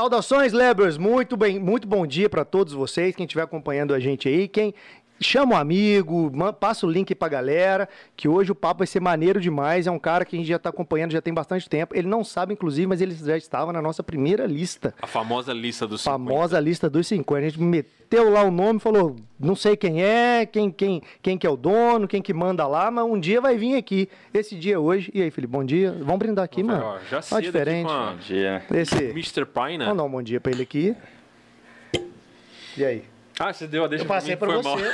Saudações, Lebers! Muito bem, muito bom dia para todos vocês, quem estiver acompanhando a gente aí, quem chama um amigo, passa o link pra galera, que hoje o papo vai ser maneiro demais. É um cara que a gente já tá acompanhando já tem bastante tempo. Ele não sabe, inclusive, mas ele já estava na nossa primeira lista. A famosa lista dos 50. Famosa lista dos 50. A gente meteu lá o nome, falou, não sei quem é, quem, quem, quem que é o dono, quem que manda lá, mas um dia vai vir aqui. Esse dia é hoje. E aí, Felipe, bom dia. Vamos brindar aqui, mano. Ó, já cedo aqui diferente. Bom dia. Esse... Mr. Pine. Vamos dar um bom dia pra ele aqui. E aí? Ah, você deu a deixa Eu passei foi você.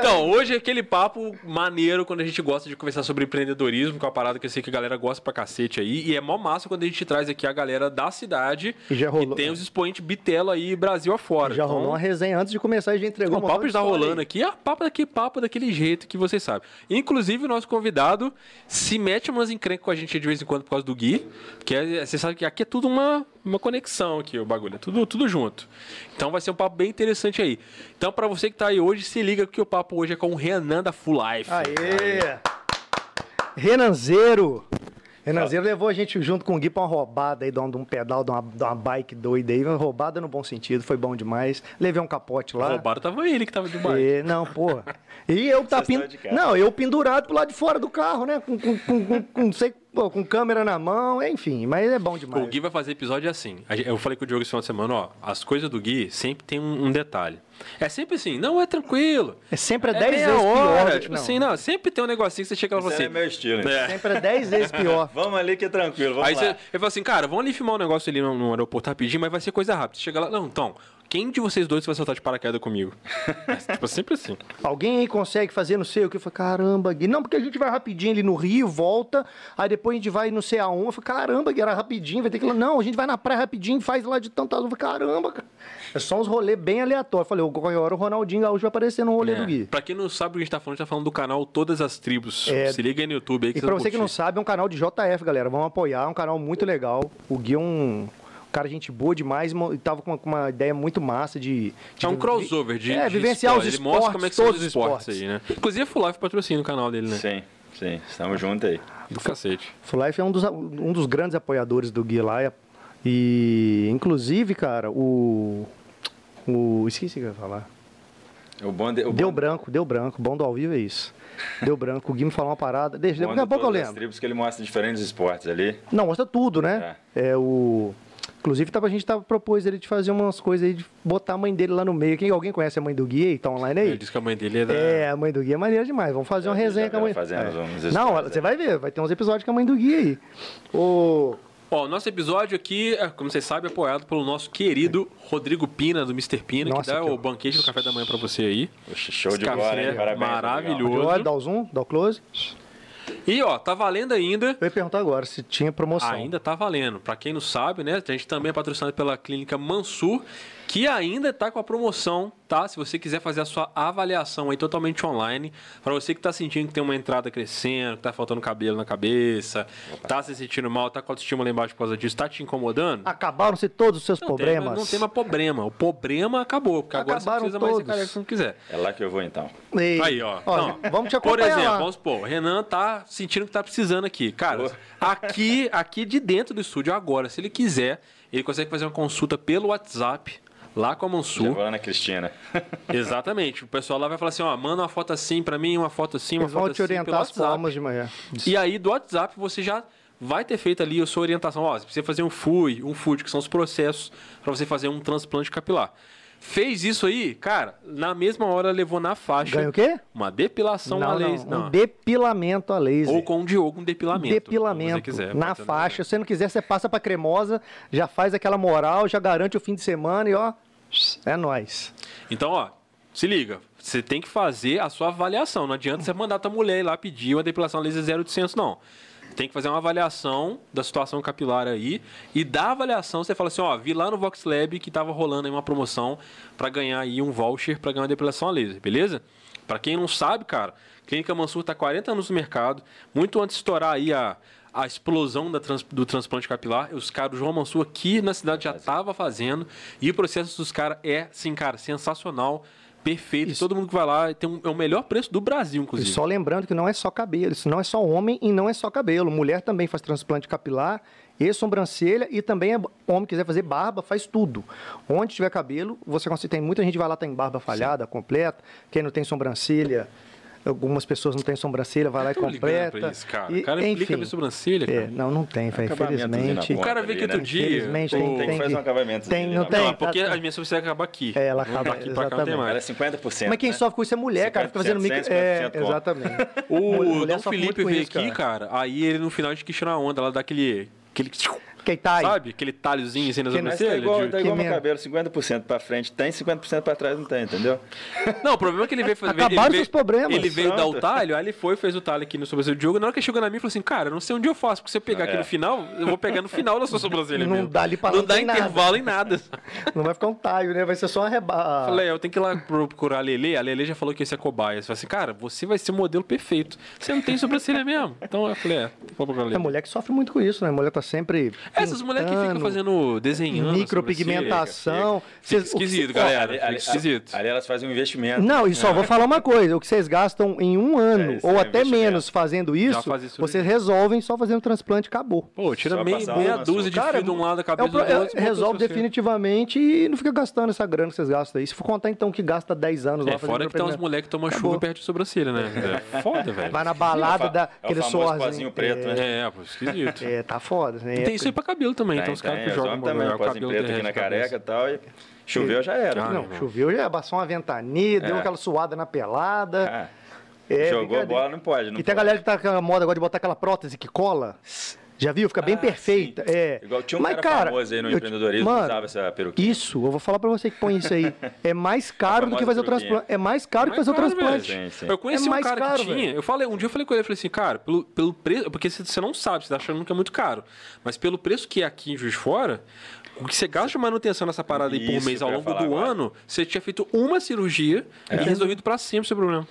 Então, hoje é aquele papo maneiro quando a gente gosta de conversar sobre empreendedorismo, que é uma parada que eu sei que a galera gosta pra cacete aí. E é mó massa quando a gente traz aqui a galera da cidade E já rolou- que tem os expoentes Bitelo aí Brasil afora. Já Então, rolou uma resenha antes de começar, a gente entregou O uma papo monte de está rolando aí. aqui, é papo daqui, papo daquele jeito que vocês sabem. Inclusive, o nosso convidado se mete umas encrencas com a gente de vez em quando por causa do Gui, que é, você sabe que aqui é tudo uma, uma conexão aqui, o bagulho, é tudo, tudo junto. Então vai ser um papo bem interessante aí. Então, para você que tá aí hoje, se liga que o papo hoje é com o Renan da Full Life. Aê! Renanzeiro! Renanzeiro levou a gente junto com o Gui pra uma roubada aí, de um, de um pedal, de uma, de uma bike doida aí. Roubada no bom sentido, foi bom demais. Levei um capote lá. Roubaram, tava ele que tava de bike. E, não, porra. E eu tá pin... Não, eu pendurado pro lado de fora do carro, né? Com, com, com, com, com, sei, pô, com câmera na mão, enfim, mas é bom demais. O Gui vai fazer episódio assim. Eu falei com o Diogo esse final de semana, ó. As coisas do Gui sempre tem um, um detalhe. É sempre assim, não é tranquilo. É sempre É 10 meia vezes hora, pior. Tipo não. assim, não, sempre tem um negocinho que você chega lá e Isso fala é assim. meu estilo. então. É. Sempre é 10 vezes pior. Vamos ali que é tranquilo, vamos Aí lá. você, ele fala assim, cara, vamos ali filmar um negócio ali no, no aeroporto rapidinho, mas vai ser coisa rápida. Você chega lá, não, então, quem de vocês dois vai soltar de paraquedas comigo? É, tipo, sempre assim. Alguém aí consegue fazer não sei o que? Eu falei, caramba, Gui. Não, porque a gente vai rapidinho ali no Rio, volta, aí depois a gente vai no CA1. Eu falei, caramba, Gui, era rapidinho, vai ter que ir lá. Não, a gente vai na praia rapidinho, faz lá de tantas. Eu falei, caramba, cara. É só uns rolês bem aleatórios. Eu falei, qualquer hora o Ronaldinho Gaúcho vai aparecer no rolê É. do Gui. Pra quem não sabe o que a gente tá falando, a gente tá falando do canal Todas as Tribos. É. Se liga aí no YouTube aí que E pra você que não curtir. sabe, é um canal de JF, galera. Vamos apoiar, é um canal muito legal. O Gui é um cara gente boa demais e tava com uma, com uma ideia muito massa de... de É um crossover de, É, de vivenciar esporte. os Ele mostra esportes, como é que são todos os os esportes, esportes. aí, né? Inclusive a Full Life patrocina o canal dele, né? Sim, sim, estamos juntos aí. Do cacete. Full Life é um dos, um dos grandes apoiadores do Gui lá. E, inclusive, cara, o... o esqueci o que eu ia falar. O bom de, o Deu bom, branco, deu branco. Bom do ao vivo é isso. Deu branco. O Gui me falou uma parada. Deixa, daqui a pouco eu todas as lembro. tribos que ele mostra diferentes esportes ali. Não, mostra tudo, né? É, o. Inclusive, tava, a gente tava propôs ele de fazer umas coisas aí, de botar a mãe dele lá no meio. Quem, alguém conhece a mãe do Gui? Tá online aí? Ele disse que a mãe dele é da... É, a mãe do Gui é maneira demais. Vamos fazer Já uma vi, resenha com a mãe. fazendo É. Não, você é. vai ver, vai ter uns episódios com a mãe do Gui aí. O. Ó, o nosso episódio aqui, é, como vocês sabem, é apoiado pelo nosso querido Rodrigo Pina, do Mr. Pina, Nossa, que dá que o banquete do café da manhã pra você aí. Show Esse de bola, hein? é Parabéns. maravilhoso. Dá o zoom, dá o close. E ó, tá valendo ainda. Eu ia perguntar agora se tinha promoção. Ainda tá valendo. Pra quem não sabe, né? A gente também é patrocinado pela clínica Mansur, que ainda tá com a promoção, tá? Se você quiser fazer a sua avaliação aí totalmente online, pra você que tá sentindo que tem uma entrada crescendo, que tá faltando cabelo na cabeça, tá se sentindo mal, tá com a autoestima lá embaixo por causa disso, tá te incomodando? Acabaram-se todos os seus Não tem- problemas. não tem mais problema. O problema acabou, porque agora Acabaram você não precisa mais ser todos. careca se não quiser. É lá que eu vou então. Ei, Aí, ó. ó, Não, vamos te Por acompanhar exemplo, lá. vamos supor, o Renan tá sentindo que tá precisando aqui. Cara, aqui, aqui de dentro do estúdio agora, se ele quiser, ele consegue fazer uma consulta pelo WhatsApp. Lá com a Mansur. na Cristina. Exatamente. O pessoal lá vai falar assim: ó, manda uma foto assim pra mim, uma foto assim, uma Eles vão foto te assim orientar as formas de manhã. E aí, do WhatsApp, você já vai ter feito ali a sua orientação. Ó, você precisa fazer um FUI, um FUD, que são os processos para você fazer um transplante capilar. Fez isso aí, cara, na mesma hora levou na faixa Ganha o quê? uma depilação não, a não, laser. um Não. depilamento a laser. Ou com o Diogo, um depilamento. Depilamento quiser, na faixa. Se você não quiser, você passa pra cremosa, já faz aquela moral, já garante o fim de semana e ó, é nóis. Então, ó, se liga. Você tem que fazer a sua avaliação. Não adianta você mandar tua mulher ir lá pedir uma depilação a laser 0800, não. Tem que fazer uma avaliação da situação capilar aí. E da avaliação, você fala assim: ó, vi lá no Vox Lab que tava rolando aí uma promoção para ganhar aí um voucher para ganhar uma depilação a laser, beleza? Para quem não sabe, cara, Clínica Mansur tá 40 anos no mercado. Muito antes de estourar aí a, a explosão trans- do transplante capilar, os caras, o João Mansur aqui na cidade já tava fazendo. E o processo dos caras é, sim, cara, sensacional. Perfeito. Isso. Todo mundo que vai lá tem um, é o melhor preço do Brasil, E inclusive. só lembrando que não é só cabelo, isso não é só homem e não é só cabelo. Mulher também faz transplante capilar e sobrancelha e também é homem quiser fazer barba, faz tudo. Onde tiver cabelo, você consegue. Tem muita gente que vai lá tem barba falhada, completa. Quem não tem sobrancelha, algumas pessoas não têm sobrancelha, vai lá e Tô ligando pra completa. isso, cara. E, o cara enfim, minha sobrancelha, é, cara. não, não tem, velho. Infelizmente. O cara vê que outro né? dia. Infelizmente, o- tem, Tem que fazer um acabamento. Tem, não Não, tem. é porque tá- a minha sobrancelha acaba aqui. É, ela Não, acaba- Daqui pra cá não tem mais. Ela é 50%. Mas quem né? sofre com isso é mulher, cara, fica fazendo micro. 50% É, exatamente. O Felipe veio aqui, cara. aí ele no final a gente quis tirar onda lá daquele. Aquele, aí? sabe? Aquele talhozinho assim na Que- Mas tá sobrancelha. igual, de- tá igual meu cabelo, 50% pra frente tem, 50% pra trás não tem, entendeu? Não, o problema é que ele veio fazer. Acabaram veio, seus problemas. Ele veio dar o talho, aí ele foi, fez o talho aqui no sobrancelho do Diogo. Na hora que chegou na mim, ele falou assim: Cara, eu não sei onde eu faço, porque se eu pegar aqui É. no final, eu vou pegar no final da sua sobrancelha Não mesmo. dá ali pra Não não dá tem nada. intervalo em nada. Não vai ficar um talho, né? Vai ser só uma reba... Falei, eu tenho que ir lá procurar a Lele. A Lele já falou que esse é cobaia. Você falou assim, cara, você vai ser o modelo perfeito. Você não tem sobrancelha mesmo. Então eu falei, é, vou procurar a É Lele. mulher que sofre muito com isso, né? A mulher tá sempre. Essas mulheres que ficam fazendo, desenhando. a Micropigmentação. Fica Vocês- esquisito, o que- galera. ali, fica ali- esquisito. ali elas fazem um investimento. Não, e só vou falar uma coisa: o que vocês gastam em um ano É, ou é até menos fazendo isso, faz isso vocês aí. resolvem só fazendo transplante e acabou. Pô, tira meia, meia dúzia de Cara, fio de um lado da É cabeça o pro- do é- outro. resolve definitivamente e não fica gastando essa grana que vocês gastam aí. Se for contar então que gasta 10 anos lá É, fazendo fora que tem uns procedimento. moleques que tomam chuva perto de sobrancelha, né? É foda, velho. Vai na balada É da é aquele suorzinho. preto, né? É, pô, esquisito. É, tá foda. Né? E tem isso aí pra cabelo também. Tem, Então os caras que jogam também, o cabelo preto aqui na careca e tal, e choveu já era. Ah, Não, irmão. choveu, já passou uma ventania, deu É. aquela suada na pelada. Ah, É, jogou bola, não pode. Não E tem a pode. galera que tá com a moda agora de botar aquela prótese que cola. Já viu? Fica bem Ah, perfeita. sim. É. Igual tinha um Mas, cara, famoso aí no eu- empreendedorismo mano, que usava essa peruquinha. Isso, eu vou falar pra você que põe isso aí. É mais caro do que fazer o peruquinha. transplante. É mais caro que Mais fazer o caro, transplante. velho. Sim, sim. Eu conheci É um mais cara caro, que tinha. velho. Eu falei, um dia eu falei com ele, eu falei assim, cara, pelo, pelo preço. Porque você, não sabe, você tá achando que é muito caro. Mas pelo preço que é aqui em Juiz de Fora, o que você gasta de manutenção nessa parada aí por Isso mês que ao longo do agora. ano, você tinha feito uma cirurgia É. e resolvido pra sempre o seu problema.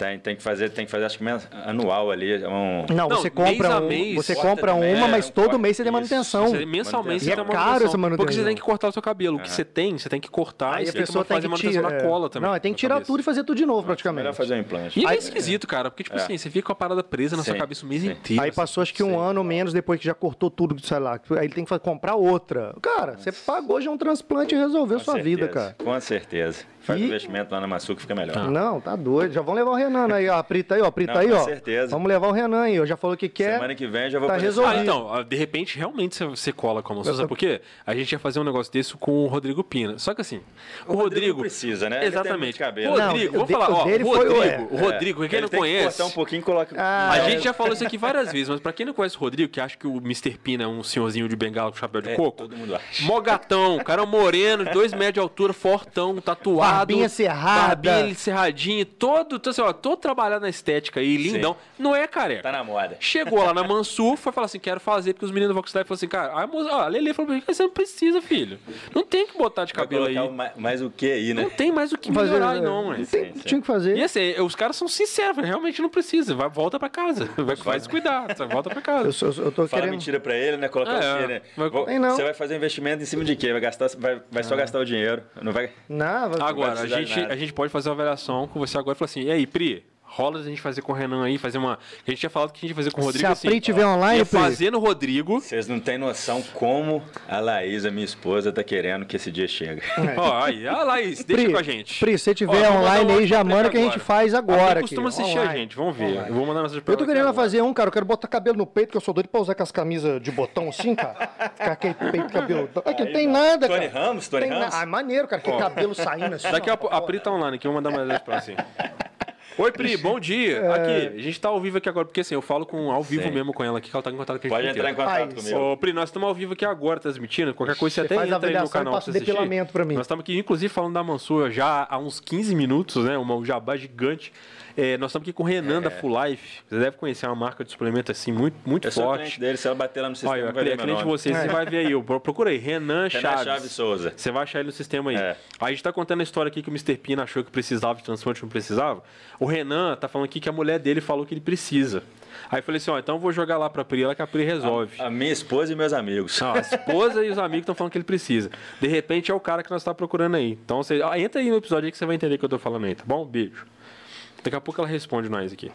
Tem, tem que fazer, tem que fazer, acho que anual ali. é Um... Não, Não, você mês compra, um- mês, você compra uma, é, mas todo mês você tem isso. manutenção. Você, mensalmente você é tem caro manutenção. essa manutenção. Porque você tem que cortar o seu cabelo. O que você tem, você tem que cortar Aí e a você tem que pessoa tem fazer que manutenção tirar. na cola também. Não, tem que tirar cabeça. tudo e fazer tudo de novo, Melhor praticamente. fazer um implante. E é Aí- esquisito, cara, porque, tipo É. assim, você fica com a parada presa na sua Sim, cabeça o mês sim. inteiro. Aí assim. passou acho que um ano ou menos depois que já cortou tudo, sei lá. Aí ele tem que comprar outra. Cara, você pagou já um transplante e resolveu sua vida, cara. Com certeza. Faz E- investimento lá na Maçu que fica melhor. Não, tá doido. Já vão levar o Renan aí, ó. A Prita aí, ó. A Prita Não, aí, com ó. certeza. Vamos levar o Renan aí, ó. Já falou que quer. Semana que vem já vou Tá resolvido. Ah, então, de repente, realmente você- cola com a moça. Sabe por quê? A gente ia fazer um negócio desse com o Rodrigo Pina. Só que assim, o, O Rodrigo Rodrigo. precisa, né? Ele tem muito Exatamente. cabelo. Rodrigo, de- falar, ó, dele o foi- Rodrigo, é. o Rodrigo, quem Ele não tem que conhece. cortar um pouquinho coloca... Ah, A é. gente já falou isso aqui várias vezes, mas pra quem não conhece o Rodrigo, que acha que o Mr. Pina é um senhorzinho de bengala com chapéu de É, coco, todo mundo acha. mó gatão, cara moreno, de dois metros de altura, fortão, tatuado. Barbinha cerrada. Barbinha cerradinha, todo, todo, assim, ó, todo trabalhado na estética aí, lindão. Não é careca. Tá na moda. Chegou lá na Mansur, foi falar assim, quero fazer, porque os meninos do Vox Live falaram assim, cara, a, moça, ó, a Lele falou pra mim, você não precisa, filho. Não tem que botar de cabelo aí. colocar o mais, mais o que aí, né? Não tem mais o que Fazer- melhorar aí não, mano. Tem- Sim, sim. Tinha que fazer. E assim, os caras são sinceros, realmente não precisa. Vai, volta pra casa. Vai, vai se cuidar, volta pra casa. Eu, sou- eu tô Fala querendo. mentira pra ele, né? Colocar É, o quê, né? vai- Vou- Tem não. Você vai fazer investimento em cima de quê? Vai, gastar, vai, vai só gastar o dinheiro. Não vai... Não, vai- Agora, a precisar de gente, a gente pode fazer uma avaliação com você agora e falar assim, e aí, Pri, rola a gente fazer com o Renan aí, fazer uma... A gente tinha falado que a gente ia fazer com o Rodrigo Se a assim. Pri tiver ó, online, ia Pri. fazer no Rodrigo. Vocês não têm noção como a Laísa, minha esposa, tá querendo que esse dia chega. Ó, aí, a Laís, deixa Pri, com a gente. Pri, se tiver online aí, já manda que a gente agora. faz A agora. Pri costuma aqui, assistir a online. gente, vamos ver. Eu vou mandar mensagem pra Eu tô ela querendo fazer um, cara. Eu quero botar cabelo no peito, que eu sou doido pra usar com as camisas de botão assim, cara. Ficar aquele peito, cabelo. Aqui não tem nada, Tony cara. Ramos, Tony Tem na- Ramos. Ah, maneiro, cara. Que cabelo saindo assim. Daqui a, pouco- a Pri tá online aqui, eu vou mandar mais vezes pra ela assim. Oi, Pri, bom É. dia. Aqui, a gente tá ao vivo aqui agora, porque assim, eu falo com, ao vivo Sim. mesmo com ela aqui, que ela tá em contato com a gente. Pode entrar em inteiro. contato Faz. comigo. Ô, Pri, nós estamos ao vivo aqui agora, transmitindo. Qualquer coisa você, Você até faz a entra aí no canal passa pra o você assistir. pra mim. Nós estamos aqui, inclusive, falando da Mansua já há uns 15 minutos, né? Uma, um jabá gigante. É, nós estamos aqui com o Renan da Full Life. Você deve conhecer é uma marca de suplemento assim, muito, muito Eu forte. cliente dele, se ela bater lá no sistema, Olha, vai é meu cliente de vocês, você vai ver aí. eu Procura aí, Renan Renan Chaves. Chaves Souza. Você vai achar ele no sistema aí. É. A gente tá contando a história aqui que o Mr. Pina achou que precisava de transplante, não precisava. O Renan tá falando aqui que a mulher dele falou que ele precisa. Aí eu falei assim, ó, então eu vou jogar lá pra Pri, ela que a Pri resolve. A minha esposa e meus amigos. Não, a esposa e os amigos estão falando que ele precisa. De repente é o cara que nós tá procurando aí. Então você ó, entra aí no episódio aí que você vai entender o que eu tô falando aí, tá bom? Beijo. Daqui a pouco ela responde nós aqui.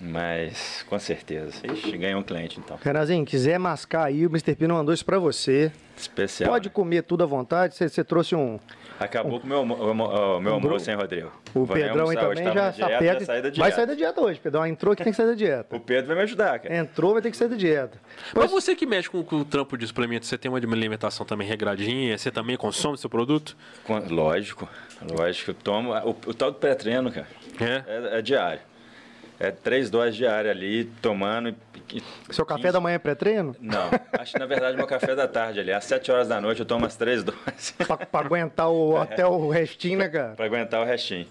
Mas, com certeza. Ixi, ganhou um cliente, então. Renanzinho, quiser mascar aí, o Mr. Pino mandou isso pra você. Especial. Pode comer tudo à vontade. Você, você trouxe um. Acabou com o meu, o, o meu almoço, hein, Rodrigo? O Vou Pedrão aí almoçar também já na dieta, da Vai dieta. sair da dieta hoje. Pedrão entrou que tem que sair da dieta. O Pedro vai me ajudar, cara. Entrou, vai ter que sair da dieta. Mas você que mexe com, com o trampo de suplemento, você tem uma alimentação também regradinha? Você também consome seu produto? Com- Lógico, lógico. Eu tomo. O, o tal do pré-treino, cara, É? é, é diário. É três doses diárias ali, tomando. e- e- Seu café 15 da manhã é pré-treino? Não, acho que na verdade meu café da tarde ali. Às 7 horas da noite eu tomo as três doses. Pra, pra aguentar o, até o restinho, né, cara? pra aguentar o restinho.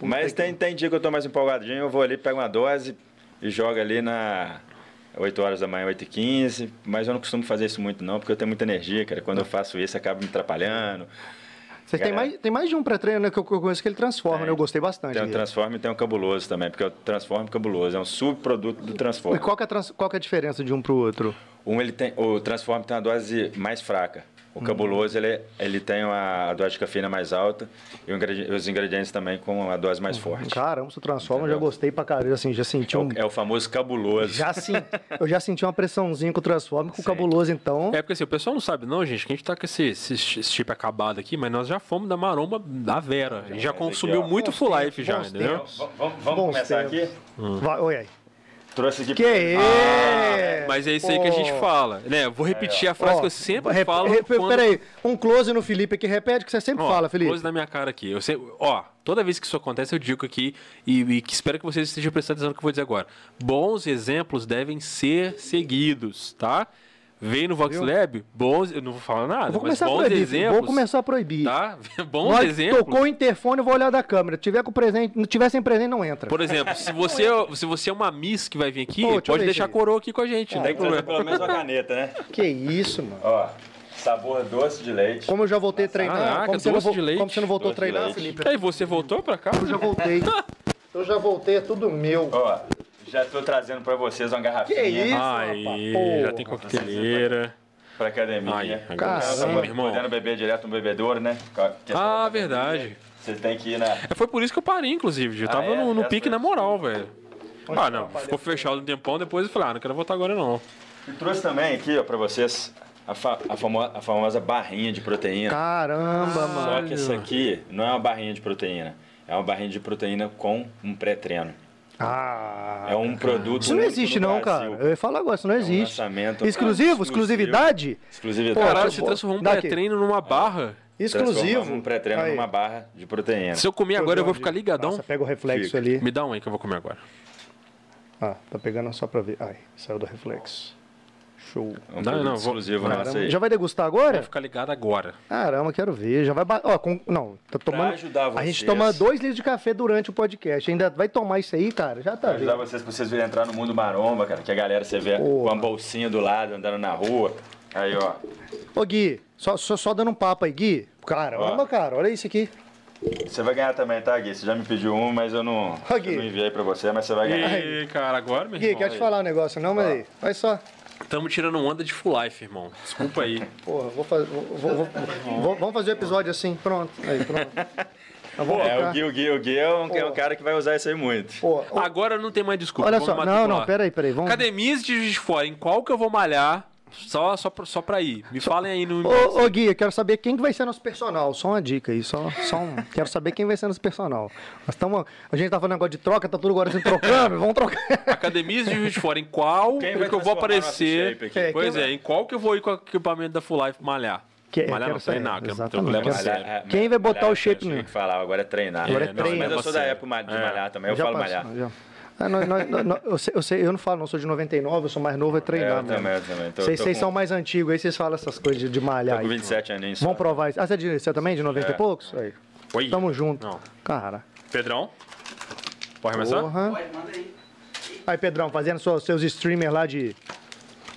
Mas tem, tem dia que eu tô mais empolgadinho, eu vou ali, pego uma dose e jogo ali na 8 horas da manhã, 8 e 15 Mas eu não costumo fazer isso muito não, porque eu tenho muita energia, cara. Quando eu faço isso, acaba me atrapalhando. Vocês têm É. mais, tem mais de um pré-treino né, que eu conheço que ele transforma, Tem. né? Eu gostei bastante. Tem o dele. Transform e tem o Cabuloso também, porque o Transform e Cabuloso é um subproduto do Transform. E qual é a trans- qual é a diferença de um pro outro? Um ele tem, o Transform tem uma dose mais fraca. O Cabuloso ele, ele tem uma, a dose de cafeína mais alta e os ingredientes também com uma dose mais forte. Caramba, se transforma, eu já Entendeu? gostei pra caramba. Assim, já senti É um. o, é o famoso cabuloso. Já sim, eu já senti uma pressãozinha com o Transforma, com o cabuloso, então. É porque assim, o pessoal não sabe não, gente, que a gente tá com esse, esse, esse chip acabado aqui, mas nós já fomos da maromba da Vera. A gente já aqui, consumiu muito Full Life já, entendeu? Vamos, vamos começar tempos. aqui? Vai, oi aí. Trouxe aqui. Que é? Mas é isso aí que a gente fala, né? Vou repetir a frase que eu sempre Rep- falo rep- quando... Peraí, um close no Felipe aqui, repete o que você sempre Ó, fala, Felipe. Close na minha cara aqui. Eu sempre, ó, toda vez que isso acontece, eu digo aqui e, e que espero que vocês estejam prestando atenção no que eu vou dizer agora. Bons exemplos devem ser seguidos, tá? Vem no Vox? Lab, bons. Eu não vou falar nada, vou mas começar a bons proibir. exemplos. Vou começar a proibir. Tá? Bons que exemplos. Tocou o interfone, eu vou olhar da câmera. Se tiver com presente, não tiver sem presente, não entra. Por exemplo, se você, se você é uma Miss que vai vir aqui, Pô, pode deixar a coroa aqui com a gente, não tem Tem que trazer pelo menos uma caneta, né? Que isso, mano. Ó, sabor doce de leite. Como eu já voltei a treinar. Caraca, como, você não doce vo- de leite. como você não voltou a Doce de treinar. Felipe? Aí você voltou pra cá? Eu já voltei. Eu já voltei, é tudo meu. Ó, já tô trazendo pra vocês uma garrafinha. Que isso? Aí, rapaz, já tem coqueteleira. Pra academia. Ai, Caramba, Caramba, irmão. Podendo beber direto no bebedouro, né? Ah, verdade. Você tem que ir na... É, Foi por isso que eu parei, inclusive. Eu Ah, tava é? no, no pique foi- na moral, velho. Onde Ah, não. Ficou fechado um tempão, depois eu falei, ah, não quero voltar agora não. E trouxe também aqui, ó, pra vocês, a, fa- a famo- a famosa barrinha de proteína. Caramba, Só mano. que essa aqui não é uma barrinha de proteína. É uma barrinha de proteína com um pré-treino. Ah. É um produto Isso não existe, não, Brasil. cara. Eu ia falar agora, isso não existe. lançamento Exclusivo? exclusivo. Exclusividade? Exclusividade. Caralho, você transformou um pré-treino numa barra. Exclusivo. Um pré-treino numa barra de proteína. Se eu comer agora, eu vou ficar ligadão. Nossa, pega o reflexo Fica. ali. Me dá um aí que eu vou comer agora. Ah, tá pegando só pra ver. Ai, saiu do reflexo. Show. É um Não, não, exclusivo Caramba. aí. Já vai degustar Vou agora? ficar ligado agora. Caramba, quero ver. Já vai. Ó, com... Não, tá tomando. ajudar A gente vocês. toma dois litros de café durante o podcast. Ainda vai tomar isso aí, cara? Já tá Pra ajudar vocês pra vocês virem entrar no mundo maromba, cara. Que a galera você vê Porra. com uma bolsinha do lado, andando na rua. Aí, ó. Ô, Gui, só, só, só dando um papo aí, Gui. Caramba, Ó. cara, olha isso aqui. Você vai ganhar também, tá, Gui? Você já me pediu um, mas eu não, Ó, eu Gui. não enviei pra você, mas você vai ganhar. Ih, cara, agora, meu Gui, irmão. quero te falar um negócio, não, mas aí. Vai só. Tamo tirando onda de full life, irmão. Desculpa aí. Porra, vou fazer. Vou, vou- vou- vou- vamos fazer o episódio assim, pronto. Aí, pronto. É, o Gui, o Gui, o Gui é um, é um cara que vai usar isso aí muito. Pô, ô, Agora não tem mais desculpa. olha vamos só, não, não, peraí, peraí. Vamos. Academias de Juiz de Fora, em qual que eu vou malhar? Só, só, pra, só pra ir. Me falem aí no. Ô, ô Gui, eu quero saber quem que vai ser nosso personal. Só uma dica aí, só, só um. Quero saber quem vai ser nosso personal. Nós estamos. A gente tá falando negócio de troca, tá tudo agora assim trocando, vamos trocar. Academias de Juiz de Fora, em qual Quem que eu vou aparecer? É, pois é, vai- em qual que eu vou ir com o equipamento da Full Life malhar? Que- malhar não, treinar, que exatamente, leva a quero sério. Malhar- Quem vai botar malhar, o shape no- que falar, agora é treinar. Agora é não, treino. Mas eu sou da época de É. malhar também, eu Já falo malhar. Ah, nós- nós- nós- eu, sei, eu sei, eu não falo, não sou de 99, eu sou mais novo, é É, treinar eu também, eu também. Tô, Vocês tô vocês com- são mais antigos, aí vocês falam essas coisas de, de malhar. Tô com aí. 27 aninhos. Vamos só. provar isso. Ah, você, é de- você também é de 90 e É. poucos? Aí. Oi. Tamo junto. Não. Cara. Pedrão? Pode começar? Porra. Aí, Pedrão, fazendo seus, seus streamers lá de.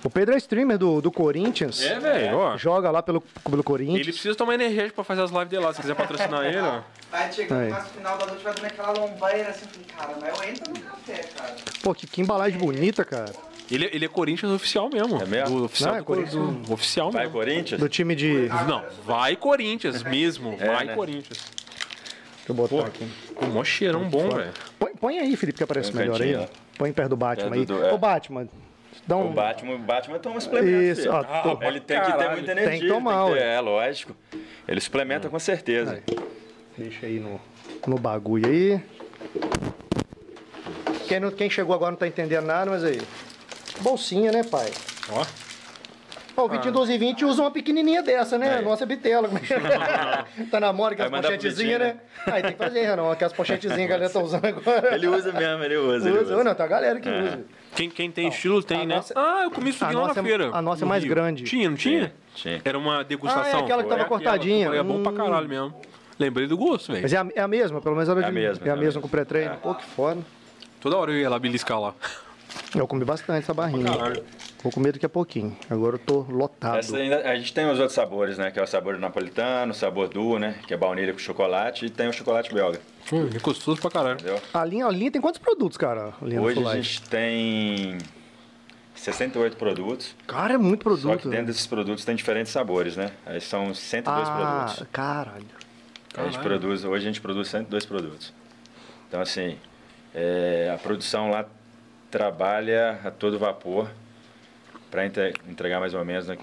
O Pedro é streamer do, do Corinthians. É, velho, ó. Joga lá pelo, pelo Corinthians. Ele precisa tomar energético pra fazer as lives dele lá. Se quiser patrocinar ele, ó. Vai chegando Aí. mais no final da noite, vai comer aquela lombaira assim, eu falei, cara, mas eu entro no café, cara. Pô, que, que embalagem bonita, cara. Ele, ele é Corinthians oficial mesmo. É mesmo? Do oficial Não, é do- Corinthians. do- oficial Vai, mesmo. Corinthians? Do time de. Não, vai Corinthians mesmo. É, vai né? Corinthians. Deixa eu botar Pô, aqui. o mó cheirão bom, velho. Põe, põe aí, Felipe, que aparece um melhor aí. cantinho, ó. Põe perto do Batman Perto aí. do- é. Ô, Batman, dá um... O Batman, o Batman toma suplemento. Isso, ó, tô- Ele tem que ter Caralho. muita Tem que energia. tomar, ter- ué. é, lógico. Ele suplementa com certeza. Aí. Deixa aí no, no bagulho aí. Quem, não- quem chegou agora não tá entendendo nada, mas aí. Bolsinha, né, pai? Ó. Ó, o 20 12 e 20 usa uma pequenininha dessa, né? Aí. Nossa bitela. tá na moda, aquelas pochetezinhas, Vitinho, né? Aí tem que fazer, Renan, aquelas pochetezinhas que a galera tá usando agora. Ele usa mesmo, ele usa. Ele usa. usa. Não, tem a galera que É. usa. Quem, quem tem estilo tem, né? nossa- Ah, eu comi isso aqui lá na é- feira. a nossa é mais Rio. grande. Tinha, não tinha? Tinha. Era uma Ah, é degustação. aquela que tava Foi cortadinha. aquela. É bom pra Hum. caralho mesmo. Lembrei do gosto, velho. Mas é a, é a mesma, pelo menos era É a de- mesma, É a é a mesma mesma. com pré-treino. É. Pô, que foda. Toda hora eu ia lá beliscar lá. Eu comi bastante essa barrinha. Caralho. Vou comer daqui a pouquinho. Agora eu tô lotado. Essa ainda, a gente tem os outros sabores, né? Que é o sabor napolitano, o sabor duo, né? Que é baunilha com chocolate e tem o chocolate belga, Hum, é gostoso pra caralho. entendeu? A linha, a linha tem quantos produtos, cara? A Hoje a gente tem 68 produtos, Cara, é muito só produto. que dentro desses produtos tem diferentes sabores, né? Aí são 102 ah, produtos. caralho. A gente Caralho. produz, hoje a gente produz 102 produtos. Então, assim, é, a produção lá trabalha a todo vapor para entregar mais ou menos. Né?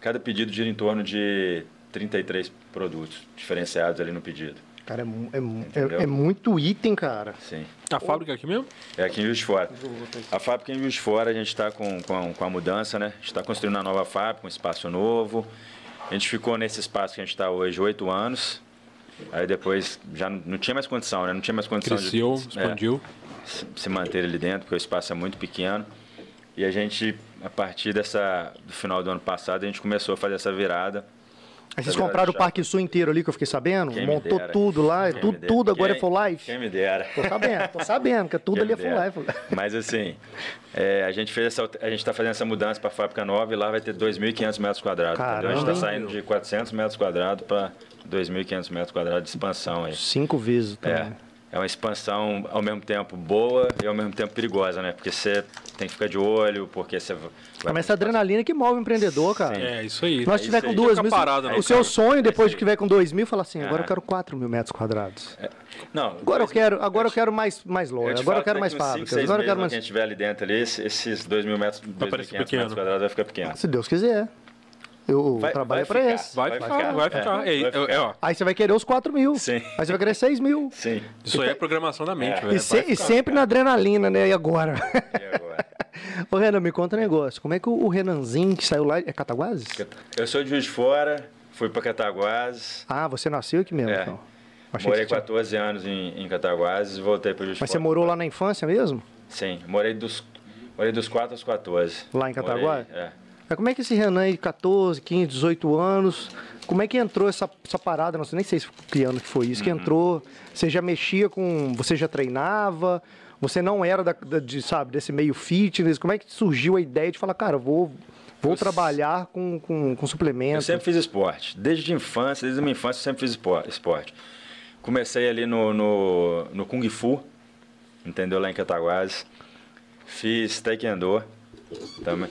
Cada pedido gira em torno de 33 produtos diferenciados ali no pedido. Cara, é, é é- é muito item, cara. Sim. A fábrica aqui mesmo? É aqui em Juiz de Fora. A fábrica em Juiz de Fora, a gente está com, com, com a mudança, né? A gente está construindo uma nova fábrica, um espaço novo. A gente ficou nesse espaço que a gente está hoje oito anos. Aí depois já não, não tinha mais condição, né? Não tinha mais condição Cresceu, de é, expandiu. se, se manter ali dentro, porque o espaço é muito pequeno. E a gente, a partir dessa, do final do ano passado, a gente começou a fazer essa virada. Aí vocês compraram o. Parque Sul inteiro ali, que eu fiquei sabendo. Quem Montou tudo lá, Quem tudo, tudo agora Quem- é Full Life. Quem me dera. Tô sabendo, tô sabendo, que tudo ali é Full. Life. Mas assim, é, a gente fez essa, a gente está fazendo essa mudança para a fábrica nova e lá vai ter 2.500 metros quadrados. entendeu? A gente está saindo de 400 metros quadrados para 2.500 metros quadrados de expansão aí. Cinco vezes É, também. é uma expansão ao mesmo tempo boa e ao mesmo tempo perigosa, né? Porque você tem que ficar de olho, porque você vai... Mas essa adrenalina que move o empreendedor, cara. Sim. É, isso aí. Nós É tiver com aí. duas mil, parado, não, o seu cara. sonho depois É de isso tiver com dois mil, falar assim, agora eu Ah. quero 4 mil metros quadrados. Não, Agora eu quero, agora eu quero mais, mais Eu loja, agora eu quero que mais fábricas, cinco, agora eu quero mais... Quem estiver ali dentro ali, esse- esses 2 mil metros, 2.500 parecer metros quadrados vai ficar pequeno. Se Deus quiser. Eu Vai- trabalho vai pra ficar. esse. Vai, Vai ficar, ficar. vai ficar. É, É, vai é, ficar. é, ó, Aí você vai querer os 4 mil. Sim. Aí você vai querer 6 mil. Sim. isso aí é programação da mente, É. velho. E, se- e sempre na adrenalina, né? E agora? E agora? Ô, Renan, me conta um negócio. Como é que o Renanzinho que saiu lá... É Cataguases? Eu sou de Juiz de Fora, fui para Cataguases, Ah, você nasceu aqui mesmo, É. então. Achei morei que você tinha- 14 anos em, em Cataguases e voltei para Juiz de Mas Fora. você morou lá na infância mesmo? Sim, morei dos, morei dos 4 aos 14. Lá em Cataguá? Morei, é. Mas como é que esse Renan aí, 14, 15, 18 anos, como é que entrou essa, essa parada? Não sei nem sei se que ano que foi isso, Uhum. que entrou. Você já mexia com. Você já treinava? Você não era da, da- de, sabe, desse meio fitness? Como é que surgiu a ideia de falar, cara, vou, vou Eu- trabalhar com, com, com Eu suplemento? sempre fiz esporte. Desde a infância, desde a minha infância, eu sempre fiz espo- esporte. Comecei ali no, no, no Kung Fu, entendeu? Lá em Cataguases. Fiz Taekwondo também.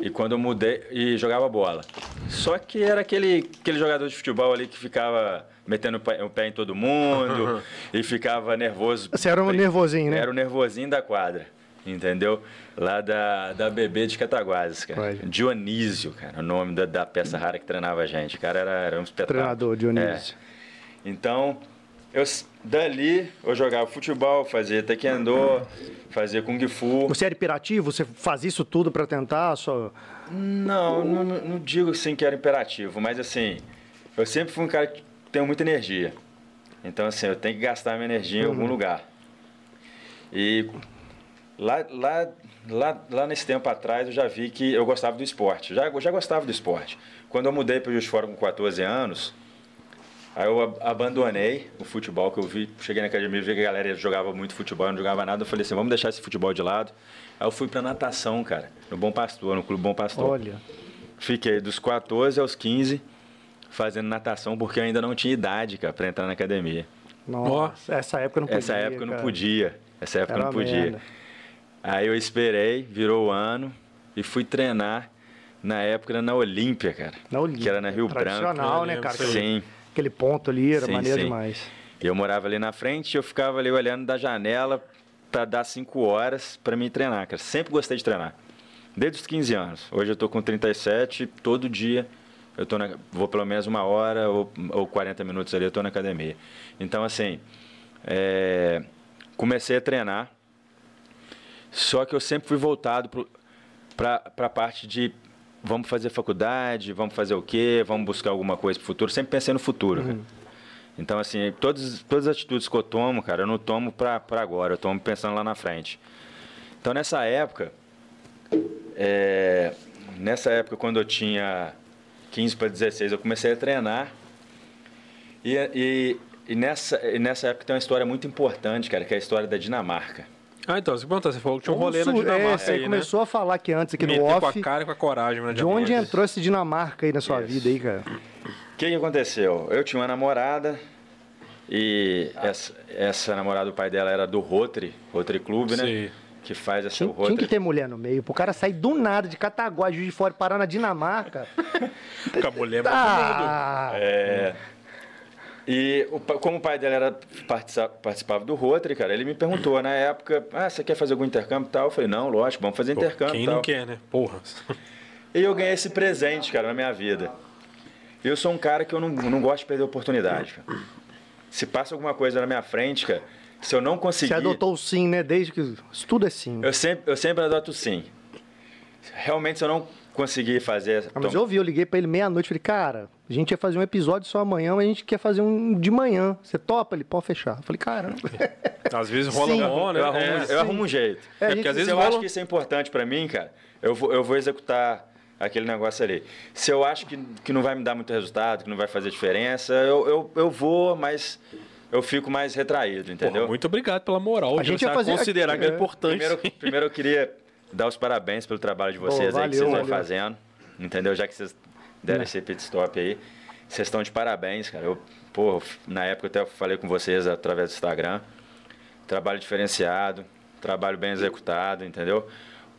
E quando eu mudei, e jogava bola. Só que era aquele, aquele jogador de futebol ali que ficava metendo o pé, em todo mundo e ficava nervoso. Você era um nervosinho, né? Era o nervosinho da quadra, entendeu? Lá da, da bebê de Cataguases, cara. Vai. Dionísio, cara, o nome da, da peça rara que treinava a gente. O cara era, era um espetáculo. Treinador, Dionísio. É. Então, eu, dali eu jogava futebol, fazia taekwondo, fazia kung fu. Você era hiperativo? Você fazia isso tudo pra tentar? Só... Não, não, não digo assim que era imperativo, mas assim, eu sempre fui um cara que tem muita energia. Então, assim, eu tenho que gastar minha energia em algum lugar. E lá, lá, lá, lá nesse tempo atrás eu já vi que eu gostava do esporte. Já, eu já gostava do esporte. Quando eu mudei para o Juiz Fora com 14 anos, aí eu ab- abandonei o futebol que eu vi. Cheguei na academia e vi que a galera jogava muito futebol, não jogava nada. Eu falei assim, vamos deixar esse futebol de lado. Aí eu fui para natação, cara, no Bom Pastor, no Clube Bom Pastor. Olha. Fiquei dos 14 aos 15 fazendo natação porque eu ainda não tinha idade, cara, para entrar na academia. Nossa, essa época não podia. Essa época eu não cara. podia. Essa época eu Era não podia. merda. Aí eu esperei, virou o ano e fui treinar. Na época era na Olímpia, cara. Na Olímpia. Que era na Rio Branco. Tradicional, né, cara? Sim. Aquele ponto ali era Sim, maneiro sim. demais. E eu morava ali na frente, eu ficava ali olhando da janela para dar 5 horas para mim treinar, cara. Sempre gostei de treinar. Desde os 15 anos. Hoje eu tô com 37, todo dia eu tô na, vou pelo menos uma hora ou, ou 40 minutos ali, eu tô na academia. Então, assim, é, comecei a treinar, só que eu sempre fui voltado para a parte de vamos fazer faculdade, vamos fazer o quê, vamos buscar alguma coisa para o futuro. Sempre pensei no futuro. Uhum. Então, assim, todas, todas as atitudes que eu tomo, cara, eu não tomo para agora, eu tomo pensando lá na frente. Então, nessa época, é, nessa época, quando eu tinha 15 para 16, eu comecei a treinar. E, e, e, nessa, e nessa época tem uma história muito importante, cara, que é a história da Dinamarca. Ah, então, você perguntou, você falou que tinha um rolê na Dinamarca. É, você aí, né? começou né? a falar aqui antes, aqui no off. com a cara e com a coragem. Né, de onde entrou esse Dinamarca aí na sua Isso. vida aí, cara? O que, que aconteceu? Eu tinha uma namorada e essa, essa namorada do pai dela era do Rotary, Rotary Clube, né? Sim. Que faz essa tinha, Rotary. Tinha que ter mulher no meio. Pro cara sair do nada, de Cataguá, Juiz de Fora, parar na Dinamarca. Com a mulher ah, É... E o, como o pai dela era, participava do Rotary, cara, ele me perguntou na época, ah, você quer fazer algum intercâmbio e tal? Eu falei, não, lógico, vamos fazer Pô, intercâmbio Quem tal. não quer, né? Porra. E eu ganhei esse presente, cara, na minha vida. Eu sou um cara que eu não, não gosto de perder oportunidade, cara. Se passa alguma coisa na minha frente, cara, se eu não conseguir... Você adotou o sim, né? Desde que... Tudo é sim. Eu sempre, eu sempre adoto o sim. Realmente, se eu não consegui fazer. Ah, mas eu ouvi, eu liguei para ele meia-noite, falei, cara, a gente ia fazer um episódio só amanhã, mas a gente quer fazer um de manhã. Você topa? Ele pode fechar. Eu falei, caramba. Às vezes rola sim. bom, né? Eu arrumo, é, eu arrumo um jeito. É, é porque às vezes eu rola... acho que isso é importante para mim, cara. Eu vou, eu vou executar aquele negócio ali. Se eu acho que, que não vai me dar muito resultado, que não vai fazer diferença, eu, eu, eu vou, mas eu fico mais retraído, entendeu? Porra, muito obrigado pela moral a gente vai fazer... considerar que é, é importante. Primeiro, primeiro eu queria dar os parabéns pelo trabalho de vocês Pô, valeu, aí que vocês vão fazendo. Entendeu? Já que vocês deram é. esse pit stop aí. Vocês estão de parabéns, cara. Eu, pô, na época eu até falei com vocês através do Instagram. Trabalho diferenciado, trabalho bem executado, entendeu?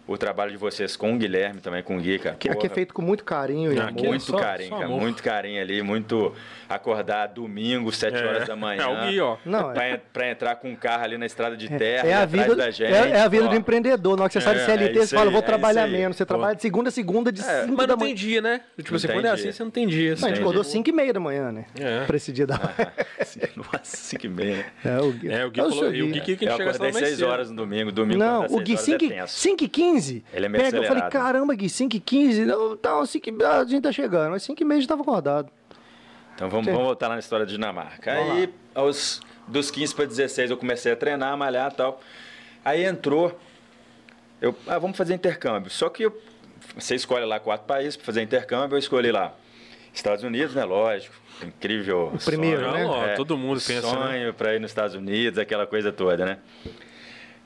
O trabalho de vocês com o Guilherme também, com o Gui, cara. Que aqui é feito com muito carinho e amor. Muito só, carinho, só cara. Amor. Muito carinho ali, muito acordar domingo, 7 é. horas da manhã. É o Gui, ó. Não, pra, é... pra entrar com um carro ali na estrada de é, terra, é, é a vida da gente. É, é a vida ó. do empreendedor. Na hora que você sai de CLT, é você fala, vou trabalhar menos. Você Pô. trabalha de segunda a segunda, de 5 é, Mas não tem dia, né? Tipo, você quando é assim, você não tem dia. Não, a gente acordou 5 e meia da manhã, né? É. Pra esse dia da Nossa, 5 e meia. É, o Gui. É, o Gui falou. E o Gui que chega Eu acordei 6 horas no domingo, domingo Não, o Gui 5 e 15. Ele é mercenário eu falei, caramba, Gui, 5 e 15, não, tá, 5 a gente tá chegando, mas 5 e meia já tava acordado. Então vamos, vamos voltar lá na história da Dinamarca. Vamos Aí, lá. aos, dos 15 para 16, eu comecei a treinar, malhar e tal. Aí entrou, eu, ah, vamos fazer intercâmbio. Só que eu, você escolhe lá quatro países para fazer intercâmbio, eu escolhi lá Estados Unidos, né? Lógico, incrível. O primeiro, sonho, né? É, todo mundo pensa. Né? Sonho né? para ir nos Estados Unidos, aquela coisa toda, né?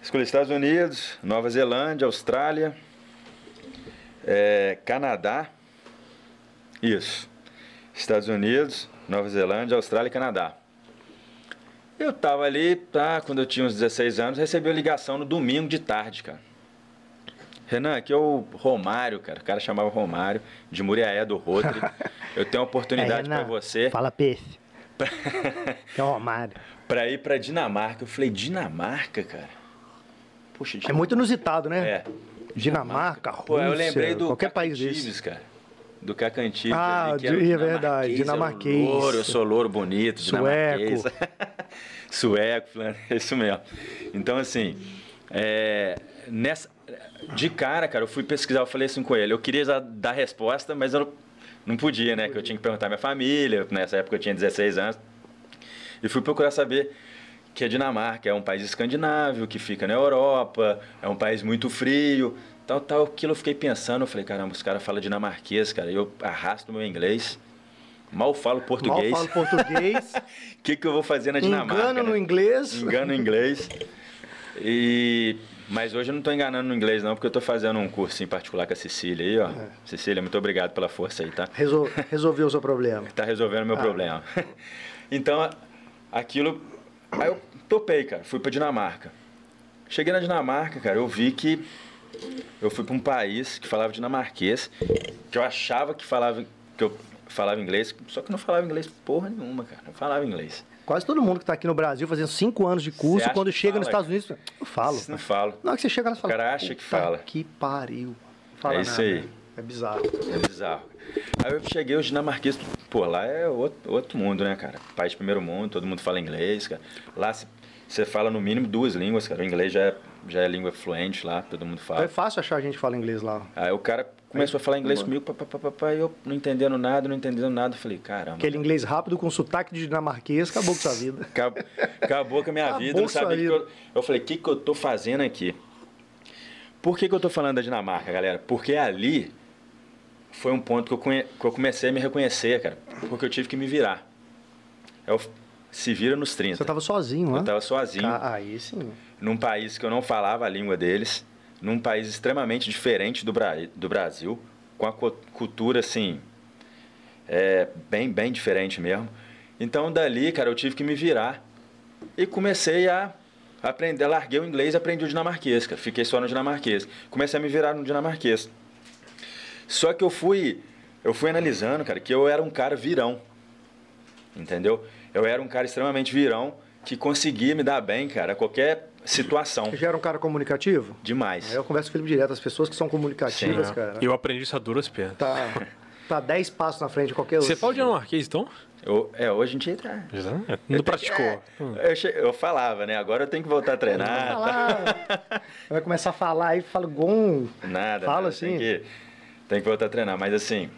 Escolhi Estados Unidos, Nova Zelândia, Austrália, é, Canadá, isso. Estados Unidos, Nova Zelândia, Austrália e Canadá. Eu tava ali, tá, quando eu tinha uns 16 anos, recebi uma ligação no domingo de tarde, cara. Renan, aqui é o Romário, cara. O cara chamava Romário, de Muriaé do Rotary. Eu tenho uma oportunidade é, para você. Fala peixe. que é o Romário. Pra ir pra Dinamarca. Eu falei, Dinamarca, cara? Poxa. É muito inusitado, né? É. Dinamarca, Rússia, Pô, eu lembrei do qualquer país desse. cara. Do Cacantives. Ah, ali, é verdade, dinamarquês. Eu, louro, eu sou louro, bonito, Sueco. Sueco, é isso mesmo. Então, assim, é, nessa, de cara, cara, eu fui pesquisar, eu falei assim com ele, eu queria dar resposta, mas eu não podia, né? Que eu tinha que perguntar minha família, nessa época eu tinha 16 anos. E fui procurar saber que a Dinamarca é um país escandinavo, que fica na Europa, é um país muito frio, tal, tal. Aquilo eu fiquei pensando, eu falei, caramba, os caras falam dinamarquês, cara, eu arrasto meu inglês, mal falo português. Mal falo português. O que, que eu vou fazer na Dinamarca? Engano né? no inglês. Engano no inglês. E... Mas hoje eu não estou enganando no inglês não, porque eu estou fazendo um curso em particular com a Cecília aí, ó. É. Cecília, muito obrigado pela força aí, tá? Resol... Resolveu o seu problema. Está resolvendo o meu ah. problema. então, aquilo Aí eu topei, cara, fui pra Dinamarca. Cheguei na Dinamarca, cara, eu vi que eu fui para um país que falava dinamarquês, que eu achava que falava que eu falava inglês, só que eu não falava inglês porra nenhuma, cara. Não falava inglês. Quase todo mundo que tá aqui no Brasil fazendo cinco anos de curso, quando chega nos fala, Estados Unidos, eu falo. Não falo. Hora que você chega lá, você fala. O cara acha que "Puta fala." Que pariu. Não Fala É isso nada. aí. É bizarro. É bizarro. Aí eu cheguei, os dinamarqueses, pô, lá é outro, outro mundo, né, cara? País de primeiro mundo, todo mundo fala inglês, cara. Lá você fala no mínimo duas línguas, cara. O inglês já é, já é língua fluente lá, todo mundo É fala. fácil achar gente que fala inglês lá. Aí o cara começou a falar inglês comigo, papapá, e eu não entendendo nada, não entendendo nada. Falei, caramba. Aquele inglês rápido com sotaque de dinamarquês, acabou com sua vida. Acabou, acabou com a minha Acabou vida, não sabia vida. eu, eu falei, o que, que eu tô fazendo aqui? Por que, que eu tô falando da Dinamarca, galera? Porque ali foi um ponto que eu, conhe- que eu comecei a me reconhecer, cara. Porque eu tive que me virar. Eu, se vira nos 30. Você tava sozinho, né? Eu tava sozinho, Ah, aí sim. num país que eu não falava a língua deles, num país extremamente diferente do, Bra do Brasil, com a cu- cultura, assim, é, bem, bem diferente mesmo. Então, dali, cara, eu tive que me virar e comecei a aprender, larguei o inglês e aprendi o dinamarquês, cara. Fiquei só no dinamarquês. Comecei a me virar no dinamarquês. Só que eu fui, eu fui analisando, cara, que eu era um cara virão. Entendeu? Eu era um cara extremamente virão que conseguia me dar bem, cara, a qualquer situação. Você já era um cara comunicativo? Demais. Aí eu converso com o Felipe direto. As pessoas que são comunicativas, Sim. cara, Eu aprendi isso a duras penas. tá, tá 10 passos na frente de qualquer Você outro. fala dinamarquês, então? Eu, é, hoje em dia tá. Não praticou. É, eu, che- eu falava, né? Agora eu tenho que voltar a Vai treinar. Vai começar a falar aí, fala gon. Nada, Fala nada, assim. Tem que, voltar a treinar. Mas assim,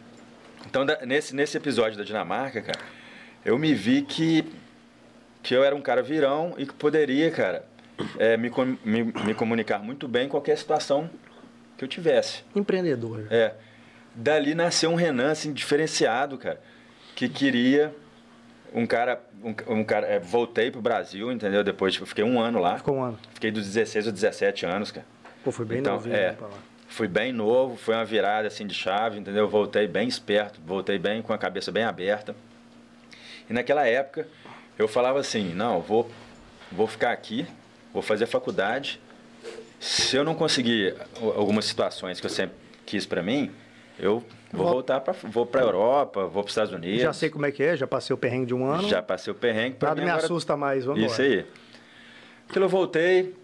então da- nesse, nesse episódio da Dinamarca, cara, eu me vi que, que eu era um cara virão e que poderia, cara, é, me, me, me comunicar muito bem em qualquer situação que eu tivesse. Empreendedor. É. Dali nasceu um Renan, assim, diferenciado, cara, que queria um cara. Um, um cara é, voltei pro Brasil, entendeu? Depois, tipo, fiquei um ano lá. Ficou um ano. Fiquei dos 16 aos 17 anos, cara. Pô, foi bem Então, novinho é. né, pra lá. Fui bem novo, foi uma virada assim de chave, entendeu? Voltei bem esperto, voltei bem com a cabeça bem aberta. E naquela época eu falava assim, não, vou vou ficar aqui, vou fazer faculdade. Se eu não conseguir algumas situações que eu sempre quis pra mim, eu vou Vol- voltar para vou para Europa, vou para Estados Unidos. Já sei como é que é, já passei o perrengue de um ano. Já passei o perrengue. Nada mim me agora- assusta mais, vamos Isso aí. Aquilo eu voltei,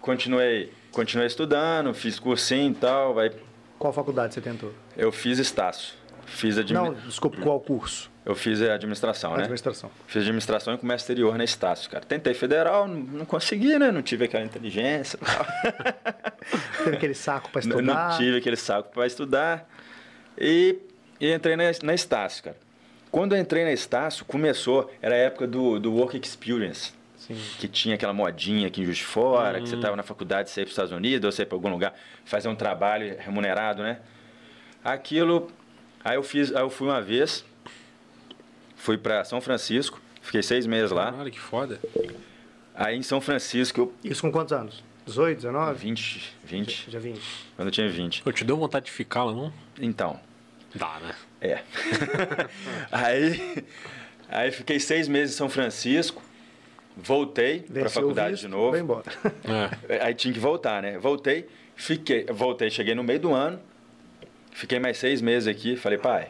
continuei, continuei estudando, fiz cursinho e tal, aí Qual faculdade você tentou? eu fiz Estácio. Fiz admi... Não, desculpa, qual curso? Eu fiz a administração, né? Administração. Fiz administração e comércio exterior na Estácio, cara. Tentei federal, não, não consegui, né? Não tive aquela inteligência. Teve aquele saco não, estudar. não tive aquele saco para estudar. E, e entrei na, na Estácio, cara. Quando eu entrei na Estácio, começou, era a época do, do Work Experience. Sim. que tinha aquela modinha aqui em Juiz de Fora, que você estava na faculdade, você ia para os Estados Unidos, ou você ia para algum lugar fazer um trabalho remunerado, né? Aquilo, aí eu fiz, aí eu fui uma vez, fui para São Francisco, fiquei seis meses lá. Caralho, que foda. Aí em São Francisco, eu, Isso com quantos anos? 18, 19? 20, 20, Já 20. quando eu tinha 20. Pô, te deu vontade de ficar lá, não? Então, Dá, né? é. aí, aí fiquei seis meses em São Francisco, voltei para a faculdade visto, de novo. Vai embora. É. Aí tinha que voltar, né? Voltei, fiquei, voltei, cheguei no meio do ano, fiquei mais seis meses aqui, falei, pai,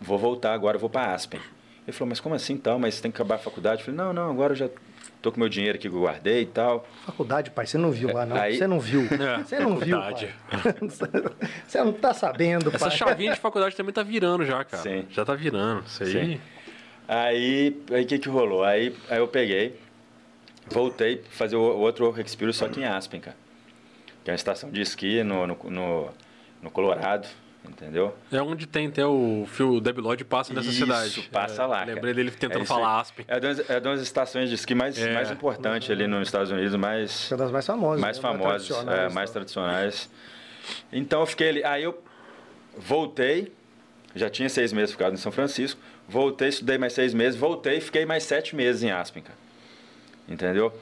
vou voltar agora, vou para Aspen. Ele falou, mas como assim então? Mas tem que acabar a faculdade? Eu falei, não, não, agora eu já tô com meu dinheiro aqui que eu guardei e tal. Faculdade, pai, você não viu lá, não. Aí- Você não viu. É, Você não viu, faculdade. pai. Você não tá sabendo, Essa pai. chavinha de faculdade também tá virando já, cara. Sim. Já tá virando. Isso aí. Sim. Aí, aí o que que rolou? Aí, aí eu peguei, voltei pra fazer o outro Work Experience só que em Aspen, cara. Que é uma estação de esqui no, no, no, no Colorado, entendeu? É onde tem até o fio Debi Lloyd passa nessa Isso, cidade. passa É, lá. cara. Lembrei dele tentando É falar Aspen. É de, umas, é de umas estações de esqui mais, É. mais importantes ali nos Estados Unidos, mais, É das mais famosas. mais né? famosas, tradicionais, é, mais tá. tradicionais. Então eu fiquei ali. Aí eu voltei, já tinha seis meses ficado em São Francisco, voltei, estudei mais seis meses, voltei, fiquei mais sete meses em Aspen, cara. Entendeu?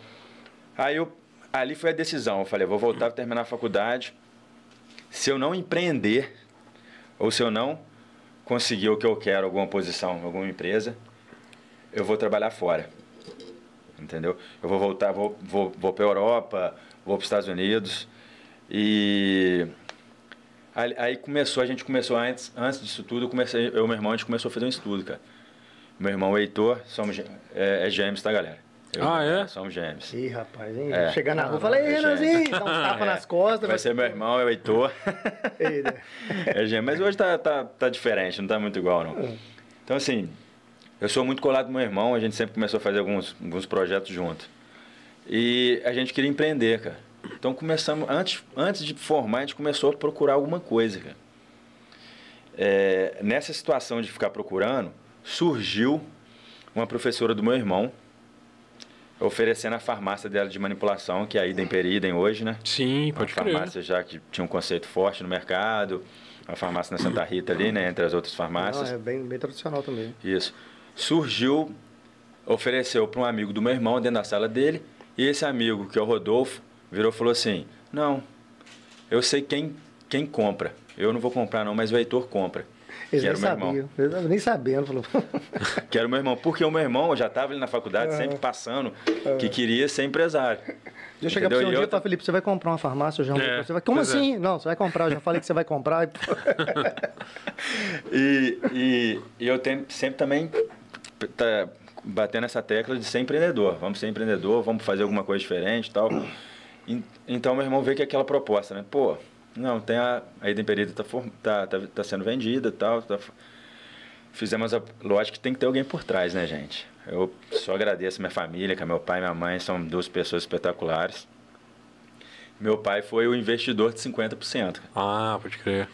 Aí eu, ali foi a decisão. Eu falei, vou voltar para terminar a faculdade. Se eu não empreender, ou se eu não conseguir o que eu quero, alguma posição, alguma empresa, eu vou trabalhar fora. Entendeu? Eu vou voltar, vou, vou, vou para Europa, vou para os Estados Unidos. E aí, aí começou, a gente começou antes, antes disso tudo, eu, comecei, eu e meu irmão, a gente começou a fazer um estudo, cara. meu irmão Heitor, somos, é, é gêmeos, tá, galera? Eu- Ah, é? Somos gêmeos. Ih, rapaz, hein? É. Chegar na rua, fala, ei, é Renanzinho, dá um tapa É. nas costas. Vai ser meu irmão, é o Heitor. Ei, né? É gêmeo, mas hoje tá, tá, tá diferente, não tá muito igual, não. É. Então, assim, eu sou muito colado com meu irmão, a gente sempre começou a fazer alguns, alguns projetos junto. E a gente queria empreender, cara. Então começamos, antes, antes de formar, a gente começou a procurar alguma coisa, cara. É, nessa situação de ficar procurando, surgiu uma professora do meu irmão oferecendo a farmácia dela de manipulação, que é a Idem Peridem hoje, né? Sim, Uma pode crer. farmácia já que tinha um conceito forte no mercado, a farmácia na Santa Rita ali, né, entre as outras farmácias. Não, é bem, bem tradicional também. Isso. Surgiu, ofereceu para um amigo do meu irmão dentro da sala dele, e esse amigo, que é o Rodolfo, virou e falou assim: "Não, eu sei quem quem compra. Eu não vou comprar não, mas o Heitor compra." Eles que nem era meu irmão. Eles nem sabendo. Falou. Que era o meu irmão, porque o meu irmão já estava ali na faculdade, sempre passando, que queria ser empresário. Eu chegar Entendeu? você um dia e falar, Felipe, você vai comprar uma farmácia? Eu já É, você vai, Como é. assim? Não, você vai comprar. Eu já falei que você vai comprar. E, e, e eu tenho, sempre também tá batendo essa tecla de ser empreendedor. Vamos ser empreendedor, vamos fazer alguma coisa diferente e tal. En- Então, meu irmão veio com aquela proposta, né? Pô, não, tem a, a Eden Perida tá, tá, tá, tá sendo vendida e tal. tá fizemos a... Lógico que tem que ter alguém por trás, né, gente? Eu só agradeço minha família, que meu pai e minha mãe são duas pessoas espetaculares. Meu pai foi o investidor de 50%. cara. Ah, pode crer.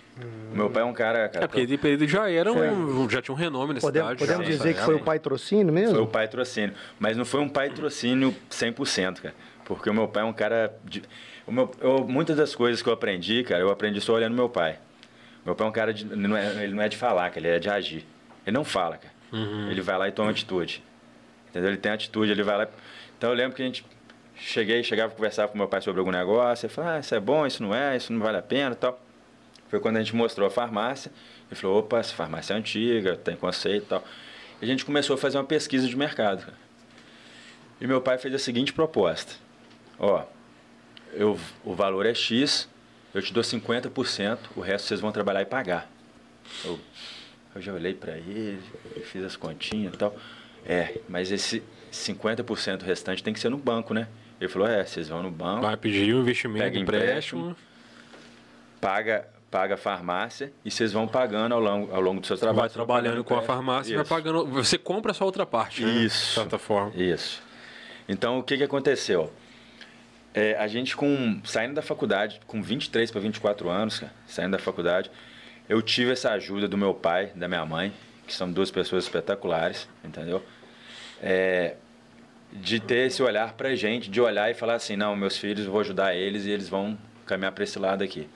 Meu pai é um cara... cara É porque de período já era um, já tinha um renome na Podemos, cidade. podemos já, dizer que foi o época. patrocínio mesmo? Foi o patrocínio. Mas não foi um patrocínio 100%, cara. Porque o meu pai é um cara. De, o meu, eu, muitas das coisas que eu aprendi, cara, eu aprendi só olhando meu pai. Meu pai é um cara de. Ele não é, ele não é de falar, cara, ele é de agir. Ele não fala, cara. Ele vai lá e toma atitude. Entendeu? Ele tem atitude, ele vai lá. Então eu lembro que a gente. Cheguei, chegava a conversar com meu pai sobre algum negócio. Ele falou: ah, isso é bom, isso não é, isso não vale a pena e tal. Foi quando a gente mostrou a farmácia. Ele falou: opa, essa farmácia é antiga, tem conceito e tal. E a gente começou a fazer uma pesquisa de mercado. E meu pai fez a seguinte proposta: Ó, eu, o valor é X, eu te dou 50%, o resto vocês vão trabalhar e pagar. Eu, eu já olhei para ele, fiz as continhas e tal. É, mas esse 50% restante tem que ser no banco, né? Ele falou: É, vocês vão no banco, Vai pedir um investimento, Pega empréstimo. paga, paga a farmácia e vocês vão pagando ao longo, ao longo do seu trabalho. Vai trabalhando com a empréstimo. farmácia e vai pagando. Você compra só outra parte, né? Isso. De certa forma. Isso. Então, o que, que aconteceu? É, a gente, com saindo da faculdade, com 23 para 24 anos, cara, saindo da faculdade, eu tive essa ajuda do meu pai, da minha mãe, que são duas pessoas espetaculares, entendeu? É, de ter esse olhar pra gente, de olhar e falar assim, não, meus filhos, eu vou ajudar eles e eles vão caminhar para esse lado aqui.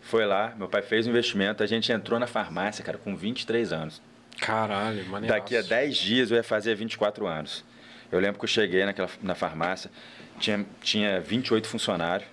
Foi lá, meu pai fez o investimento, a gente entrou na farmácia, cara, com 23 anos. Caralho, maneiro. Daqui a 10 dias eu ia fazer 24 anos. Eu lembro que eu cheguei naquela, na farmácia, tinha, tinha 28 funcionários.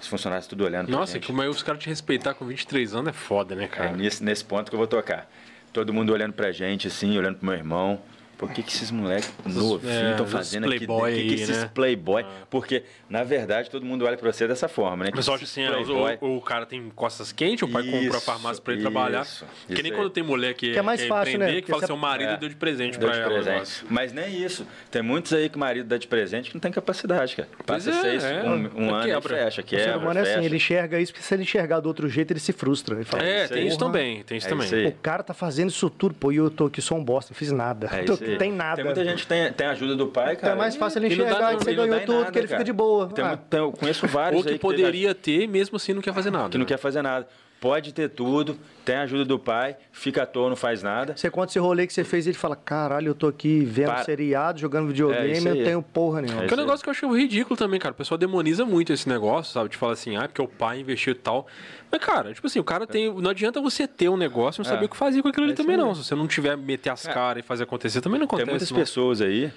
Os funcionários tudo olhando pra Nossa, gente. como é os caras te respeitar com 23 anos é foda, né, É cara? nesse, nesse ponto que eu vou tocar. Todo mundo olhando pra gente, assim, olhando pro meu irmão. Por que, que esses moleques novinhos é, estão os fazendo aqui? playboy O que, que esses né? playboy? Porque, na verdade, todo mundo olha pra você dessa forma, né? O pessoal acha assim, ah, playboy- o, o cara tem costas quentes, o pai comprou a Isso, farmácia pra ele trabalhar. isso, que isso nem aí. quando tem mulher que, Que é mais quer fácil, né? que Porque fala seu marido É. deu de presente Deu pra de ela. o presente. Mas nem isso. Tem muitos aí que o marido dá de presente que não tem capacidade, cara. Passa é, seis, é. um, um ano e Quebra. fecha, O quebra, ser humano é assim, fecha. ele enxerga isso, porque se ele enxergar do outro jeito, ele se frustra. Ele fala, É, isso tem isso também, tem isso É também. isso. O cara tá fazendo isso tudo, pô, e eu tô aqui só um bosta, não fiz nada. É tô isso aqui, tem nada. Tem muita gente que tem, tem ajuda do pai, Então cara. é mais fácil ele dá enxergar que você ganhou tudo, nada, que ele cara. fica de boa. Tem Ah, tem- eu conheço vários Ou que poderia ter, mesmo assim não quer fazer nada. que não né? quer fazer nada. Pode ter tudo, tem a ajuda do pai, fica à toa, não faz nada. Você conta esse rolê que você fez, ele fala, caralho, eu tô aqui vendo Para. seriado, jogando É, videogame, isso eu não tenho porra nenhuma. É Que é um negócio que eu acho ridículo também, cara. O pessoal demoniza muito esse negócio, sabe? De falar assim, ah, porque o pai investiu e tal. Mas, cara, tipo assim, o cara tem. Não adianta você ter um negócio e não É. saber o que fazer com aquilo ali É também, não. Se você não tiver meter as É. caras e fazer acontecer, também não acontece. Tem muitas não. pessoas aí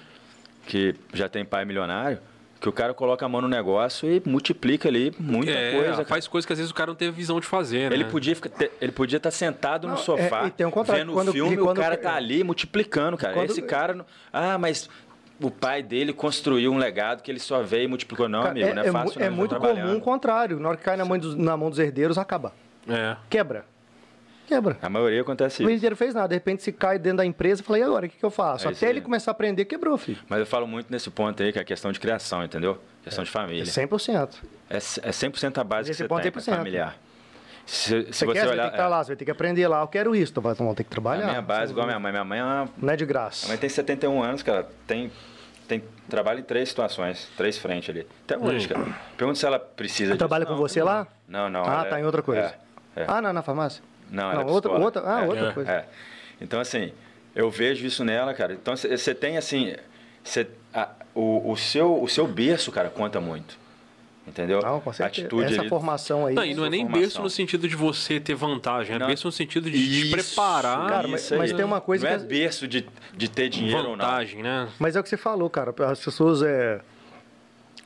que já tem pai milionário, que o cara coloca a mão no negócio e multiplica ali muita É, coisa. faz coisas que às vezes o cara não teve visão de fazer, né? Ele podia, ter- ele podia estar sentado Não, no sofá, é, e tem um contrário, vendo quando- o filme, e quando- o cara tá ali multiplicando, cara. Quando- Esse cara... Ah, mas o pai dele construiu um legado que ele só veio e multiplicou. Não, Cara, amigo, não é, é, fácil. mu- não, é muito comum o contrário. Na hora que cai na, mão dos, na mão dos herdeiros, acaba. É. Quebra. Quebra. A maioria acontece O isso. inteiro fez nada. De repente, se cai dentro da empresa, eu falei, e agora, o que, que eu faço? É Até ele começar a aprender, quebrou, filho. Mas eu falo muito nesse ponto aí, que é a questão de criação, entendeu? Questão de É família. 100%. É, é 100% a base que você ponto tem, é cara, 100%. familiar. Se, se Você, você quer, você vai ter olhar... que estar é, lá, você vai ter que aprender lá. Eu quero isso. Então, vão ter que a trabalhar. minha base, igual a minha mãe. Minha mãe é uma Não é de A graça. mãe tem 71 anos, cara. Tem, tem trabalha em três situações, três frentes ali. Até hoje, cara. Pergunta se ela precisa disso. Trabalha com Não, você lá? Não, não. Ah, tá é- em outra coisa. É, é. Ah, não, na farmácia? Não, não ela é outra, outra, ah, É, outra é, coisa. É. Então, assim, eu vejo isso nela, cara. Então, você tem, assim, cê, a- o, o, seu, o seu berço, cara, conta muito. Entendeu? Não, com A certeza. atitude Essa ali- formação aí. Não, e não é nem formação. berço no sentido de você ter vantagem, é Não. berço no sentido de te Isso, preparar Cara, mas- mas tem uma coisa não que é berço de, de ter dinheiro ou não. vantagem, né? Mas é o que você falou, cara. As pessoas é.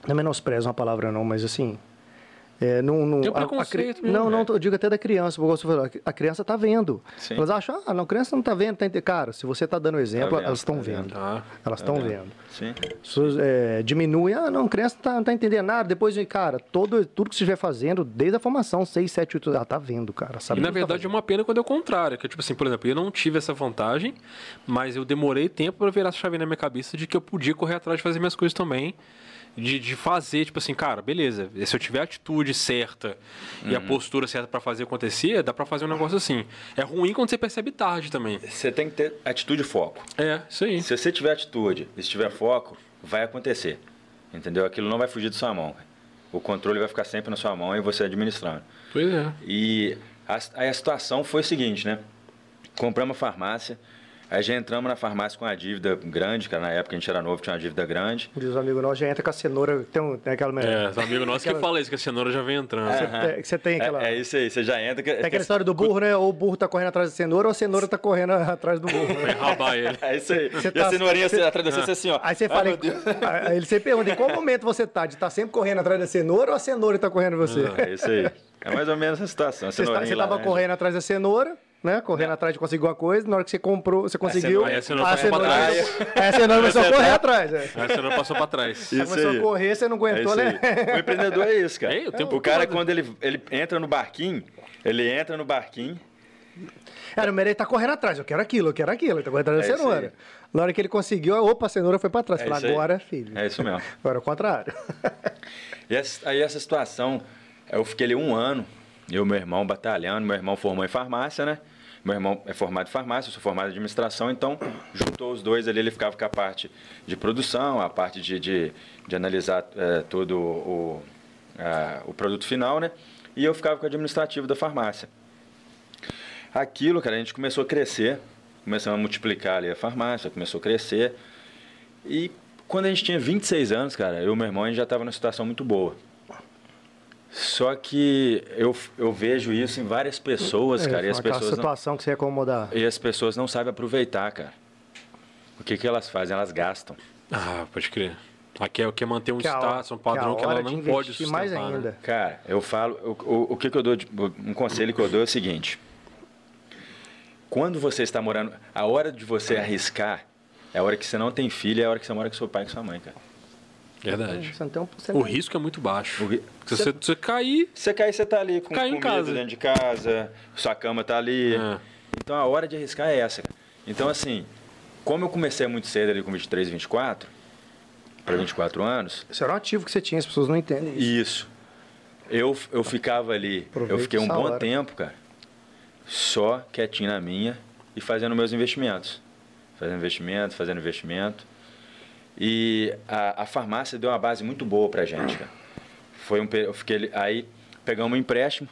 Não menosprezam a palavra, não, mas assim. É, não, não, Tem um a- a preconceito cri- mesmo, Não, não, eu digo até da criança, porque você falou, a criança tá vendo. Sim. Elas acham, ah, não, a criança não tá vendo, tá Cara, se você tá dando exemplo, vendo, elas estão tá vendo. vendo. Tá. Elas estão vendo. Sim. É, diminuem, ah, não, a criança não tá, não tá entendendo nada. Depois, cara, todo, tudo que você estiver fazendo, desde a formação, 6, 7, 8, ela tá vendo, cara. Sabe E na tá verdade é uma pena quando é o contrário, que é tipo assim, por exemplo, eu não tive essa vantagem, mas eu demorei tempo para virar essa chave na minha cabeça de que eu podia correr atrás de fazer minhas coisas também. De, de fazer, tipo assim, cara, beleza, se eu tiver a atitude certa e Uhum. a postura certa para fazer acontecer, dá para fazer um negócio assim. É ruim quando você percebe tarde também. Você tem que ter atitude e foco. É, isso aí. Se você tiver atitude e se tiver foco, vai acontecer. Entendeu? Aquilo não vai fugir de sua mão. O controle vai ficar sempre na sua mão e você administrando. Pois é. E a, a situação foi o seguinte, né? Compramos a farmácia, aí já entramos na farmácia com uma dívida grande, cara. Na época a gente era novo, tinha uma dívida grande. Diz o amigo nosso, já entra com a cenoura, tem, um, tem aquela... É, os amigos nossos que Aquela- falam isso, que a cenoura já vem entrando. Você, tem, você tem aquela... É, é isso aí, você já entra. que- Tem aquela história do burro, né? Ou o burro tá correndo atrás da cenoura, ou a cenoura tá correndo atrás do burro. Vai rabar ele. É isso aí. Você e tá- a cenourinha você- atrás de você, você assim, ó. Aí você Ai, fala, aí ele sempre pergunta, em qual momento você tá? De estar sempre correndo atrás da cenoura ou a cenoura tá correndo você? É isso aí. É mais ou menos essa situação. a Você, está, cenourinha você tava laranja. correndo atrás da cenoura, né? Correndo atrás de conseguir uma coisa, na hora que você comprou, você conseguiu. cenoura- Aí a cenoura a passou pra trás. Aí a cenoura começou a Você correr atrás. É. Aí a cenoura passou pra trás. Isso começou aí. a correr, você não É aguentou, isso né? O empreendedor é isso, cara. É, o tempo o cara, todo. quando ele, ele entra no barquinho, ele entra no barquinho, Era, mas ele tá correndo atrás, eu quero aquilo, eu quero aquilo, ele tá correndo atrás da É cenoura. Na hora que ele conseguiu, opa, a cenoura foi pra trás. É Falei, isso aí. agora, filho. é isso mesmo. Agora é o contrário. E essa- aí essa situação, eu fiquei ali um ano, eu e meu irmão batalhando, meu irmão formou em farmácia, né? Meu irmão é formado em farmácia, eu sou formado em administração, então juntou os dois ali, ele ficava com a parte de produção, a parte de, de, de analisar eh, todo o, ah, o produto final, né? E eu ficava com o administrativo da farmácia. Aquilo, cara, a gente começou a crescer, começamos a multiplicar ali a farmácia, começou a crescer. E quando a gente tinha 26 anos, cara, eu e meu irmão a gente já estava numa situação muito boa. Só que eu, eu vejo isso em várias pessoas, cara, e as É, pessoas, não, situação que você ia acomodar. e as pessoas não sabem aproveitar, cara. O que, que elas fazem? Elas gastam. Ah, pode crer. Aqui é o que é manter um Que status, um padrão que que, ela não pode sustentar. mais né? ainda. Cara, eu falo, o, o, o que, que eu dou, de, um conselho que eu dou é o seguinte. Quando você está morando, a hora de você arriscar é a hora que você não tem filho, é a hora que você mora com seu pai e com sua mãe, cara. Verdade. Você não tem um, você O risco é muito baixo. Ri- Se você, você cair, Você cair, você tá ali com Cai em comida casa. dentro de casa, sua cama tá ali. É. Então a hora de arriscar é essa. Então assim, como eu comecei muito cedo ali com 23, 24, para 24 anos, Isso era um ativo que você tinha, as pessoas não entendem isso. isso. Eu, eu ficava ali, eu fiquei um bom hora. tempo, cara, só quietinho na minha e fazendo meus investimentos. Fazendo investimento, fazendo investimento. E a, a farmácia deu uma base muito boa pra gente, cara. Foi um, eu fiquei aí pegamos um empréstimo,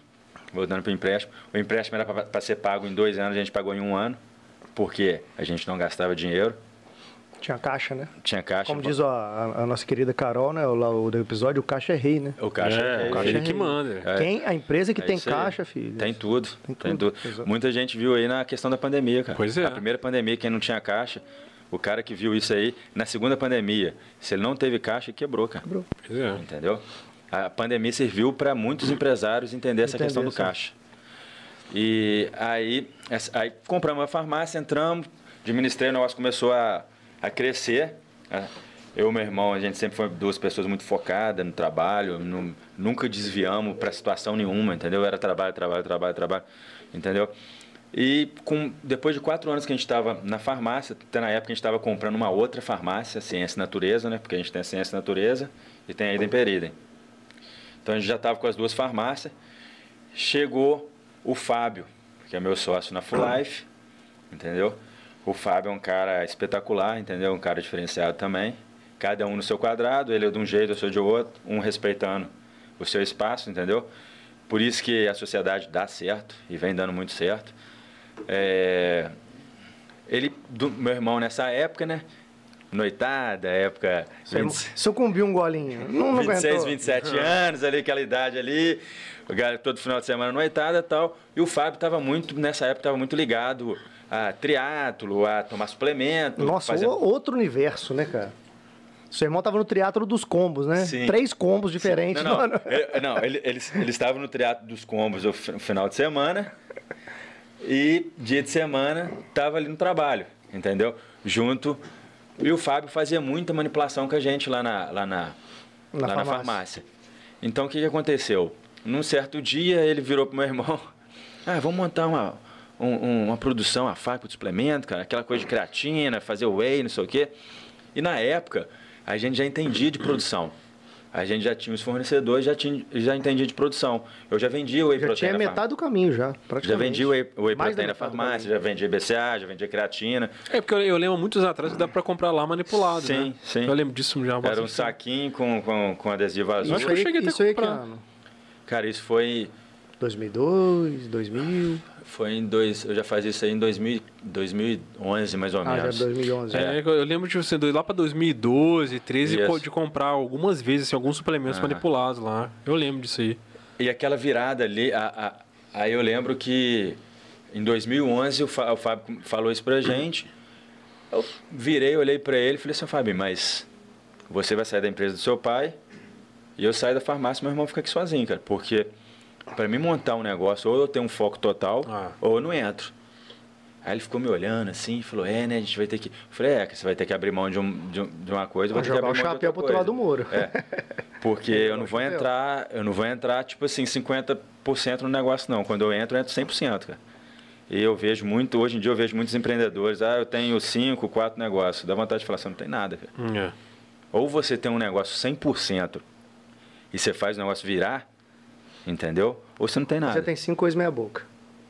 voltando para o empréstimo. O empréstimo era para ser pago em dois anos, a gente pagou em um ano, porque a gente não gastava dinheiro, Tinha caixa, né? tinha caixa. Como diz a, a nossa querida Carol, né? O, o do episódio, o caixa é rei, né? o caixa. é, é- caixa ele é que rei. manda. É. Quem, a empresa que É tem caixa, filho. Tem tudo. Tem Tem, tudo, tudo. exato. Muita gente viu aí na questão da pandemia, cara. Pois é. A primeira pandemia, quem não tinha caixa, o cara que viu isso aí, na segunda pandemia, se ele não teve caixa, quebrou, cara. Quebrou. Pois é. Entendeu? A pandemia serviu para muitos empresários entender essa questão do essa- caixa. E aí, aí compramos a farmácia, entramos, administrei, o negócio começou a, a crescer. né? Eu e meu irmão, a gente sempre foi duas pessoas muito focadas no trabalho, nu- nunca desviamos para situação nenhuma, entendeu? Era trabalho, trabalho, trabalho, trabalho, entendeu? E com, depois de quatro anos que a gente estava na farmácia, até na época a gente estava comprando uma outra farmácia, Ciência e Natureza, né? Porque a gente tem a Ciência e Natureza e tem a Idem Peridem. Então a gente já estava com as duas farmácias. Chegou o Fábio, que é meu sócio na Full Life, entendeu? O Fábio é um cara espetacular, entendeu? Um cara diferenciado também. Cada um no seu quadrado, ele é de um jeito, eu sou de outro, um respeitando o seu espaço, entendeu? Por isso que a sociedade dá certo e vem dando muito certo. É, ele, do, meu irmão nessa época, né? Noitada, época. Você 20, sucumbiu um golinho. Não, não 26, aguentou. 27 anos, ali, aquela idade ali. Todo final de semana noitada e tal. E o Fábio estava muito, nessa época, estava muito ligado a triatlo, a tomar suplemento. Nossa, fazer... outro universo, né, cara? Seu irmão estava no triatlo dos combos, né? Sim. Três combos diferentes. Não, não. mano. Ele, não, ele, eles, eles estavam no triatlo dos combos no final de semana. E dia de semana tava ali no trabalho, entendeu? Junto. E o Fábio fazia muita manipulação com a gente lá na, lá na, Na lá farmácia. na farmácia. Então o que, que aconteceu? Num certo dia ele virou pro meu irmão: Ah, vamos montar uma, um- um- uma produção, a Fábio de suplemento, cara, aquela coisa de creatina, fazer whey, não sei o quê. E na época a gente já entendia de produção. A gente já tinha os fornecedores, já, tinha, já entendia de produção. Eu já vendia whey Já proteína. tinha na metade do caminho já, praticamente. já vendi whey, whey Mais proteína na farmácia, já vendia BCA, já vendia creatina. É, porque eu, eu lembro muitos anos atrás que dá pra comprar lá manipulado, Sim, né? sim. Eu lembro disso já há Era um bastante tempo. saquinho com, com, com adesivo azul. Acho que eu Isso aí, cheguei até a isso aí que comprar. ano? Cara, isso foi, 2002, 2000. Foi em dois... Eu já fazia isso aí em 2000, 2011, mais ou Ah, já menos. 2011. É, eu lembro de você lá pra 2012, 13, Isso. de comprar algumas vezes assim, alguns suplementos Aham. manipulados lá. Eu lembro disso aí. E aquela virada ali, a, a- aí eu lembro que em 2011 o, Fá- o Fábio falou isso pra gente. Eu virei, olhei pra ele e falei assim, Fábio, mas você vai sair da empresa do seu pai e eu saio da farmácia, meu irmão fica aqui sozinho, cara. Porque pra mim montar um negócio, ou eu tenho um foco total, Ah. ou eu não entro. Aí ele ficou me olhando assim, falou, é, né, a gente vai ter que... Eu falei, é, que você vai ter que abrir mão de, um, de, um- de uma coisa, Vai ter que abrir o mão de chapéu pro outro lado do muro. É, porque eu não vou entrar, eu não vou entrar, tipo assim, 50% no negócio, não. Quando eu entro, eu entro 100%, cara. E eu vejo muito, hoje em dia eu vejo muitos empreendedores, ah, eu tenho 5, 4 negócios. Dá vontade de falar assim, não tem nada, cara. É. Ou você tem um negócio 100% e você faz o negócio virar, entendeu? Ou você não tem nada. Você tem cinco coisas meia boca.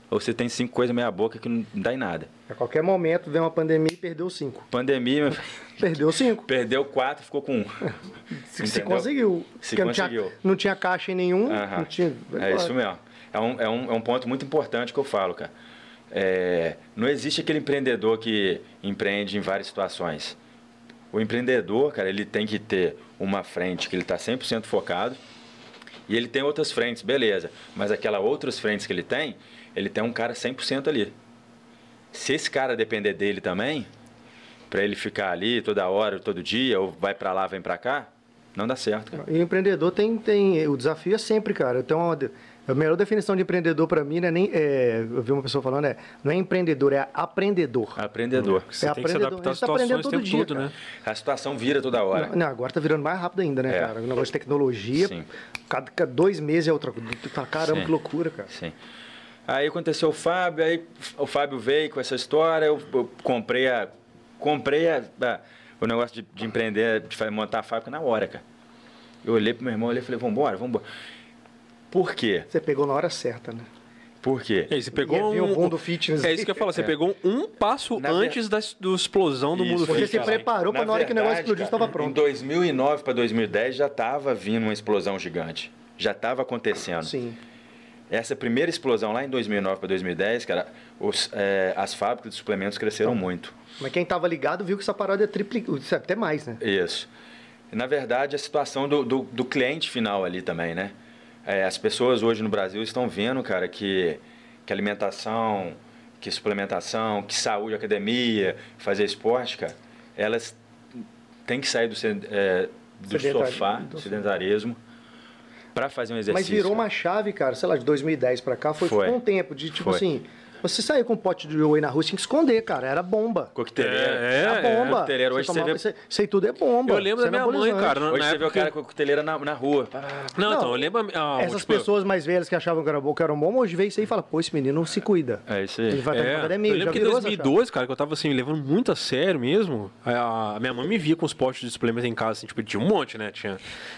Ou você tem cinco coisas meia boca que não dá em nada. A qualquer momento vem uma pandemia e perdeu cinco. Pandemia, Perdeu cinco. perdeu quatro, ficou com um. Se, se conseguiu. Se Porque não tinha, conseguiu. não tinha caixa em nenhum. Aham. Não tinha. É isso mesmo. É um, é, um, é um ponto muito importante que eu falo, cara. É, não existe aquele empreendedor que empreende em várias situações. O empreendedor, cara, ele tem que ter uma frente que ele está 100% focado e ele tem outras frentes, beleza. Mas aquelas outras frentes que ele tem, ele tem um cara 100% ali. Se esse cara depender dele também, para ele ficar ali toda hora, todo dia, ou vai para lá, vem para cá, não dá certo, cara. E o empreendedor tem, tem. O desafio é sempre, cara. Então, a melhor definição de empreendedor para mim não é nem. É, eu vi uma pessoa falando, é, não é empreendedor, é aprendedor. Aprendedor. Você É tem que se aprendedor. adaptar A às tá situações o todo tempo dia, cara. né? A situação vira toda hora. Não, agora tá virando mais rápido ainda, né, É. cara? O negócio de tecnologia. Sim. Cada, cada dois meses é outra coisa. Caramba, Sim. que loucura, cara. Sim. Aí aconteceu o Fábio, aí o Fábio veio com essa história, eu, eu comprei a. Comprei a, a- o negócio de, de empreender, de montar a fábrica na hora, cara. Eu olhei pro meu irmão olhei e falei, vambora, vambora. Por quê? Você pegou na hora certa, né? Por quê? E aí, você pegou o um, boom do fitness É isso que eu falo, você É. pegou um passo Na antes da do explosão do Isso, mundo Você fitness. se cara. preparou pra na hora que o negócio explodir, cara, estava pronto. Em 2009 para 2010 já estava vindo uma explosão gigante. Já estava acontecendo. Sim. Essa primeira explosão lá em 2009 para 2010, cara, os, é, as fábricas de suplementos cresceram muito. Mas quem tava ligado viu que essa parada é triplicada, até mais, né? Isso. Na verdade, a situação do, do, do cliente final ali também, né? É, as pessoas hoje no Brasil estão vendo, cara, que, que alimentação, que suplementação, que saúde, academia, fazer esporte, cara, elas têm que sair do, é, do Sedentari- sofá, do- sedentarismo, para fazer um exercício. Mas virou uma chave, cara, sei lá, de 2010 pra cá, foi, Foi. um tempo de, tipo Foi. assim, Você saía com um pote de whey na rua, tinha que esconder, cara. Era bomba. Coqueteleira. É, Era bomba. coqueteleira. Hoje você você tomava, vê- isso, isso aí tudo é bomba. Eu lembro da é minha mãe, cara. Hoje na você vê o época- cara com coqueteleira na, na rua. Não, Não, então, eu lembro. ah, Essas tipo, pessoas mais velhas que achavam que era bom, que era bom, hoje vê isso aí e fala, pô, esse menino não se cuida. É isso Ele aí. vai pra É, academia. eu lembro que em virou essa 2012, cara, que eu tava assim, levando muito a sério mesmo. A, minha mãe me via com os potes de suplementos em casa, assim, tipo, tinha um monte, né? Tinha,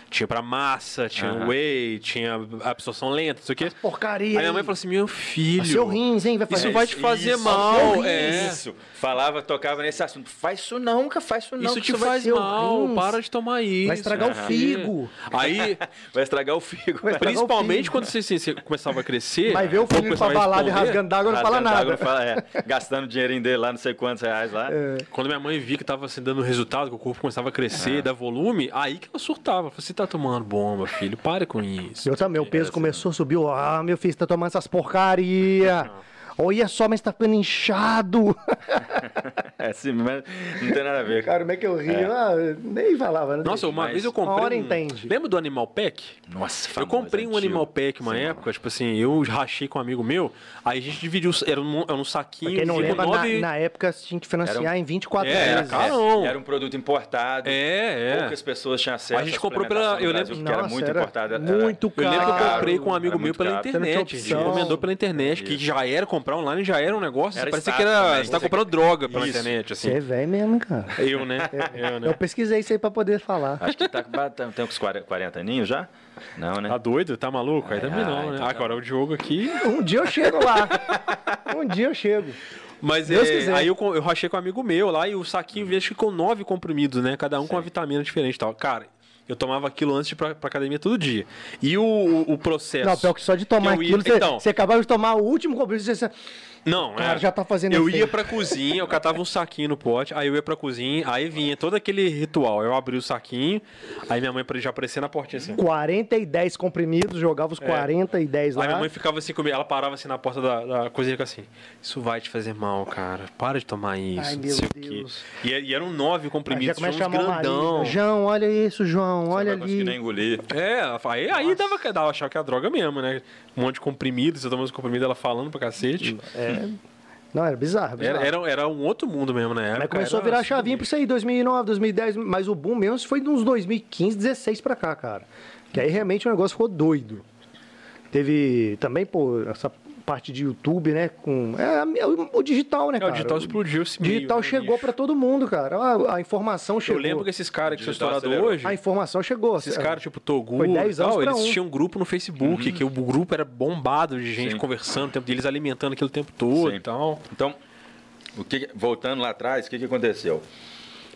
tinha pra massa, tinha Aham. whey, tinha absorção lenta, não sei o quê. Porcaria. Aí minha mãe falou assim: meu filho. Seu rins, hein? Vai fazer Isso vai te fazer Isso, mal, isso, é. Isso. Falava, tocava nesse assunto. Faz isso não, nunca faz isso não. Isso te vai faz mal, para de tomar isso. Vai estragar o figo. Aí, Vai estragar o figo. Estragar o principalmente figo. quando você, você- você começava a crescer. Vai ver o o filho pra a balada e rasgando d'água não fala nada. não fala, é. Gastando o dinheirinho dele lá, não sei quantos reais lá. Quando minha mãe via que tava assim, dando resultado, que o corpo começava a crescer, dar volume, aí que ela surtava. Falei, Você tá tomando bomba, filho, para com isso. Eu também, o peso assim. começou, subiu. Ah, meu filho, você tá tomando essas porcaria. Olha só, mas tá ficando inchado. É assim, mas não tem nada a ver. Cara, como é que eu ri? Ah, nem falava, né? Nossa, uma Mas vez eu comprei. hora um- entende. Lembra do Animal Pack? Nossa, Eu famoso, comprei um antigo. Animal Pack uma Sim. época, tipo assim, eu rachei com um amigo meu, aí a gente dividiu, era um, era um saquinho, Pra quem não lembra, na, nove- na época tinha que financiar Era um- em 24 É, era vezes. caro. Carão. Era um produto importado. É, é. Poucas pessoas tinham acesso A gente comprou pela- eu lembro- Brasil, porque era muito era importado. era- muito Eu lembro que eu Caro. comprei com um amigo Era meu muito pela caro. Não internet. A gente opção. encomendou pela internet, que já era comprar online, já era um negócio. Era parecia que era. também. Você tá comprando droga pela Isso. internet, Você é assim. velho mesmo, cara. Eu, né? Eu, né? Eu pesquisei isso aí pra poder falar. Acho que tá com ba- tem uns 40, 40 aninhos já? Não, né? Tá doido? Tá maluco? Aí também Ah, não, né? então tá Agora o Diogo aqui. Um dia eu chego lá. Um dia eu chego. Mas Deus é, quiser. aí eu, eu rachei com um amigo meu lá e o saquinho veio acho que com nove comprimidos, né? Cada um com uma vitamina diferente e tal. Cara, eu tomava aquilo antes de ir pra, pra academia todo dia. E o, o, o processo. Não, pior que só de tomar ia- aquilo, você, então. você acabava de tomar o último comprimido, você... Não, Cara, é. já tá fazendo Eu efeito. ia pra cozinha, eu catava um saquinho no pote, aí eu ia pra cozinha, aí vinha todo aquele ritual. Eu abria o saquinho, aí minha mãe já aparecia na portinha assim. 40 e 10 comprimidos, jogava os 40 e 10 lá. Aí minha mãe ficava assim comigo, ela parava assim na porta da, da cozinha e ficava assim: Isso vai te fazer mal, cara. Para de tomar isso. Ai, não meu sei o quê." Deus. E, e eram nove comprimidos, já tinha uns grandão. João, olha isso, João, olha Não vai conseguir ali. nem engolir. É, aí, aí dava, dava achar que é a droga mesmo, né? Um monte de comprimidos, você tomando os comprimidos, ela falando pra cacete. É. Não, era bizarro. bizarro. Era, era, era um outro mundo mesmo na época. Mas começou a virar assim, chavinha pra isso aí, 2009, 2010, mas o boom mesmo foi de uns 2015, 16 pra cá, cara. Que aí realmente o negócio ficou doido. Teve também, pô, essa parte de YouTube, né? Com, é, o, o digital, né, É, cara? o digital explodiu esse meio, digital chegou pra todo mundo, cara. A, a informação Eu chegou. lembro que esses caras que são estourados hoje, A informação chegou. esses caras tipo Togu Foi e 10 anos tal, eles um. tinham um grupo no Facebook, que o grupo era bombado de gente Sim. conversando, o tempo deles alimentando aquilo o tempo todo Sim. e tal. Então, o que, voltando lá atrás, o que, que aconteceu?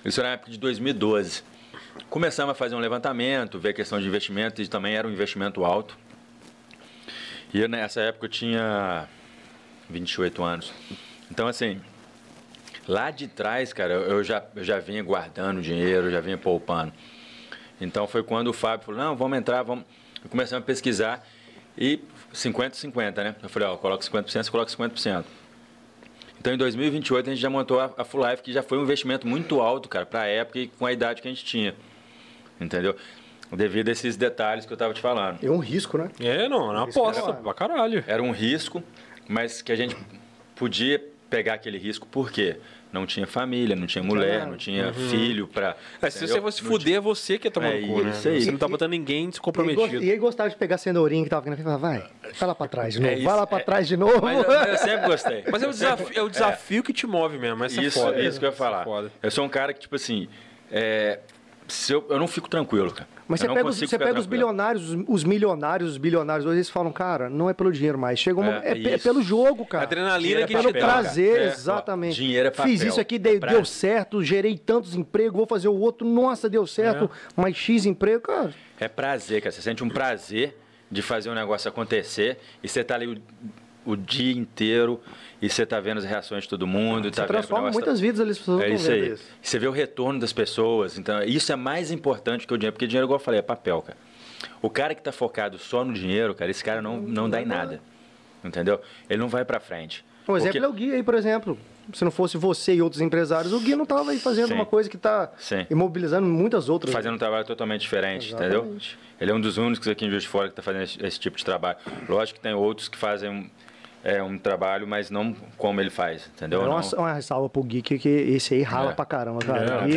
Isso era na época de 2012. Começamos a fazer um levantamento, ver a questão de investimento, e também era um investimento alto. E eu, nessa época eu tinha 28 anos. Então, assim, lá de trás, cara, eu já, eu já vinha guardando dinheiro, já vinha poupando. Então foi quando o Fábio falou, não, vamos entrar, vamos. Começamos a pesquisar. E 50-50, né? Eu falei, ó, coloca 50%, você coloca 50%. Então, em 2028, a gente já montou a, a Full Life, que já foi um investimento muito alto, cara, para a época e com a idade que a gente tinha. Entendeu? Devido a esses detalhes que eu estava te falando. É um risco, né? É, não, era uma aposta falar. pra caralho. Era um risco, mas que a gente podia pegar aquele risco porque não tinha família, não tinha mulher, não tinha filho para. É, se você fosse fuder, é você que ia tomar É no cu, né? isso aí. Você não tá botando ninguém E, descomprometido. e ele gostava de pegar a cenourinha que tava aqui na frente e falar, vai, vai lá pra trás de novo, É vai lá pra é- trás de novo. Mas, eu- sempre gostei. Mas é o desafio, é o desafio que te move mesmo, essa isso, é foda. isso que eu ia é falar. Eu sou um cara que, tipo assim, é, se eu, eu não fico tranquilo, cara. Mas você pega, os, você pega os bilionários, os, os milionários, os bilionários, hoje eles falam, cara, não é pelo dinheiro mais. Chega uma, É, é, é isso. pelo jogo, cara. Adrenalina que é te Pelo cara. prazer, É, exatamente. dinheiro é Fiz papel. isso aqui, dei- Prazer. deu certo, gerei tantos empregos, vou fazer o outro, nossa, deu certo, mais X emprego, cara. É prazer, cara. Você sente um prazer de fazer um negócio acontecer e você tá ali o, o dia inteiro e você tá vendo as reações de todo mundo. Você tá transforma negócio tá- muitas vidas ali, as pessoas É não isso aí. isso. Você vê o retorno das pessoas. Então, isso é mais importante que o dinheiro. Porque dinheiro, igual eu falei, é papel, cara. O cara que tá focado só no dinheiro, cara, esse cara não, não dá em nada. Entendeu? Ele não vai pra frente. Um exemplo Porque- é o Gui aí, por exemplo. Se não fosse você e outros empresários, o Gui não tava aí fazendo Sim. uma coisa que tá Sim. imobilizando muitas outras. fazendo um trabalho totalmente diferente, Exatamente. entendeu? Ele é um dos únicos aqui em Juiz de Fora que está fazendo esse, esse tipo de trabalho. Lógico que tem outros que fazem é um trabalho, mas não como ele faz, entendeu? É uma, Não- uma ressalva pro Geek que esse aí rala É. pra caramba, cara. É,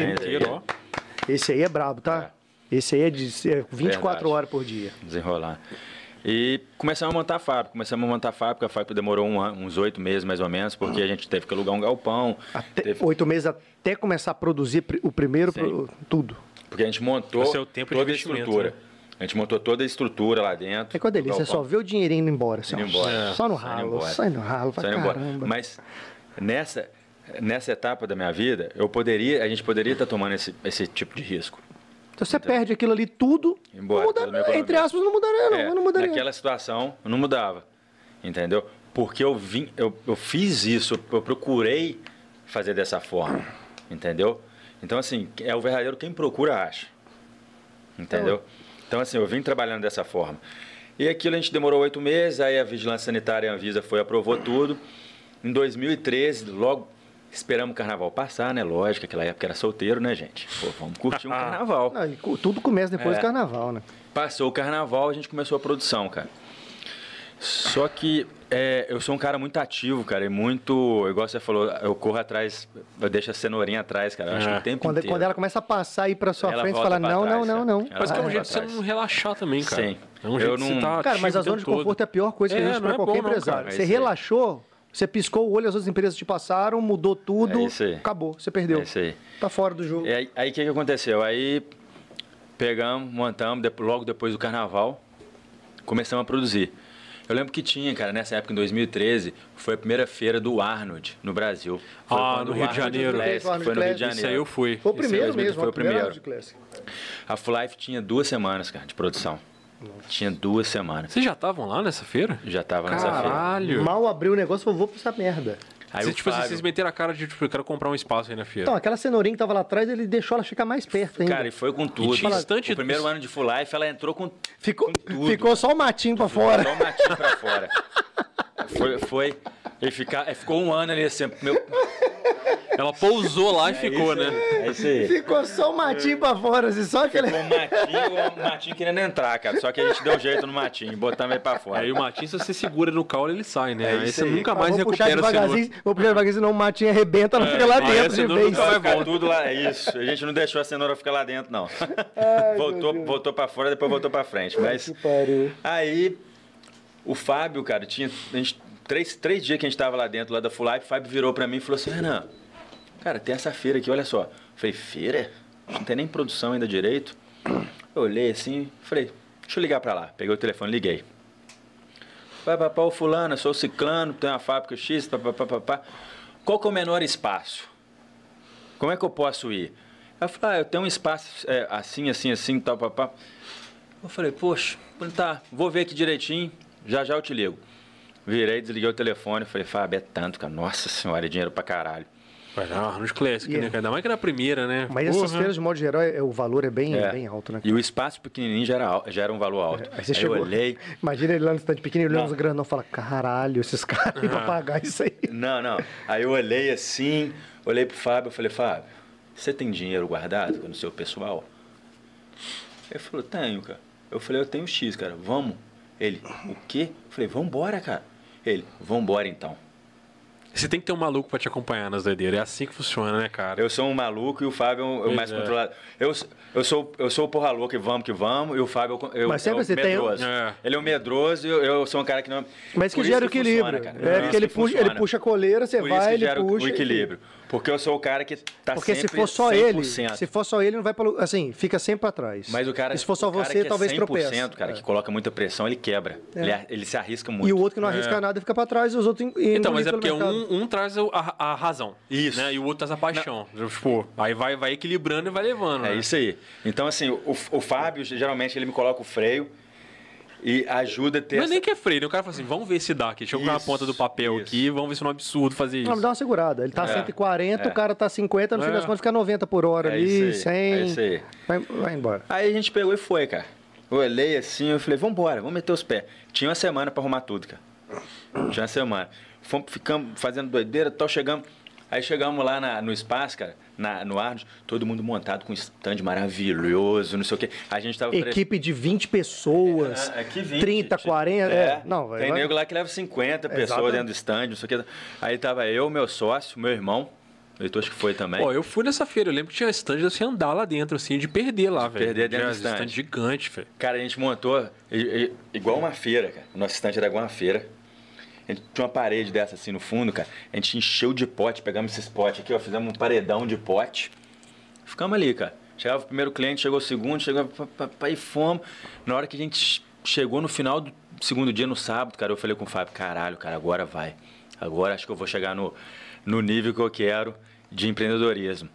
E- esse aí é brabo, tá? Esse aí é de é 24 Verdade. horas por dia. desenrolar. E começamos a montar a fábrica. Começamos a montar a fábrica. A fábrica demorou um ano- uns oito meses, mais ou menos, porque a gente teve que alugar um galpão. Até, teve- Oito meses até começar a produzir o primeiro, pro- tudo. Porque a gente montou de toda a estrutura. né? A gente montou toda a estrutura lá dentro. É com a delícia, você Galpão. só vê o dinheirinho indo embora. Assim, Indo ó. embora. Só no Saindo ralo, sai no ralo, Saindo embora. caramba. Mas nessa, nessa etapa da minha vida, eu poderia, a gente poderia estar tomando esse, esse tipo de risco. Então você perde aquilo ali tudo, Embora, não muda, entre aspas, não mudaria não, É, não mudaria. naquela situação, não mudava. Entendeu? Porque eu vim, eu, eu fiz isso, eu procurei fazer dessa forma. Entendeu? Então, assim, é o verdadeiro quem procura acha. Entendeu? Então, assim, eu vim trabalhando dessa forma. E aquilo a gente demorou oito meses, aí a Vigilância Sanitária e a Anvisa foi, aprovou tudo. Em 2013, logo esperamos o carnaval passar, né? Lógico, aquela época era solteiro, né, gente? Pô, vamos curtir um carnaval. Não, tudo começa depois É. do carnaval, né? Passou o carnaval, a gente começou a produção, cara. Só que é, eu sou um cara muito ativo, cara, e muito, igual você falou, eu corro atrás, eu deixo a cenourinha atrás, cara. Eu acho É. que o tempo Quando, inteiro. quando ela começa a passar aí pra sua Ela frente, volta fala, não, trás, não, não, cara. não. Ela Mas que é um jeito de você não relaxar também, cara. Sim. É um Eu jeito de não- você tá Cara, mas a zona de todo. conforto é a pior coisa que É, existe não pra é qualquer bom não, empresário. cara. É Você aí. relaxou, você piscou o olho, as outras empresas te passaram, mudou tudo, É isso aí. acabou, você perdeu. É isso aí. Tá fora do jogo. E aí, o que, que aconteceu? Aí pegamos, montamos, logo depois do carnaval, começamos a produzir. Eu lembro que tinha, cara, nessa época, em 2013, foi a primeira feira do Arnold no Brasil. Foi Ah, no Rio de Janeiro. Classic Foi no Rio de. Janeiro. Isso aí eu fui. Foi o primeiro mesmo mesmo, foi o primeiro. Arnold Classic. A Full Life tinha duas semanas, cara, de produção. Tinha duas semanas. Vocês já estavam lá nessa feira? Já tava nessa feira. Caralho. Mal abriu o negócio, falou, vou pra essa merda. Aí Vocês, tipo assim, Fábio- vocês meteram a cara de, tipo, eu quero comprar um espaço aí na feira. Então, aquela cenourinha que tava lá atrás, ele deixou ela ficar mais perto ainda. Cara, e foi com tudo. tinha estante o primeiro ano de Full Life, ela entrou com, ficou, com tudo. ficou só o matinho pra fora. Só o matinho pra fora. Foi, foi. Ele fica, ele ficou um ano ali assim. Meu, Ela pousou lá e é ficou, isso né? É isso aí. Ficou só o matinho pra fora, assim, só aquele... Ficou o matinho, o matinho querendo entrar, cara. Só que a gente deu jeito no matinho, botamos ele pra fora. Aí o Matinho, se você segura no caule, ele sai, né? É aí você aí. nunca Ah, mais vou puxar recupera cenoura. devagarzinho, vou puxar devagarzinho, senão o matinho arrebenta, ela fica lá dentro de vez. nunca vai tudo lá, é isso. A gente não deixou a cenoura ficar lá dentro, não. voltou, voltou pra fora, depois voltou pra frente. Mas Que pariu. aí o Fábio, cara, tinha. Gente, três, três dias que a gente tava lá dentro, lá da Full Life, o Fábio virou pra mim e falou assim: Renan, cara, tem essa feira aqui, olha só. Eu falei, feira? Não tem nem produção ainda direito. Eu olhei assim, falei, deixa eu ligar pra lá. Peguei o telefone, liguei. Vai, papá, o fulano, eu sou o ciclano, tem uma fábrica X, papapá, papá. Qual que é o menor espaço? Como é que eu posso ir? Ela falou, ah, eu tenho um espaço é, assim, assim, assim, tal, papá. Eu falei, poxa, tá, vou ver aqui direitinho, já já eu te ligo. Virei, desliguei o telefone, falei, Fábio, é tanto, cara, nossa senhora, é dinheiro pra caralho. Vai lá, nos Classic, Yeah. né? cara? Ainda mais que na primeira, né? Mas essas feiras, de modo geral, é- o valor é bem, É. bem alto, né? E o espaço pequenininho já era, já era um valor alto. Aí você Aí chegou. eu olhei, Imagina ele lá no stand pequeno, olhando Não. os grandão e fala: caralho, esses caras aí pra pagar isso aí. Não, não. Aí eu olhei assim, olhei pro Fábio, eu falei, Fábio, você tem dinheiro guardado no seu pessoal? Ele falou, tenho, cara. Eu falei, eu tenho X, cara, vamos. Ele, o quê? Eu falei, vambora, cara. Ele, vambora então. Você tem que ter um maluco pra te acompanhar nas doideiras. É assim que funciona, né, cara? Eu sou um maluco e o Fábio é o Pois mais é. controlado. Eu, eu, sou, eu sou o porra louca e vamos que vamos, e o Fábio é o- eu, Mas sempre é o você tem medroso. É. Ele é o medroso e eu, eu sou um cara que não... Mas que gera o equilíbrio. funciona, cara. é Por porque ele que puxa, ele puxa a coleira, você vai, ele gera o- puxa. o equilíbrio. Porque eu sou o cara que tá Porque sempre se for só ele, 100%. se for só ele, não vai para assim, fica sempre pra trás. Mas o cara, E se for só você, que talvez é 100%, tropeça. cara, É. que coloca muita pressão, ele quebra. É. Ele, ele se arrisca muito. E o outro que não arrisca É. nada fica pra trás e os outros en- Então, mas é porque um, um traz a, a razão. Isso. Né? E o outro traz a paixão. Tipo, aí vai, vai equilibrando e vai levando. É né? isso aí. Então, assim, o, o Fábio, geralmente, ele me coloca o freio e ajuda a ter Não é essa... nem que é freio, né? O cara fala assim, vamos ver se dá aqui. Deixa eu colocar a ponta do papel isso. aqui, vamos ver se não é um absurdo fazer isso. Não, dá uma segurada. Ele tá É, 140, é. o cara tá 50, no fim É. das contas fica 90 por hora É ali, isso aí, 100. é isso aí. Vai, vai embora. Aí a gente pegou e foi, cara. Eu olhei assim, eu falei, vambora, vamos meter os pés. Tinha uma semana pra arrumar tudo, cara. Tinha uma semana. Fomos, ficamos fazendo doideira, tal, chegamos. Aí chegamos lá na- no espaço, cara, na- no Arnos, todo mundo montado com um stand maravilhoso, não sei o quê. A gente tava Equipe de 20 pessoas, É, aqui 20. 30, 40. É. Não, vai. Tem vai. nego lá que leva 50 pessoas Exatamente. dentro do stand, não sei o que. Aí tava eu, meu sócio, meu irmão. O Heitor acho que foi também. Pô, eu fui nessa feira, eu lembro que tinha stand de você andar lá dentro, assim, de perder lá, velho. perder dentro do stand. gigante, velho. Cara, a gente montou igual uma feira, cara. O nosso estante era igual uma feira. A gente tinha uma parede dessa assim no fundo, cara. A gente encheu de pote, pegamos esses potes aqui, ó, fizemos um paredão de pote. Ficamos ali, cara. Chegava o primeiro cliente, chegou o segundo, chegava e fomos. Na hora que a gente chegou no final do segundo dia, no sábado, cara, eu falei com o Fábio, caralho, cara, agora vai. Agora acho que eu vou chegar no, no nível que eu quero de empreendedorismo.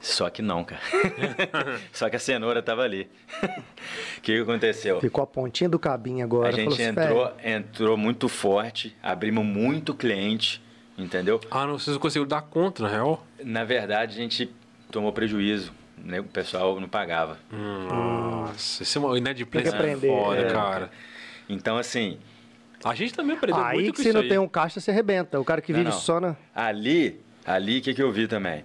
Só que não, cara. Só que a cenoura tava ali. O que, que aconteceu? Ficou a pontinha do cabinho agora. A gente falou assim, entrou, "Velho, entrou muito forte, abrimos muito cliente, entendeu? Ah, não, vocês não conseguiram dar conta, na real? Na verdade, a gente tomou prejuízo, né? O pessoal não pagava. Nossa, isso é uma inadimplência Tem que aprender, foda, é. cara. Então, assim, A gente também aprendeu Aí muito que com se isso não aí. tem um caixa, você arrebenta. O cara que Não, vive não. só na. ali, ali, o que, que eu vi também?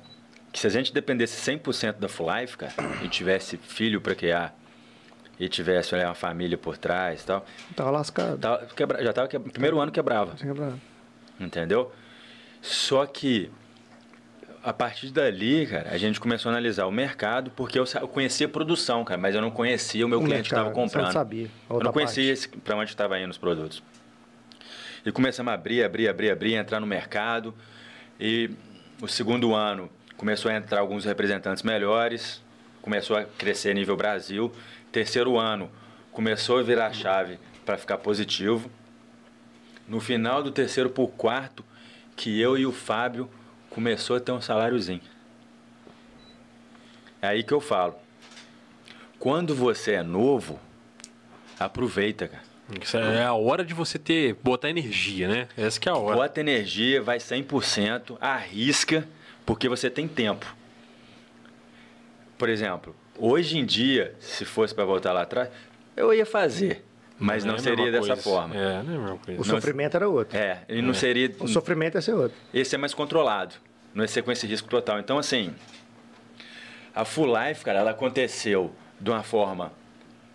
Que se a gente dependesse 100% da Full Life, cara, e tivesse filho para criar, e tivesse olha, uma família por trás e tal, Tava lascado. tava, quebra- já tava, que- primeiro ano quebrava. Entendeu? Só que a partir dali, cara, a gente começou a analisar o mercado, porque eu, eu conhecia a produção, cara, mas eu não conhecia o meu O cliente que estava mercado, você não comprando. sabia, Eu não conhecia para onde estava indo os produtos. E começamos a abrir, abrir, abrir, abrir, entrar no mercado. E o segundo ano começou a entrar alguns representantes melhores, começou a crescer nível Brasil. Terceiro ano começou a virar a chave para ficar positivo. No final do terceiro por quarto, que eu e o Fábio começou a ter um saláriozinho. É aí que eu falo. Quando você é novo, aproveita, cara. Isso é a hora de você ter, botar energia, né? Essa que é a hora. Bota energia, vai 100%, arrisca, porque você tem tempo. Por exemplo, hoje em dia, se fosse para voltar lá atrás, eu ia fazer, mas não, é a seria dessa coisa. forma. É, não é a mesma coisa. O Não- sofrimento era outro. É, e não seria. O sofrimento ia ser outro. Esse é mais controlado, não é ser com esse risco total. Então, assim, a Full Life, cara, ela aconteceu de uma forma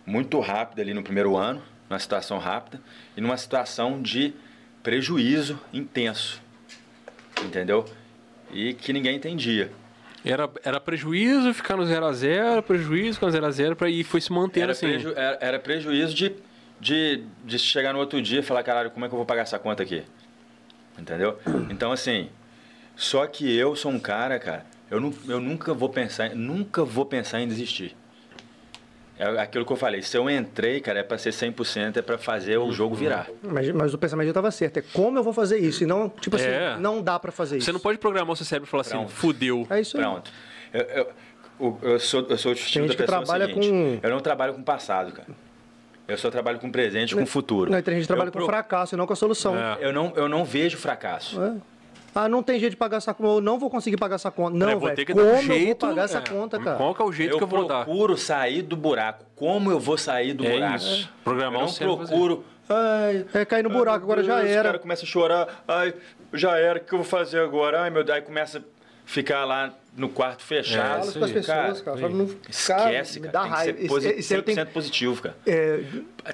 muito rápida ali no primeiro ano, numa situação rápida, e numa situação de prejuízo intenso, entendeu? E que ninguém entendia. Era, era prejuízo ficar no 0x0, prejuízo ficar no 0x0, pra ir foi se mantendo Era, assim. preju- era- era prejuízo de, de, de chegar no outro dia e falar, caralho, como é que eu vou pagar essa conta aqui? Entendeu? Então, assim, só que eu sou um cara, cara, eu, nu- eu nunca vou pensar, nunca vou pensar em desistir. É aquilo que eu falei, se eu entrei, cara, é pra ser 100%, é pra fazer o jogo virar. Mas, mas o pensamento já estava certo. É como eu vou fazer isso? E não, tipo assim, É. não dá pra fazer isso. Você não pode programar o seu cérebro e falar assim, Pronto. fudeu. É isso aí. Pronto. Eu, eu, o- eu sou, eu sou o estilo gente da que pessoa trabalha seguinte, com- eu não trabalho com passado, cara. Eu só trabalho com presente, com futuro. Não, tem gente que trabalha Eu com pro- fracasso e não com a solução. É. Eu não, eu não vejo fracasso. É. Ah, não tem jeito de pagar essa conta. Eu não vou conseguir pagar essa conta. Não, vou velho. ter que Como dar um eu vou jeito. pagar essa é, conta, cara? Qual que é o jeito eu que eu vou dar? procuro sair do buraco. Como eu vou sair do É buraco? isso. Programar eu não procuro. Ai, É cair no ai, buraco, meu agora já Deus, era. O cara começa a chorar. Ai, já era. O que eu vou fazer agora? Ai, meu Deus. Aí começa ficar lá no quarto fechado. Fala isso isso com as pessoas, cara. Fala, não, cara, Esquece, me cara. dá tem que raiva. ser Isso, posi- isso aí eu 100% tenho, positivo, cara. é,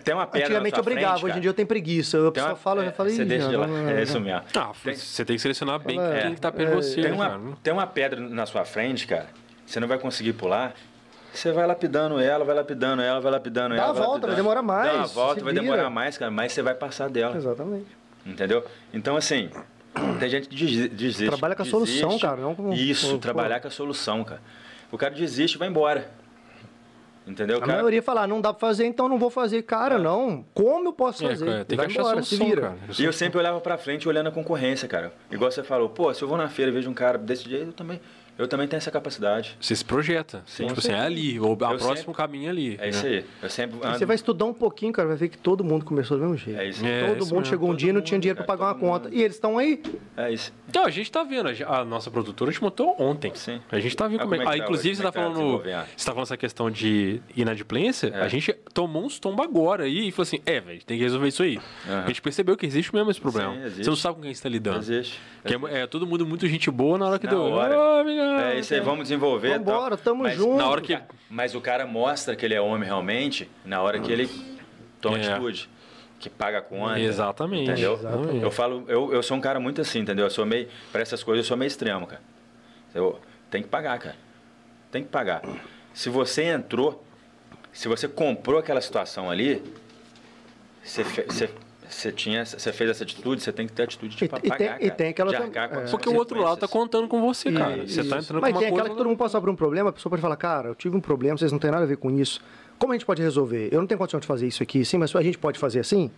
Tem uma pedra antigamente eu brigava, frente, hoje em dia eu tenho preguiça. Eu só uma- falo, é, eu falei, Você deixa de lá. não, É isso mesmo. Ah, você tem que selecionar bem É. quem que tá perto de É, você, Tem uma, cara? tem uma pedra na sua frente, cara. Você não vai conseguir pular. Você vai lapidando ela, vai lapidando ela, vai lapidando Dá ela. a volta, lapidando. vai demorar mais, Dá uma volta, vai demorar mais, cara, mas você vai passar dela. Exatamente. Entendeu? Então, assim, tem gente que desi- desiste. Trabalha com a desiste. solução, cara, não com- Isso, com- trabalhar com a solução, cara. O cara desiste e vai embora. Entendeu? A cara, maioria fala, ah, não dá pra fazer, então não vou fazer. Cara, não. Como eu posso É, fazer? cara, tem que Vai achar embora, a se solução, vira. cara. E eu sempre olhava pra frente olhando a concorrência, cara. Igual você falou, pô, se eu vou na feira e vejo um cara desse jeito, eu também. Eu também tenho essa capacidade. Você se projeta. Sim. tipo assim, é ali. Ou a Eu próximo sempre- caminho é ali. É isso aí. Eu sempre ando... Você vai estudar um pouquinho, cara, vai ver que todo mundo começou do mesmo jeito. É isso. É, todo isso mundo mesmo. chegou um Todo dia e não tinha mundo, dinheiro pra cara, pagar uma todo conta. mundo. E eles estão aí. É isso. Então, a gente tá vendo, a nossa produtora gente montou ontem. Sim. A gente tá vendo Ah, como é como é ah, que tá Inclusive, hoje? você tá Como é tá falando. Você tá falando essa questão de inadimplência. É. A gente tomou uns tombos agora aí e falou assim: é, velho, tem que resolver isso aí. Aham. A gente percebeu que existe mesmo esse problema. Sim, existe. Você não sabe com quem você tá lidando. Existe. Que é, é todo mundo muito gente boa na hora que Na deu. hora. Ô, É isso aí, vamos desenvolver. Vambora, tamo Mas junto. Na hora que. Mas o cara mostra que ele é homem realmente na hora que ele toma É. atitude. Que paga conta. Exatamente. Entendeu? Exatamente. Eu falo, eu, eu sou um cara muito assim, entendeu? Eu sou meio. Para essas coisas eu sou meio extremo, cara. Eu tem que pagar, cara. Tem que pagar. Se você entrou, se você comprou aquela situação ali, você, você, você tinha, você fez essa atitude, você tem que ter atitude de E- pra e tem- pagar, e cara. tem aquela de tam- é. Porque o outro lado tá contando com você, cara. E- Você tá isso. entrando Mas com uma tem coisa. aquela que todo mundo passar por um problema, a pessoa pode falar, cara, eu tive um problema, vocês não têm nada a ver com isso. Como a gente pode resolver? Eu não tenho condição de fazer isso aqui, sim, mas a gente pode fazer assim?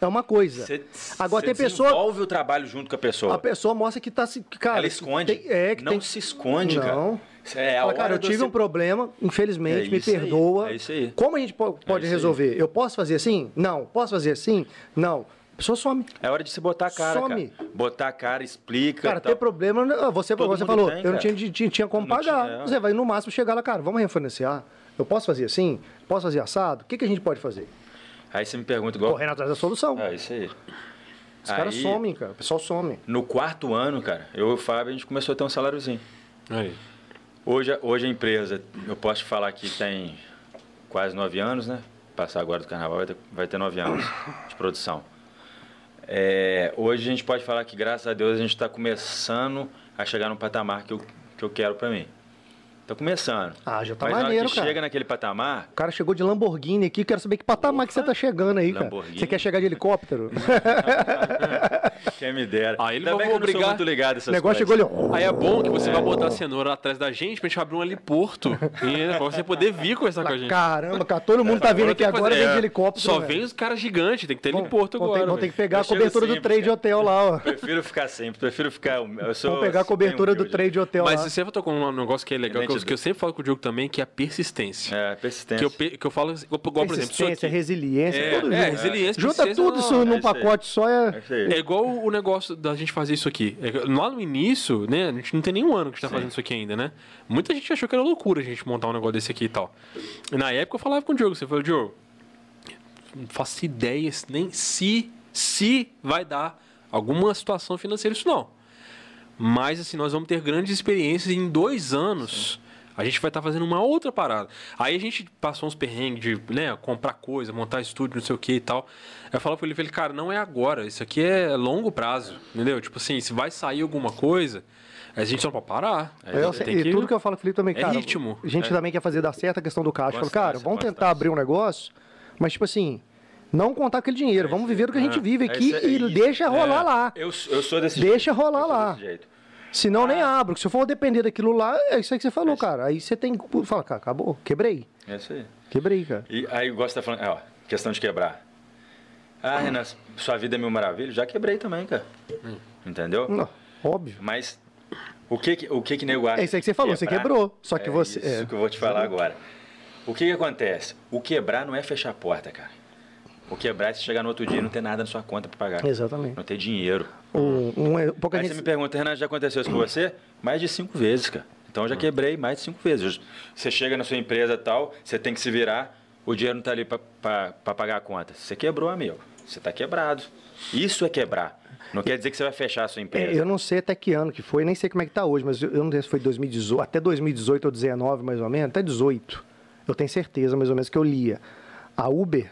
É uma coisa. Você, Agora tem pessoa. desenvolve o trabalho junto com a pessoa. A pessoa mostra que tá se. Cara, Ela esconde. tem- é, que não tem, se esconde, cara. É Fala, cara, eu tive você- um problema, infelizmente, É me isso aí, perdoa. é isso aí. Como a gente po- pode aí. resolver? Eu posso fazer assim? Não. Posso fazer assim? Não. A pessoa some. É hora de você botar a cara, Some. cara. Botar a cara, explica. Cara, tal. ter problema, não, você, Todo você falou, tem, eu não tinha, tinha, tinha como Não pagar. tinha, é. Você vai no máximo chegar lá, cara, vamos refinanciar? Eu posso fazer assim? Posso fazer assado? O que, que a gente pode fazer? Aí você me pergunta igual. Correndo atrás da solução. É isso aí. Os caras Aí, somem, cara. O pessoal some. No quarto ano, cara, eu e o Fábio, a gente começou a ter um saláriozinho. Aí. Hoje, hoje a empresa, eu posso falar que tem quase nove anos, né? Passar agora do carnaval vai ter, vai ter nove anos de produção. É, hoje a gente pode falar que, graças a Deus, a gente está começando a chegar no patamar que eu, que eu quero para mim. Tô começando. Ah, já tá Mas na hora maneiro, que cara. chega naquele patamar, O cara chegou de Lamborghini aqui, quero saber que patamar que você tá chegando aí, cara. Você quer chegar de helicóptero? quem me dera. Aí ele Ainda vai que eu não obrigar- muito ligado a o essas negócio coisas. chegou ali. Aí é bom que você vai botar a cenoura atrás da gente pra gente abrir um heliporto. E, pra você poder vir conversar com a gente. Caramba, cara, todo mundo tá vindo aqui tem que agora fazer- vem de é, helicóptero. Só velho. vem os caras gigantes, tem que ter heliporto vão ter- agora. Vão ter velho. que pegar a Eu cobertura do trade cara. hotel lá, ó. Prefiro ficar sempre, prefiro ficar. Eu sou, Vamos pegar a cobertura do trade hotel Mas lá. você tocou um negócio que é legal, que eu, que eu sempre falo com o Diogo também, que é a persistência. É, Que persistência. eu, pe- que eu falo, igual, por exemplo, isso Persistência, resiliência, É, tudo é, junto. resiliência, Junta tudo não, isso é num isso pacote só, É é... isso. É igual o negócio da gente fazer isso aqui. É Lá no início, né? A gente não tem nenhum ano que a gente tá Sim. fazendo isso aqui ainda, né? Muita gente achou que era loucura a gente montar um negócio desse aqui e tal. E na época eu falava com o Diogo, você falou, Diogo, não faço ideia nem se, se vai dar alguma situação financeira isso não. Mas assim, nós vamos ter grandes experiências em dois anos. A gente vai estar fazendo uma outra parada. Aí a gente passou uns perrengues de né, comprar coisa, montar estúdio, não sei o que e tal. Aí eu falava pra ele, falei, cara, não é agora. Isso aqui é longo prazo. Entendeu? Tipo assim, se vai sair alguma coisa, a gente não pode parar. A Eu tem e que- tudo que eu falo o Felipe também, É cara. ritmo. A gente É. também quer fazer dar certo a questão do caixa. Fala, cara, vamos tentar constância. abrir um negócio, mas tipo assim, não contar aquele dinheiro. Vamos viver do que a gente vive É aqui isso- é e deixa rolar É, lá. Eu, eu sou desse Deixa jeito. rolar lá. desse jeito. Senão Ah. nem abro. Se eu for depender daquilo lá, é isso aí que você falou, cara. Aí você tem que falar, cara, acabou, quebrei. É isso aí. Quebrei, cara. E aí eu gosto de falando, ó, questão de quebrar. Ah, Renan, sua vida é mil maravilhas. Já quebrei também, cara. Entendeu? Não, óbvio. Mas o que que, o que, que nego acha É isso aí que você falou, você quebrar? quebrou. Só que É você- Isso é. que eu vou te falar agora. O que, que acontece? O quebrar não é fechar a porta, cara. O quebrar é você chegar no outro dia e não ter nada na sua conta para pagar. Exatamente. Não ter dinheiro. Um, um, pouca Aí gente... você me pergunta, Renan, já aconteceu isso com você? Mais de cinco vezes, cara. Então eu já quebrei mais de cinco vezes. Você chega na sua empresa tal, você tem que se virar, o dinheiro não está ali para pagar a conta. Você quebrou, amigo. Você está quebrado. Isso é quebrar. Não quer dizer que você vai fechar a sua É, empresa. eu não sei até que ano que foi, nem sei como é que tá hoje, mas eu, eu não sei se foi 2018, até 2018 ou 19 mais ou menos, até 18. Eu tenho certeza mais ou menos que eu lia. A Uber,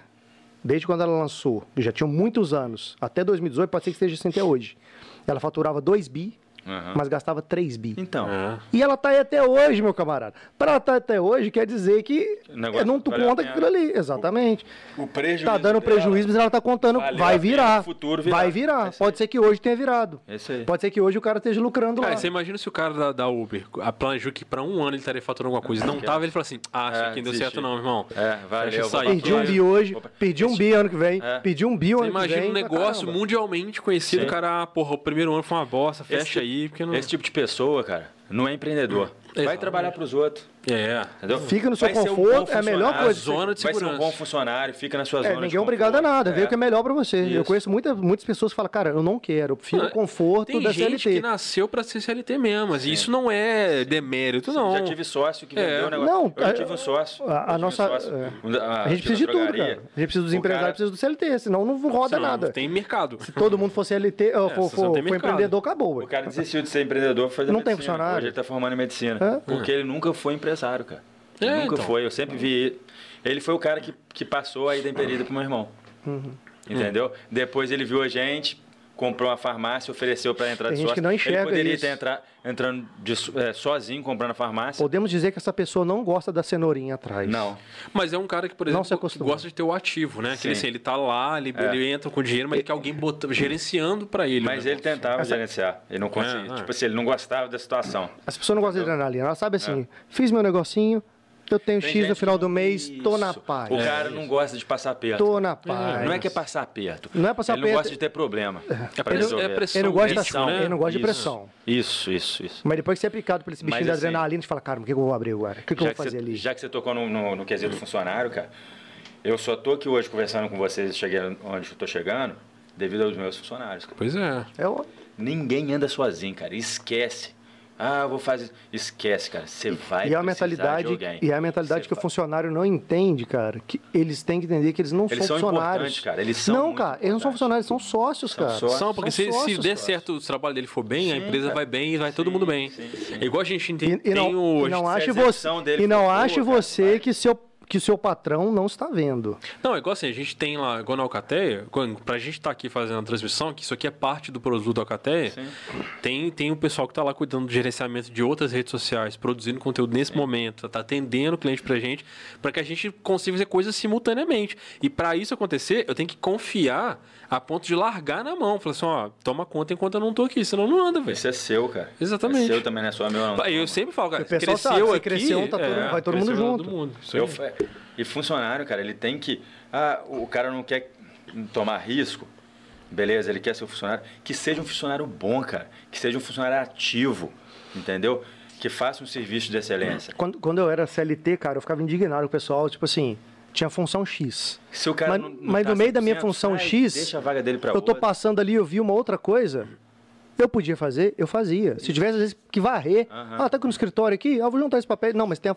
desde quando ela lançou, já tinha muitos anos, até 2018, pode ser que esteja assim até hoje. Ela faturava 2 bi, Mas gastava 3 bi. Então, É. E ela tá aí até hoje, meu camarada. Para ela estar até hoje, quer dizer que O é, não tu conta aquilo ali. Exatamente. o prejuízo Tá dando dela- prejuízo, mas ela tá contando, valeu vai virar. futuro virar. Vai virar. É isso Pode aí. ser que hoje tenha virado. É isso aí. Pode ser que hoje o cara esteja lucrando lá. Cara, você imagina se o cara da, da Uber a planejou que pra um ano ele estaria faturando alguma coisa. Não tava, ele falou assim: Ah, isso É, aqui não deu certo, não, irmão. É, valeu, eu sair. Perdi um bi hoje, perdi um bi ano que vem, É. perdi um bi ano que imagina vem. um pra negócio mundialmente conhecido, o cara, porra, o primeiro ano foi uma bosta, fecha Esse- porque não. Esse tipo de pessoa, cara, não é empreendedor. Vai trabalhar para os outros. É. Entendeu? Fica no seu um conforto, bom é a melhor coisa. A zona de Vai ser um segurança. bom funcionário, fica na sua É, zona ninguém de é obrigado a nada, vê É. o que é melhor pra você. Eu Isso. conheço muita, muitas pessoas que falam, cara, eu não quero, eu prefiro o conforto Tem da gente CLT. que nasceu pra ser CLT mesmo, mas isso não é demérito, não. Já tive sócio que É. vendeu o negócio. Não, eu já a- tive um sócio. a- a eu um nossa- sócio. é. Um da- A gente precisa de tudo, cara. A gente precisa dos O empresários, cara- precisa do CLT, senão não roda Senão, nada. Não tem mercado. Se todo mundo fosse CLT, for, empreendedor, acabou. O cara desistiu de ser empreendedor foi fazer Não tem funcionário? Hoje ele tá formando em medicina. É? Porque ele nunca foi empresário, cara. Ele É, nunca então. foi. Eu sempre vi. Ele foi o cara que, que passou a ida imperida pro meu irmão. Uhum. Entendeu? Depois ele viu a gente, comprou uma farmácia, ofereceu para entrar Tem de gente sócio. que não enxerga Ele poderia isso. ter entra, entrando de é, sozinho, comprando a farmácia. Podemos dizer que essa pessoa não gosta da cenourinha atrás. Não. Mas é um cara que, por Não exemplo, se acostuma. gosta de ter o ativo, né? Que ele, Sim. assim, ele tá lá, ele, ele entra com dinheiro, mas ele quer alguém bota- gerenciando pra ele. Mas né? ele tentava gerenciar. Ele não conseguia. É, é. Tipo assim, ele não gostava da situação. As pessoas não gostam de adrenalina. Ela sabe assim, fiz meu negocinho, eu tenho É. Tem X no final do mês, tô na Isso. paz. O cara não gosta de passar perto. Tô na paz. Não é que é passar perto. Não é passar ele perto. não gosta de ter problema. É, pra pressão, resolver. é pressão. Ele não gosta, pressão, de, né? ele não gosta de Isso. pressão. Isso, isso, isso. Mas depois que você é picado por esse bichinho Mas da assim, adrenalina, a gente fala, cara, o que, que eu vou abrir agora? O que, que eu vou fazer você, ali? já que você tocou no, no, no quesito funcionário, cara, eu só tô aqui hoje conversando com vocês e cheguei onde eu tô chegando devido aos meus funcionários. cara. Pois é. É o- Ninguém anda sozinho, cara. Esquece. Ah, eu vou fazer. Esquece, cara. Você vai E é a precisar mentalidade, de alguém. e é a mentalidade Você que o vai- funcionário não entende, cara. Que eles têm que entender que eles não Eles são são funcionários. importantes, cara. Eles são não, cara, eles não são funcionários, são sócios, São cara. sócios. São, porque São se, se sócios, der cara. certo o trabalho dele for bem, a Sim, empresa cara. vai bem e vai todo Sim, mundo bem. sim, sim. É igual a gente tem, E, e tem não, hoje. e não se a ache você, dele e não ache boa, cara, você vai. que seu que o seu patrão não está vendo. Não, é igual assim, a gente tem lá, igual na Alcateia, quando- pra gente estar aqui fazendo a transmissão, que isso aqui é parte do produto da Alcateia, Sim. tem, tem o pessoal que tá lá cuidando do gerenciamento de outras redes sociais, produzindo conteúdo nesse momento, tá atendendo o cliente pra gente, para que a gente consiga fazer coisas simultaneamente. E para isso acontecer, eu tenho que confiar a ponto de largar na mão. Falar assim, ó, toma conta enquanto eu não tô aqui, senão não anda, velho. Isso é seu, cara. Exatamente. É seu também, não é só meu, não. Eu sempre falo, cara, O pessoal cresceu sabe, aqui, crescer um, tá todo- é, vai todo mundo cresceu junto. todo mundo. Eu e funcionário, cara, ele tem que. Ah, o cara não quer tomar risco. Beleza, ele quer ser um funcionário. Que seja um funcionário bom, cara. Que seja um funcionário ativo. Entendeu? Que faça um serviço de excelência. Quando, quando eu era CLT, cara, eu ficava indignado com o pessoal, tipo assim, tinha função X. Se o cara Mas- não, não mas tá no meio da minha 100%, função sai, X, eu tô outra. passando ali, eu vi uma outra coisa, eu podia fazer, eu fazia. Se tivesse, às vezes, que varrer, Aham. ah, tá aqui no escritório aqui, ah, vou juntar esse papel. Não, mas tem a,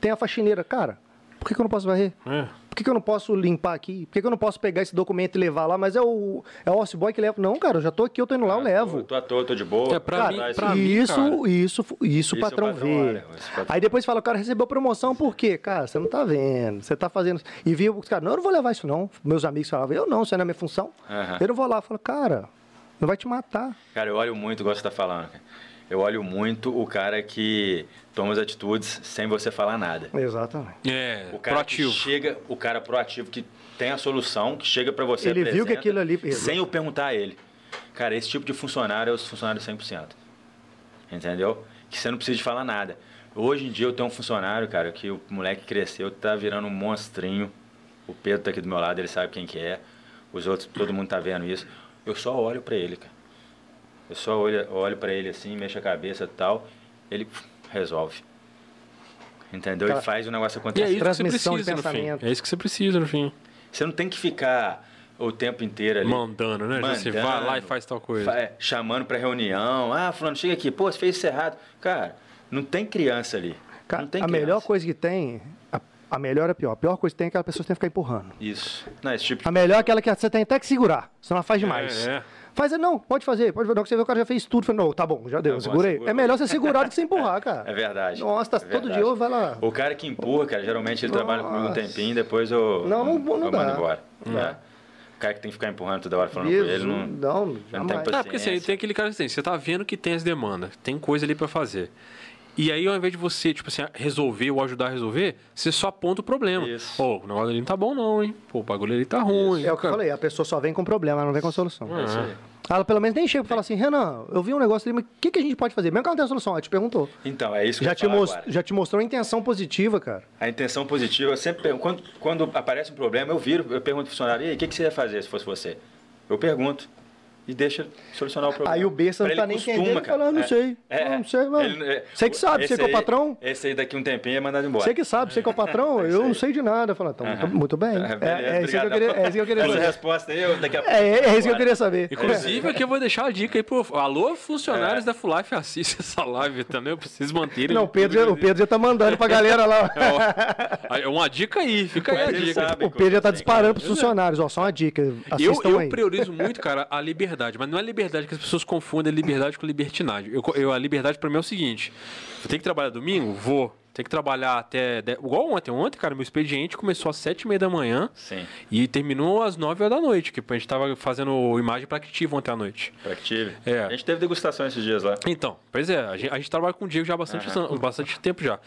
tem a faxineira. Cara, por que, que eu não posso varrer? É. Por que, que eu não posso limpar aqui? Por que, que eu não posso pegar esse documento e levar lá? Mas é o, é o office boy que leva. Não, cara, eu já tô aqui, eu tô indo lá, eu levo. Eu tô à toa, tô de boa. É, pra Tá, mim- pra isso- mim, isso, cara, isso, isso, o isso o patrão patrão vê. olha, esse patrão- Aí depois fala, o cara recebeu promoção por quê? Cara, você não tá vendo, você tá fazendo. E viu os caras, não, eu não vou levar isso não. Meus amigos falavam, eu não, isso não é minha função. Aham. Eu não vou lá. Eu falo, cara, não vai te matar. Cara, eu olho muito, igual você tá falando. cara. Eu olho muito o cara que toma as atitudes sem você falar nada. Exatamente. É, O cara proativo. que chega, o cara proativo que tem a solução, que chega pra você, Ele viu que aquilo ali- sem eu perguntar a ele. Cara, esse tipo de funcionário é os funcionários 100%. Entendeu? Que você não precisa de falar nada. Hoje em dia eu tenho um funcionário, cara, que o moleque cresceu, tá virando um monstrinho. O Pedro tá aqui do meu lado, ele sabe quem que é. Os outros, todo mundo tá vendo isso. Eu só olho pra ele, cara. Eu só olho, olho para ele assim, mexo a cabeça e tal, ele resolve. Entendeu? Cara, e faz o negócio E é acontecer. isso que você Transmissão de precisa fim. pensamento. É isso que você precisa no fim. Você não tem que ficar o tempo inteiro ali. Mandando, né? Você vai lá e faz tal coisa. fa- é, chamando para reunião. Ah, fulano, chega aqui. Pô, você fez isso errado. Cara, não tem criança ali. Cara, não tem a criança. melhor coisa que tem, a, a melhor é a pior. A pior coisa que tem é que a pessoa tem que ficar empurrando. Isso. Não, esse tipo de... A melhor é aquela que você tem até que segurar, senão ela faz demais. É, é. Faz, não, pode fazer, pode fazer. Não, que você vê o cara já fez tudo. Falei, não, tá bom, já deu, Tá segurei. É melhor você segurar do que você empurrar, cara. É verdade. Nossa, tá, É todo verdade. dia vai lá. O cara que empurra, cara, geralmente ele trabalha comigo um Nossa. tempinho, depois eu, Não, não- não eu dá. mando embora. né? O cara que tem que ficar empurrando toda hora falando com ele, Jesus, não... não, não tem jamais. Ah, porque assim, paciência. tem aquele cara assim, você tá vendo que tem as demandas, tem coisa ali pra fazer. E aí, ao invés de você, tipo assim, resolver ou ajudar a resolver, você só aponta o problema. Isso. Pô, o negócio ali não tá bom, não, hein? Pô, o bagulho ali tá ruim. É o que eu falei, a pessoa só vem com problema, ela não vem com solução. É isso aí. Ela pelo menos nem chega pra falar assim, Renan, eu vi um negócio ali, mas o que, que a gente pode fazer? Mesmo que ela não tenha solução, ela te perguntou. Então, é isso que Já eu te, vou falar mos- agora. já te mostrou intenção positiva, cara. A intenção positiva, eu sempre pergunto, quando, quando aparece um problema, eu viro, eu pergunto pro funcionário, e aí, o que, que você ia fazer se fosse você? Eu pergunto. E deixa solucionar o problema. Aí o besta não tá ele nem costuma, entendendo, cara. falando, não É, sei. é, Não, não sei, mano. ele- é, Você que sabe, você que é o patrão. Esse aí daqui um tempinho é mandado embora. Você que sabe, você que é o patrão, eu não sei de nada. Fala, então, muito, muito bem. É, É, beleza, é isso que eu queria, é isso que eu queria Essa saber. resposta aí, eu daqui a pouco. É, é isso que eu queria saber. Inclusive, aqui eu vou deixar a dica aí pro. Alô, É. funcionários da Full Life, assiste essa live também. Eu preciso manter. Não, o Pedro, já- o Pedro já tá mandando pra galera lá. É uma dica aí, fica aí a dica. sabe O Pedro já tá que- disparando pros funcionários. Ó, só uma dica. Eu, Assistam eu aí. priorizo muito, cara, a liberdade. Mas não é liberdade que as pessoas confundem liberdade com libertinagem. Eu, eu- a liberdade pra mim é o seguinte: eu tenho que trabalhar domingo? Vou. Tem que trabalhar até. de- Igual ontem. Ontem, cara, meu expediente começou às sete e meia da manhã Sim, e terminou às nove horas da noite. Que a gente tava fazendo imagem pra Active ontem à noite. pra que tive. É. A gente teve degustação esses dias lá. Então, pois é, a gente, a gente trabalha com o Diego já há bastante, an- bastante tempo já.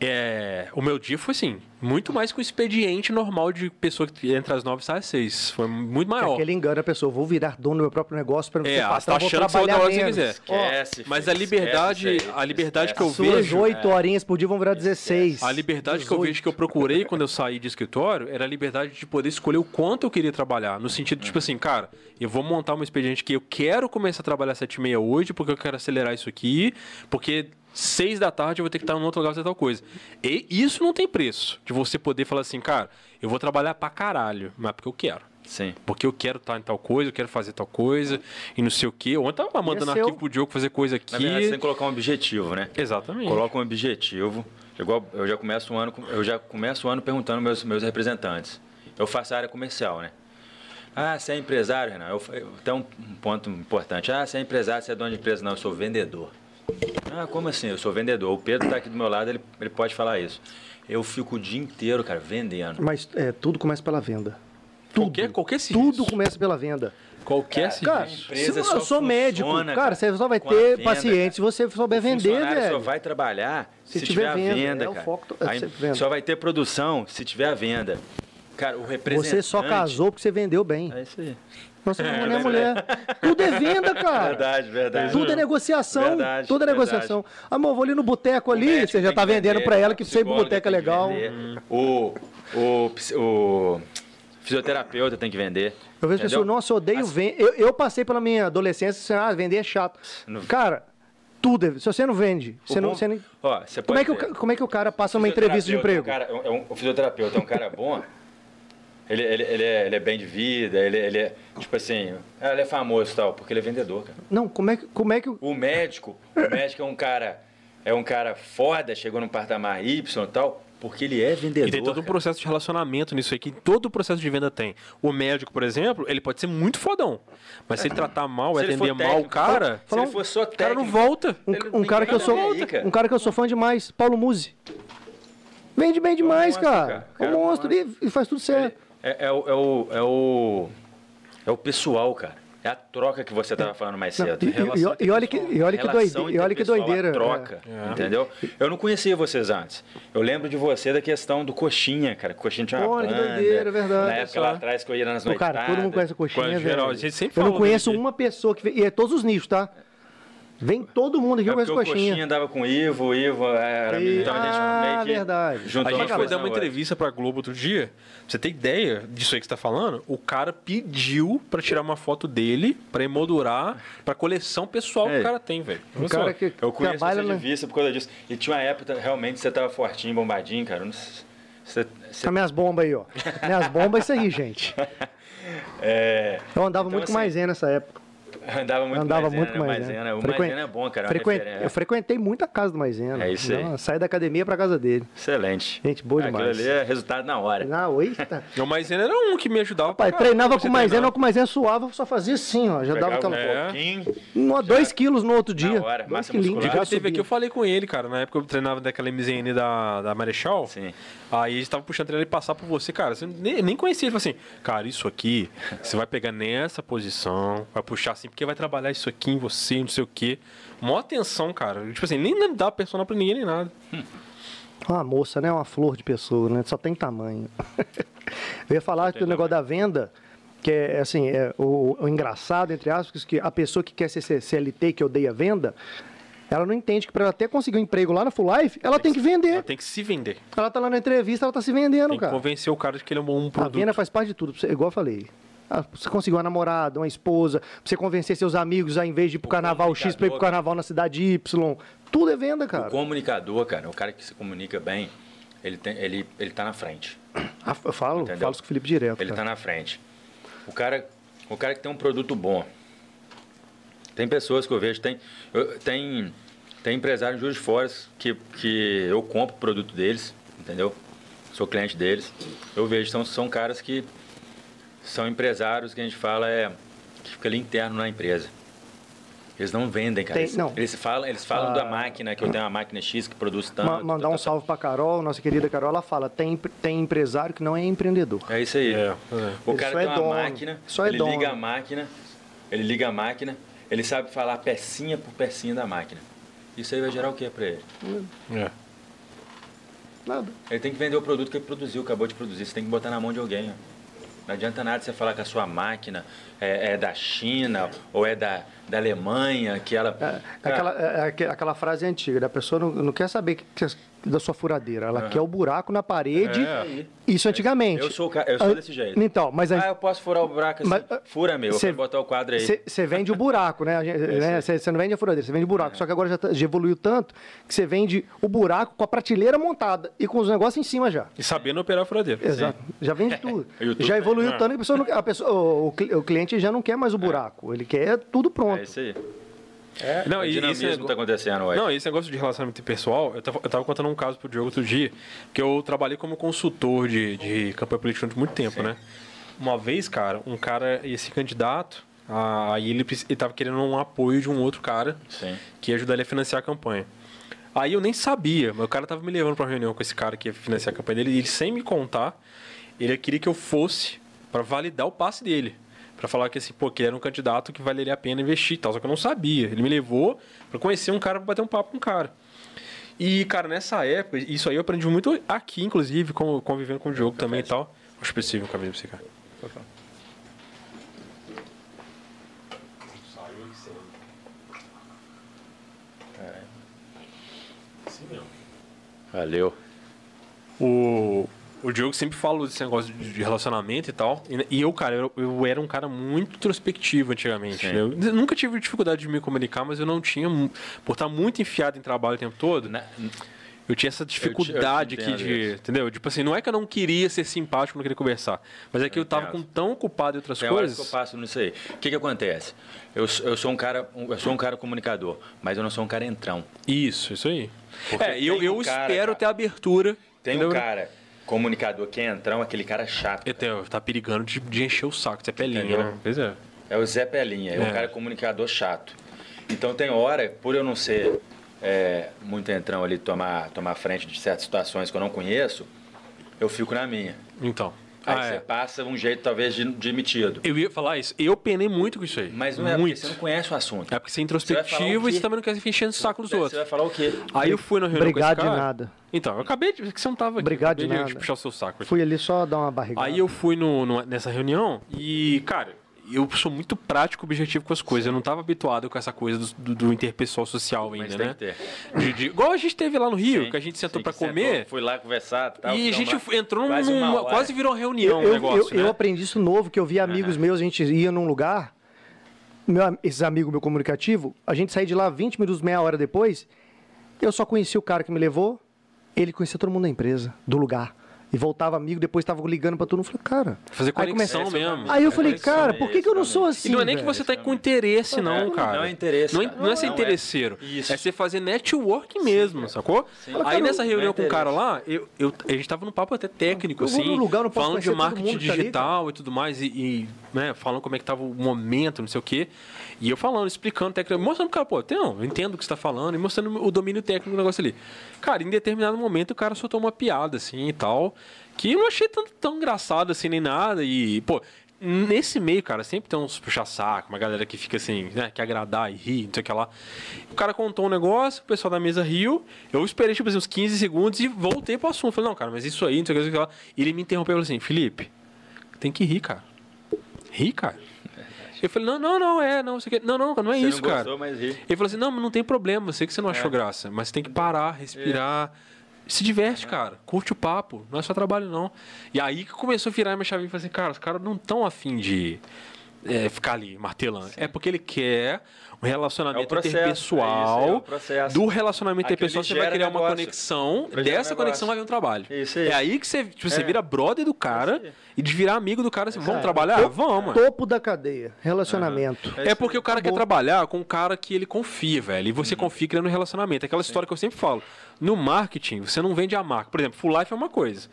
É, o meu dia foi assim, muito mais que o expediente normal de pessoa que entra às 9 e sai às 6. Foi muito É maior. que ele engana a pessoa. Vou virar dono do meu próprio negócio para não É, ser você patrão, tá vou achando que você vai dar trabalhar hora que você menos. quiser. Esquece, Mas a liberdade, esquece aí, a liberdade que eu esquece. Suas vejo, oito horinhas por dia vão virar 16. a liberdade que eu 18. vejo que eu procurei quando eu saí de escritório era a liberdade de poder escolher o quanto eu queria trabalhar. No sentido, tipo assim, cara, eu vou montar um expediente que eu quero começar a trabalhar às 7 e meia hoje, porque eu quero acelerar isso aqui, porque seis da tarde eu vou ter que estar em outro lugar fazer tal coisa. E isso não tem preço. De você poder falar assim, cara, eu vou trabalhar pra caralho, mas é porque eu quero. Sim. Porque eu quero estar em tal coisa, eu quero fazer tal coisa, e não sei o quê. Ontem eu tava mandando é o- arquivo pro Diogo fazer coisa aqui. Na verdade, você tem que colocar um objetivo, né? Exatamente. Coloca um objetivo. Igual eu já começo o ano, eu já começo o ano perguntando meus meus representantes. Eu faço a área comercial, né? Ah, você é empresário, Renan? Eu, eu, tem um um ponto importante. Ah, você é empresário, você é dono de empresa? Não, eu sou vendedor. Ah, como assim? Eu sou vendedor. O Pedro está aqui do meu lado, ele, ele pode falar isso. Eu fico o dia inteiro, cara, vendendo. Mas é, tudo começa pela venda. Tudo. Qualquer, qualquer serviço. Tudo começa pela venda. Qualquer Cara, serviço. empresa se eu sou médico, funciona, cara, você só vai ter venda, paciente cara. se você souber O vender, velho. só vai trabalhar Se se, tiver tiver, a venda, venda, é o cara. foco é Aí venda. Só vai ter produção se tiver a venda. Cara, o representante... Você só casou porque você vendeu bem. É isso aí. Não, você não é mulher. Tudo é venda, cara. Verdade, verdade. Tudo é negociação. Verdade, tudo é verdade. negociação. Amor, vou ali no boteco ali, você já tá vendendo pra ela que psicólogo boteco é legal. vender, O, o, o fisioterapeuta tem que vender. Eu vejo pessoas, nossa, eu odeio As- vender. Eu, eu passei pela minha adolescência, assim, ah, vender é chato. Não- Cara, tudo é. Se você não vende, você não. bom- Você nem... Ó, você Como, é que o, como é que o cara passa numa entrevista de emprego? Fisioterapeuta é um é um- o fisioterapeuta é um cara bom. Ele, ele, ele, é, ele é bem de vida, ele, ele é, tipo assim, ah, ele é famoso e tal, porque ele é vendedor, cara. Não, como é que, como é que o- O médico, o médico é um cara, é um cara foda, chegou num patamar Y e tal, porque ele é vendedor. E tem todo um cara. processo de relacionamento nisso aí, que todo o processo de venda tem. O médico, por exemplo, ele pode ser muito fodão. Mas se ele tratar mal, Se ele atender mal o técnico, cara, se ele um- for só o cara não técnico, volta. um, um cara que eu sou aí, cara. um cara que eu sou fã demais, Paulo Musi. Vende bem demais, monstro, cara. cara. É Cara, um monstro e, e faz tudo certo. É, é o, é, o, é, o, é o pessoal, cara. É a troca que você estava falando mais Não, cedo. e- e- Relação e olha que- e olha que doide- e olha que doideira, a troca, é. entendeu? Eu não conhecia vocês antes. Eu lembro de você da questão do Coxinha, cara. Coxinha tinha uma Olha que doideira, é verdade. Na época lá atrás que eu ia nas noites. cara, todo mundo conhece a coxinha, Quando, geral, velho. a gente sempre Eu não conheço dele. uma pessoa que... E é todos os nichos, tá? Vem todo mundo aqui, É eu porque conheço o Coxinha coxinha. andava com o Ivo, o Ivo era E- então a gente Ah, meio que verdade. juntou A gente foi dar uma outra. entrevista pra Globo outro dia. Pra você ter ideia disso aí que você tá falando, o cara pediu pra tirar uma foto dele, pra emoldurar, pra coleção pessoal que É. o cara tem, velho. Um cara que Eu conheço trabalha você na... de vista por causa disso. E tinha uma época, realmente, você tava fortinho, bombadinho, cara. Você, você Com minhas bombas aí, ó. Minhas bombas, isso aí, gente. é, Eu andava Então, muito assim, com maisena nessa época. andava muito andava maisena, muito com maisena. maisena. O Frequen- maisena é bom, cara. é Frequen-. Eu frequentei muita casa do maisena. É isso aí. Não, Saí da academia pra casa dele. Excelente. Gente, boa Aquilo demais. ali é resultado na hora. Não, eita. O Maisena era um que me ajudava. Pai, pra treinava com maisena, treinar. com maisena suava, só fazia assim, ó. Já dava aquela. um pouquinho. Uma, dois quilos no outro dia. hora, dois massa quilinhos, muscular. já teve aqui, eu falei com ele, cara. Na época eu treinava daquela MZN da, da Marechal. Sim. Aí gente tava puxando ele passar por você, cara. Você nem, nem conhecia. Ele falou assim, cara, isso aqui, você vai pegar nessa posição, vai puxar assim, porque vai trabalhar isso aqui em você, não sei o quê. Mó atenção, cara. Tipo assim, nem dá personal pra ninguém nem nada. Uma moça, né? Uma flor de pessoa, né? Só tem tamanho. eu ia falar do negócio da venda, que é assim, é, o, o engraçado, entre aspas, que a pessoa que quer ser CLT, que odeia venda, ela não entende que para ela até conseguir um emprego lá na Full Life, ela tem que Ela vender. tem que se vender. Ela tá lá na entrevista, ela tá se vendendo, Tem que cara. convencer o cara de que ele é um bom A produto. venda faz parte de tudo, igual eu falei. Ah, Você conseguiu uma namorada, uma esposa, pra você convencer seus amigos, ao invés de ir pro carnaval X, pra ir pro carnaval na cidade Y. Tudo é venda, O cara. comunicador, cara, o cara que se comunica bem, ele, tem, ele, ele tá na frente. Ah, eu falo, Entendeu? falo isso com o Felipe direto. Ele cara. tá na frente. O cara, o cara que tem um produto bom. Tem pessoas que eu vejo, tem, eu- tem, tem empresário em Juiz de Fora que, que eu compro o produto deles, entendeu? Sou cliente deles. Eu vejo, são, são caras que são empresários que a gente fala é que fica ali interno na empresa. Eles não vendem, cara. Tem- eles, não. eles falam, eles falam Ah. da máquina, que eu tenho uma máquina X que produz tanto. Ma- mandar um tá, tá, tá. salve pra Carol, nossa querida Carol, ela fala, tem, tem empresário que não é empreendedor. É isso aí. É, é. O Ele cara só tem é uma dono. máquina, Só é ele dono. liga a máquina, ele liga a máquina, ele sabe falar pecinha por pecinha da máquina. Isso aí vai gerar o que pra ele? É. Nada. Ele tem que vender o produto que ele produziu, acabou de produzir. Você tem que botar na mão de alguém. ó. Não adianta nada você falar que a sua máquina é, é da China ou é da, da Alemanha, que ela. É, aquela, é, é aque- aquela frase antiga, da pessoa não, não quer saber que- da sua furadeira, ela quer o buraco na parede. É. Isso antigamente. Eu sou, eu sou Ah, desse jeito. Então, mas a- Ah, eu posso furar o buraco assim. Mas, ah, Fura meu, eu cê- quero botar o quadro aí. Você vende o buraco, né? Né? Você você não vende a furadeira, você vende o buraco. Só que agora já, tá- já evoluiu tanto que você vende o buraco com a prateleira montada e com os negócios em cima já. E sabendo operar a furadeira. Exato. Já vende tudo. Já evoluiu né? tanto que a pessoa, não, a pessoa o, o cli- o cliente já não quer mais o buraco. Ele quer tudo pronto. É isso aí. Não, o e dinamismo esse que tá acontecendo hoje. Não, esse negócio de relacionamento pessoal, eu tava, eu tava contando um caso pro Diogo outro dia, que eu trabalhei como consultor de, de campanha política durante muito tempo, né? Uma vez, cara, um cara ser candidato, aí ele, ele tava querendo um apoio de um outro cara Sim. que ia ajudar ele a financiar a campanha. Aí eu nem sabia, mas o cara tava me levando pra uma reunião com esse cara que ia financiar a campanha dele, e ele sem me contar, ele queria que eu fosse pra validar o passe dele. Pra falar que assim, pô, que ele era um candidato que valeria a pena investir e tal. Só que eu não sabia. Ele me levou pra conhecer um cara, pra bater um papo com um cara. E, cara, nessa época, isso aí eu aprendi muito aqui, inclusive, com- convivendo com o Diogo também e tal. Acho possível um cabelo pra você, cara. Valeu. O, o Diogo sempre falou desse negócio de de relacionamento e tal. E, eu, cara, eu, eu era um cara muito introspectivo antigamente. Sim. né? Eu nunca tive dificuldade de me comunicar, mas eu não tinha. Por estar muito enfiado em trabalho o tempo todo, Na- eu tinha essa dificuldade eu te aqui entendo de. isso. Entendeu? Tipo assim, não é que eu não queria ser simpático, não queria conversar. Mas é que eu, Eu tava com tão ocupado em outras Tem horas coisas. que eu passo nisso aí. O que que acontece? Eu, sou- eu sou um cara, eu sou um cara comunicador, mas eu não sou um cara entrão. Isso, isso aí. Porque É, eu, tem eu um cara, espero cara, ter abertura. Tem entendeu? um cara comunicador que é entrão, aquele cara chato. Tenho- tá perigando de, de encher o saco, ser pelinha, né? Pois é. É o Zé Pelinha, é, É. um cara comunicador chato. Então tem hora, por eu não ser é, muito entrão ali, tomar, tomar frente de certas situações que eu não conheço, eu fico na minha. Então. Aí Ah, você é. passa um jeito talvez de, de metido. Eu ia falar isso. Eu penei muito com isso aí. Mas não é muito. porque você não conhece o assunto. É porque você é Você introspectivo o e você também não quer ficar enchendo o saco dos Você outros. vai falar o quê? Aí eu fui na reunião Obrigado com esse de cara. nada. Então, eu acabei de. que você não tava aqui. Obrigado de nada. puxar o seu saco. aqui. Fui ali só dar uma barrigada. Aí eu fui no, no- nessa reunião e, cara, eu sou muito prático e objetivo com as coisas. Eu não tava habituado com essa coisa do, do- do interpessoal social ainda, Mas tem né? que ter. De- de- igual a gente teve lá no Rio, Sim, que a gente sentou pra que sentou, comer. Fui lá conversar tal, e a gente foi- entrou quase numa. uma. Quase virou reunião eu, o negócio. eu, eu né? aprendi isso novo, que eu vi amigos meus, a gente ia num lugar, meu, esses amigos meu comunicativo, a gente saía de lá 20 minutos, meia hora depois, eu só conhecia o cara que me levou, ele conhecia todo mundo da empresa, do lugar. E voltava amigo, depois estava ligando pra todo mundo. Falei, cara. Fazer aí conexão comecei- mesmo. Aí eu falei, conexão cara, é por que, que eu não sou assim? E não é nem que você tá com interesse, não, É, cara. não é interesse, Não, é- não é ser é. interesseiro. Isso. É você fazer network mesmo, sacou? Aí nessa é reunião com o cara lá, eu, eu- a gente tava num papo até técnico, Eu vou assim, num lugar, eu não posso falando de marketing tá ali, digital e tudo mais, e, e, né, falando como é que tava o momento, não sei o quê. E eu falando, explicando, técnico, mostrando pro cara, pô, não, eu entendo o que você tá falando, e mostrando o domínio técnico do negócio ali. Cara, em determinado momento o cara soltou uma piada, assim, e tal, que eu não achei tão, tão engraçado assim, nem nada, e, pô... Nesse meio, cara, sempre tem uns puxa-saco, uma galera que fica assim, né, que agradar e rir, não sei o que lá. O cara contou um negócio, o pessoal da mesa riu, eu esperei, tipo assim, uns 15 segundos e voltei pro assunto. Falei, não, cara, mas isso aí, não sei o que, não sei o que lá. E ele me interrompeu e falou assim, Felipe, tem que rir, cara. Rir, cara. Eu falei, não, não, não, é, não, sei que. Não, não, não é Você isso, não cara. gostou, mas ri. Ele falou assim: não, mas não tem problema, eu sei que você não achou graça, mas tem que parar, respirar, se diverte, cara. Curte o papo. Não é só trabalho, não. E aí que começou a virar minha chave e falei assim, cara, os caras não estão afim de é, ficar ali martelando. É porque ele quer um relacionamento É processo, interpessoal. é isso, é. Do relacionamento Aquilo interpessoal, você vai criar uma negócio. conexão. Gera Dessa conexão vai vir um trabalho. Isso aí. É aí que você, tipo, você É. vira brother do cara e de virar amigo do cara. Assim, vamos Cara, trabalhar? to- Vamos. Topo da cadeia. Relacionamento. É porque o cara quer Acabou. trabalhar com um cara que ele confia, velho. E você confia criando um relacionamento. Aquela história que eu sempre falo. No marketing, você não vende a marca. Por exemplo, Full Life é uma coisa.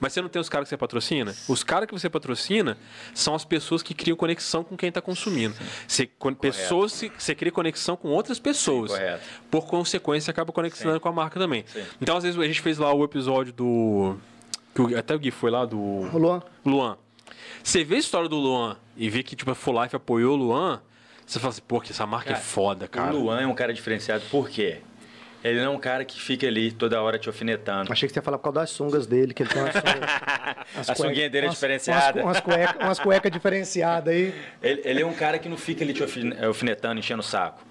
Mas você não tem os caras que você patrocina? Os caras que você patrocina são as pessoas que criam conexão com quem está consumindo. Você, pessoas, se- você cria conexão com outras pessoas. correto. Por consequência, você acaba conectando Sim. com a marca também. Sim. Então, às vezes, a gente fez lá o episódio do. que o- até o Gui foi lá do. Ô, Luan, Luan. Você vê a história do Luan e vê que tipo, a Full Life apoiou o Luan, você fala assim, pô, que essa marca é Cara, foda, cara. O Luan é um cara diferenciado, por quê? Ele não é um cara que fica ali toda hora te alfinetando. achei que você ia falar por causa das sungas dele, que ele tem umas sungas. A sunguinha dele é diferenciada. Umas, umas cuecas umas cueca diferenciadas aí. Ele, ele é um cara que não fica ali te alfine- alfinetando, enchendo o saco.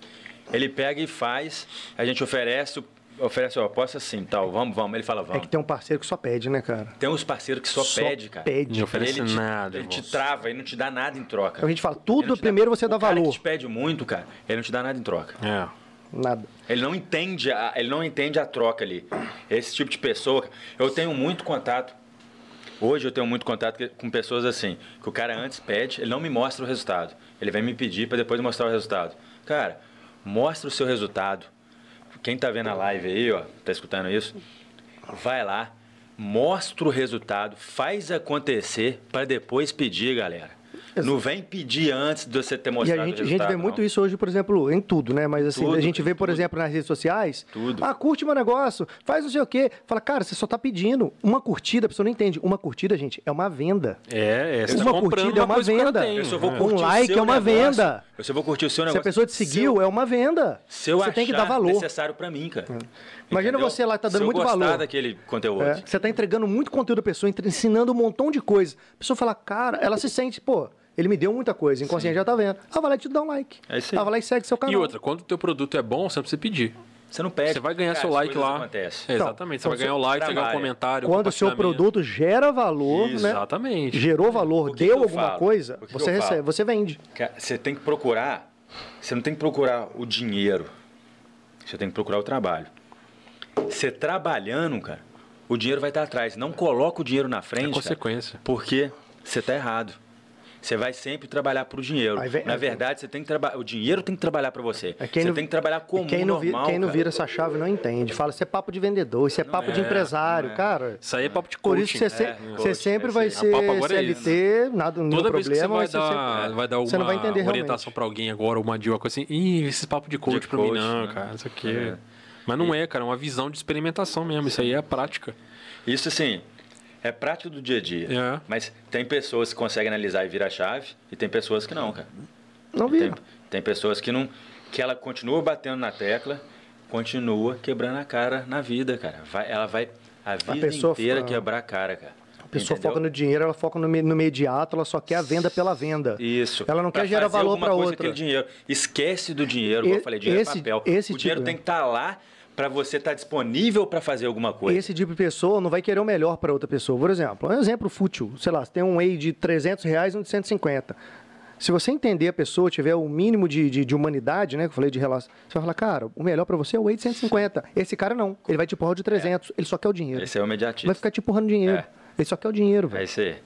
Ele pega e faz, a gente oferece, oferece, ó, posso assim, tal, vamos, vamos. Ele fala, É vamos. que tem um parceiro que só pede, né, cara? Tem uns parceiros que só, pede, cara. Pede. Não oferece ele te, nada, Ele te trava, ele não te dá nada em troca. Então a gente fala, Ele tudo te primeiro você dá o cara valor. que te pede muito, cara, ele não te dá nada em troca. É. Nada. Ele não entende a, ele não entende a troca ali. Esse tipo de pessoa, eu tenho muito contato. Hoje eu tenho muito contato com pessoas assim, que o cara antes pede, ele não me mostra o resultado. Ele vem me pedir para depois mostrar o resultado. Cara, mostra o seu resultado. Quem tá vendo a live aí, ó, tá escutando isso? Vai lá, mostra o resultado, faz acontecer para depois pedir, galera. Não vem pedir antes de você ter E mostrado a gente, o a gente vê muito não. isso hoje, por exemplo, em tudo, né? Mas assim, Tudo, a gente vê, por tudo. exemplo, nas redes sociais. Tudo. Ah, curte meu negócio, faz não sei o quê. Fala, cara, você só tá pedindo. Uma curtida, a pessoa não entende. Uma curtida, gente, é uma venda. É, é. Você tá Uma comprando curtida é uma venda. tem. Eu só vou É. Um like seu é uma negócio. venda. Eu só vou curtir o seu Se negócio. a pessoa te seguiu, Se eu- é uma venda. Se eu você tem que dar valor. necessário pra mim, cara. Imagina Entendeu? você lá que tá dando Se eu muito gostar valor. daquele conteúdo. É, você tá entregando muito conteúdo à pessoa, ensinando um montão de coisa. A pessoa fala, cara, ela se sente, pô, ele me deu muita coisa, inconsciente já tá vendo. Ah, vai lá e te dá um like. É isso aí. Ah, vai lá e segue seu canal. E outra, quando o teu produto é bom, você não precisa pedir. Você não pede. Você vai ganhar Cara, seu as like lá. acontecem. É, exatamente. Então, você vai ganhar o like, vai ganhar o trabalha. comentário. Quando o seu produto gera valor, Isso, né? Exatamente. Gerou valor, que que deu eu alguma falo? coisa, que que você recebe, falo? você vende. Cara, Você tem que procurar. Você não tem que procurar o dinheiro. Você tem que procurar o trabalho. Você trabalhando, cara, o dinheiro vai estar atrás. Não coloca o dinheiro na frente. É cara, consequência. porque você tá errado. Você vai sempre trabalhar pro dinheiro. Aí vem- Na verdade, você tem que trabalhar. O dinheiro tem que trabalhar para você. É quem você não- tem que trabalhar como quem não, vi- normal. quem não cara. vira essa chave não entende. Fala, isso é papo de vendedor, isso é papo de é, empresário, não é. cara. Isso aí é papo de Por coaching. isso que você, se- é, você sempre é vai. A papo ser é CLT, nada, nenhum Toda vez que você problema, vai mas você dar, sempre- vai dar você não vai uma entender orientação pra alguém agora, uma dica assim, ih, esses papos de coach De pra mim coach, não, né? cara, isso aqui. É. Mas não é, cara, é uma visão de experimentação mesmo, isso aí é prática. Isso assim, é prático do dia a dia. É. Mas tem pessoas que conseguem analisar e virar a chave e tem pessoas que não, cara. Não Tem, vira. tem pessoas que não. que ela continua batendo na tecla, continua quebrando a cara na vida, cara. Vai, ela vai a vida pessoa inteira fa- quebrar a cara, cara. A pessoa Entendeu? foca no dinheiro, ela foca no, me- no imediato, ela só quer a venda pela venda. Isso. Ela não Pra quer gerar valor alguma para coisa outra. com aquele dinheiro. Esquece do dinheiro, como E- eu falei, dinheiro esse- é papel. esse o dinheiro tipo- tem que estar lá para você estar disponível para fazer alguma coisa. Esse tipo de pessoa não vai querer o melhor para outra pessoa. Por exemplo, um exemplo fútil. Sei lá, você tem um whey de 300 reais e um de 150. Se você entender a pessoa, tiver o mínimo de, de, de humanidade, né? Que eu falei de relação, você vai falar, cara, o melhor para você é o whey de 150. Esse cara não. Ele vai te empurrar o de 300. Ele só quer o dinheiro. Esse é o imediatismo. Vai ficar te empurrando dinheiro. É. Ele só quer o dinheiro, É velho. isso aí.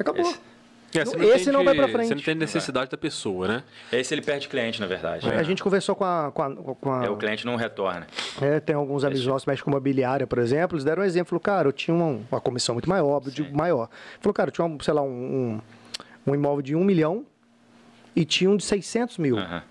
Acabou. esse- É, você Esse não vai entende- frente. Você não tem necessidade da pessoa, né? Esse ele perde cliente, na verdade. A gente conversou com a. Com a, com a- É, o cliente não retorna. É, tem alguns amigos nossos que mexem com imobiliária, por exemplo, eles deram um exemplo. Falou, cara, eu tinha uma, uma comissão muito maior, óbvio, de maior. Falou, cara, eu tinha, um, sei lá, um, um, um imóvel de um milhão e tinha um de 600 mil. Aham.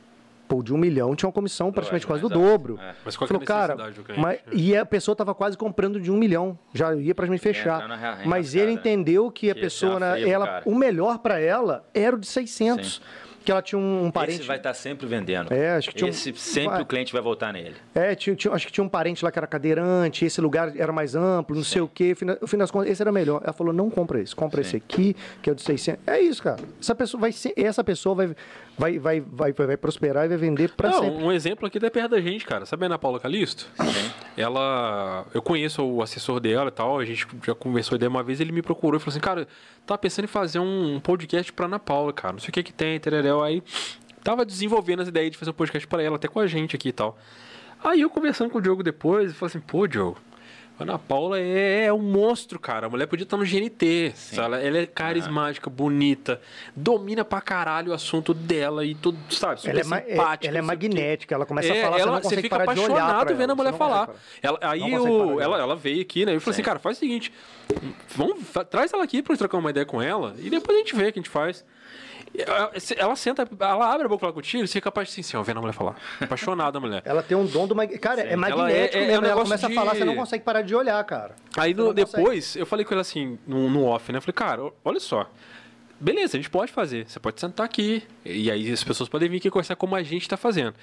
Pô, de um milhão tinha uma comissão praticamente quase do dobro. É. Mas qual que é a Falou, cara, do cliente? mas, e a pessoa estava quase comprando de um milhão. Já ia praticamente fechar. na Mas ele entendeu que a Que pessoa, esse é uma né, ela, cara. o melhor para ela era o de 600. Sim. que ela tinha um parente. Esse vai estar sempre vendendo. É, acho que tinha um- Esse sempre vai. o cliente vai voltar nele. É, tinha, tinha- acho que tinha um parente lá que era cadeirante, esse lugar era mais amplo, não sei o quê. No fim das contas, esse era melhor. Ela falou, não compra esse, compra esse aqui, que é o de 600. É isso, cara. Essa pessoa vai, ser- essa pessoa vai, vai, vai, vai, vai, vai prosperar e vai vender pra Não, sempre. um exemplo aqui até perto da gente, cara. Sabe a Ana Paula Calisto? Ela. Eu conheço o assessor dela e tal. A gente já conversou dele uma vez. Ele me procurou e falou assim: Cara, tava pensando em fazer um podcast pra Ana Paula, cara. Não sei o que que tem, tereréu. Aí tava desenvolvendo as ideias de fazer um podcast pra ela, até com a gente aqui e tal. Aí eu conversando com o Diogo depois, eu falei assim: Pô, Diogo. Ana Paula é, é um monstro, cara. A mulher podia estar no GNT. sabe? Ela, ela é carismática, bonita, domina pra caralho o assunto dela e tudo, sabe? Super Ela é, ma- é- simpática. ela é magnética, ela começa É, a falar, você ela- não consegue fica parar de olhar apaixonado vendo ela, a mulher você falar. Ela, aí ela, ela veio aqui, né? Eu falei assim, cara, faz o seguinte, vamos, traz ela aqui pra eu trocar uma ideia com ela e depois a gente vê o que a gente faz. Ela, ela senta, ela abre a boca lá contigo, você é capaz de assim, ó, vendo a mulher falar. Apaixonada a mulher. Ela tem um dom do mag... Cara, é Ela magnético é- é mesmo. um ela começa a de- falar, você não consegue parar de olhar, cara. Aí no- não consegue. depois, eu falei com ele assim, no, no off, né? Eu falei, cara, olha só. Beleza, a gente pode fazer. Você pode sentar aqui. E aí as pessoas podem vir aqui conversar como a gente está fazendo.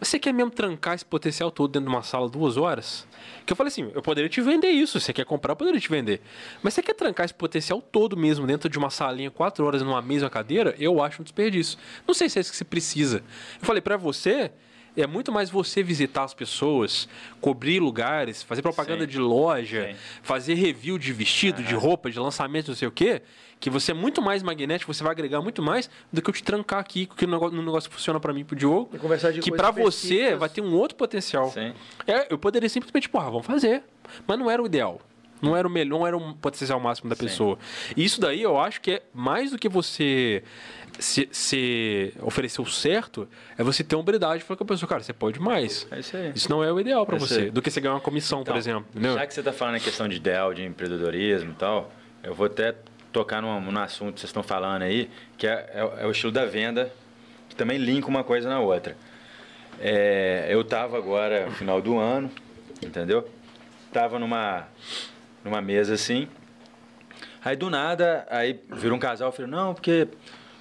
Mas você quer mesmo trancar esse potencial todo dentro de uma sala duas horas? Que eu falei assim, eu poderia te vender isso. Você quer comprar, eu poderia te vender. Mas você quer trancar esse potencial todo mesmo dentro de uma salinha quatro horas numa mesma cadeira? Eu acho um desperdício. Não sei se é isso que você precisa. Eu falei, para você, é muito mais você visitar as pessoas, cobrir lugares, fazer propaganda Sim. de loja, Sim. fazer review de vestido, de roupa, de lançamento, não sei o quê, que você é muito mais magnético, você vai agregar muito mais do que eu te trancar aqui, que o negócio, no negócio que funciona pra mim e pro Diogo. E conversar de que pra você vai ter um outro potencial. Sim. É, eu poderia simplesmente, porra, vamos fazer. Mas não era o ideal. Não era o melhor, não era o potencial máximo da pessoa. E isso daí eu acho que é mais do que você se, se oferecer o certo, é você ter a hombridade de falar com a pessoa, cara, você pode mais. É isso aí. Isso não é o ideal pra É você. aí. Do que você ganhar uma comissão, por Então, exemplo. Entendeu? Já que você está falando em questão de ideal, de empreendedorismo e tal, eu vou até tocar num, num assunto que vocês estão falando aí, que é, é- é o estilo da venda, que também linka uma coisa na outra. É, eu estava agora, no final do ano, entendeu? Tava numa, numa mesa assim, aí do nada, aí virou um casal, eu falei, não, porque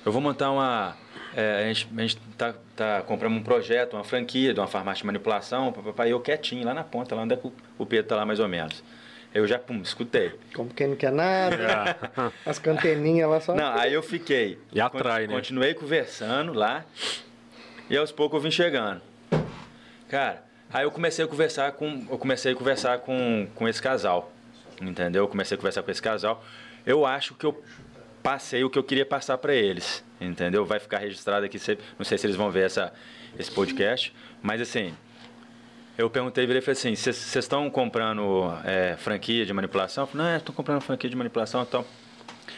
eu vou montar uma... é, a gente, a gente tá, tá comprando um projeto, uma franquia de uma farmácia de manipulação, papai, eu quietinho lá na ponta, lá onde é o- o Pedro tá lá mais ou menos. Eu já, pum, escutei. Como quem não quer nada. As canteninhas lá só. Não, aí eu fiquei. E atrai, né? Continuei conversando lá. E aos poucos eu vim chegando. Cara, aí eu comecei a conversar com. Eu comecei a conversar com, com esse casal. Entendeu? Eu comecei a conversar com esse casal. Eu acho que eu passei o que eu queria passar para eles. Entendeu? Vai ficar registrado aqui. Não sei se eles vão ver essa, esse podcast. Mas assim. Eu perguntei, virei e falei assim, vocês estão comprando é, franquia de manipulação? Eu falei, não, estou comprando franquia de manipulação e tal.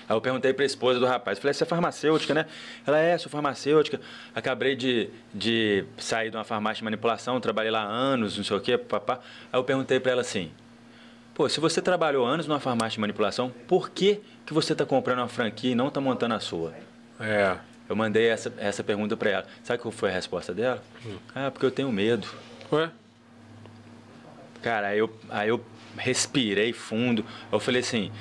Aí eu perguntei para a esposa do rapaz, falei, você é farmacêutica, né? Ela é, sou farmacêutica. Acabei de, de sair de uma farmácia de manipulação, trabalhei lá anos, não sei o quê, papá. Aí eu perguntei para ela assim, pô, se você trabalhou anos numa farmácia de manipulação, por que, que você está comprando uma franquia e não está montando a sua? É. Eu mandei essa, essa pergunta para ela. Sabe qual foi a resposta dela? Ah, porque eu tenho medo. Ué? Cara, aí eu, aí eu respirei fundo. Eu falei assim: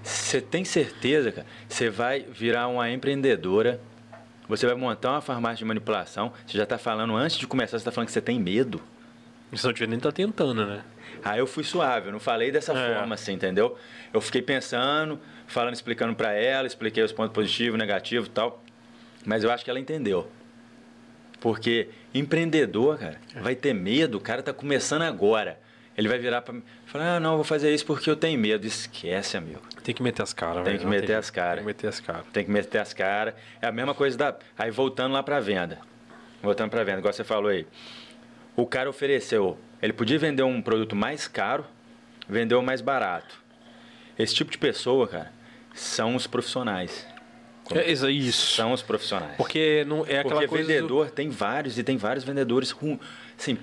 você tem certeza, cara? Você vai virar uma empreendedora, você vai montar uma farmácia de manipulação. Você já está falando, antes de começar, você está falando que você tem medo. Você não tiver nem tá tentando, né? Aí eu fui suave, eu não falei dessa É. forma assim, entendeu? Eu fiquei pensando, falando, explicando para ela, expliquei os pontos positivos, negativos e tal. Mas eu acho que ela entendeu. Porque empreendedor, cara, vai ter medo, o cara tá começando agora. Ele vai virar para mim e falar: ah, não, vou fazer isso porque eu tenho medo. Esquece, amigo. Tem que meter as caras, Tem que meter jeito. as caras. Tem que meter as caras. Tem que meter as caras. É a mesma coisa da. Aí voltando lá para venda. Voltando para venda, igual você falou aí. O cara ofereceu, ele podia vender um produto mais caro, vendeu mais barato. Esse tipo de pessoa, cara, são os profissionais. É isso. isso. São os profissionais. Porque não é aquela Porque coisa. do- vendedor tem vários e tem vários vendedores rum, assim,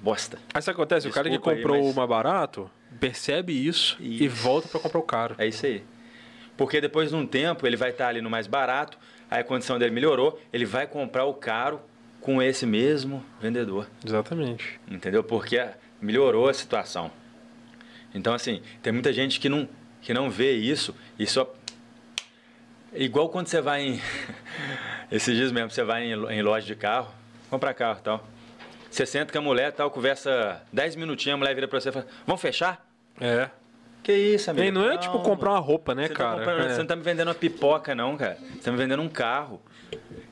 bosta. Aí sabe o que acontece? o cara que Desculpa aí, comprou mas- o mais barato percebe isso, e Isso. volta pra comprar o caro. É isso aí. Porque depois de um tempo ele vai estar ali no mais barato, aí a condição dele melhorou, ele vai comprar o caro com esse mesmo vendedor. Exatamente. Entendeu? Porque melhorou a situação. Então, assim, tem muita gente que não, que não vê isso e só. Igual quando você vai em. Esses dias mesmo, você vai em, em loja de carro, comprar carro e tal. Você senta com a mulher tal, conversa 10 minutinhos, a mulher vira pra você e fala, vamos fechar? É. Que isso, amigo? E não é tipo comprar uma roupa, né, você tá cara? comprando- É. Você não tá me vendendo uma pipoca, não, cara. Você tá me vendendo um carro.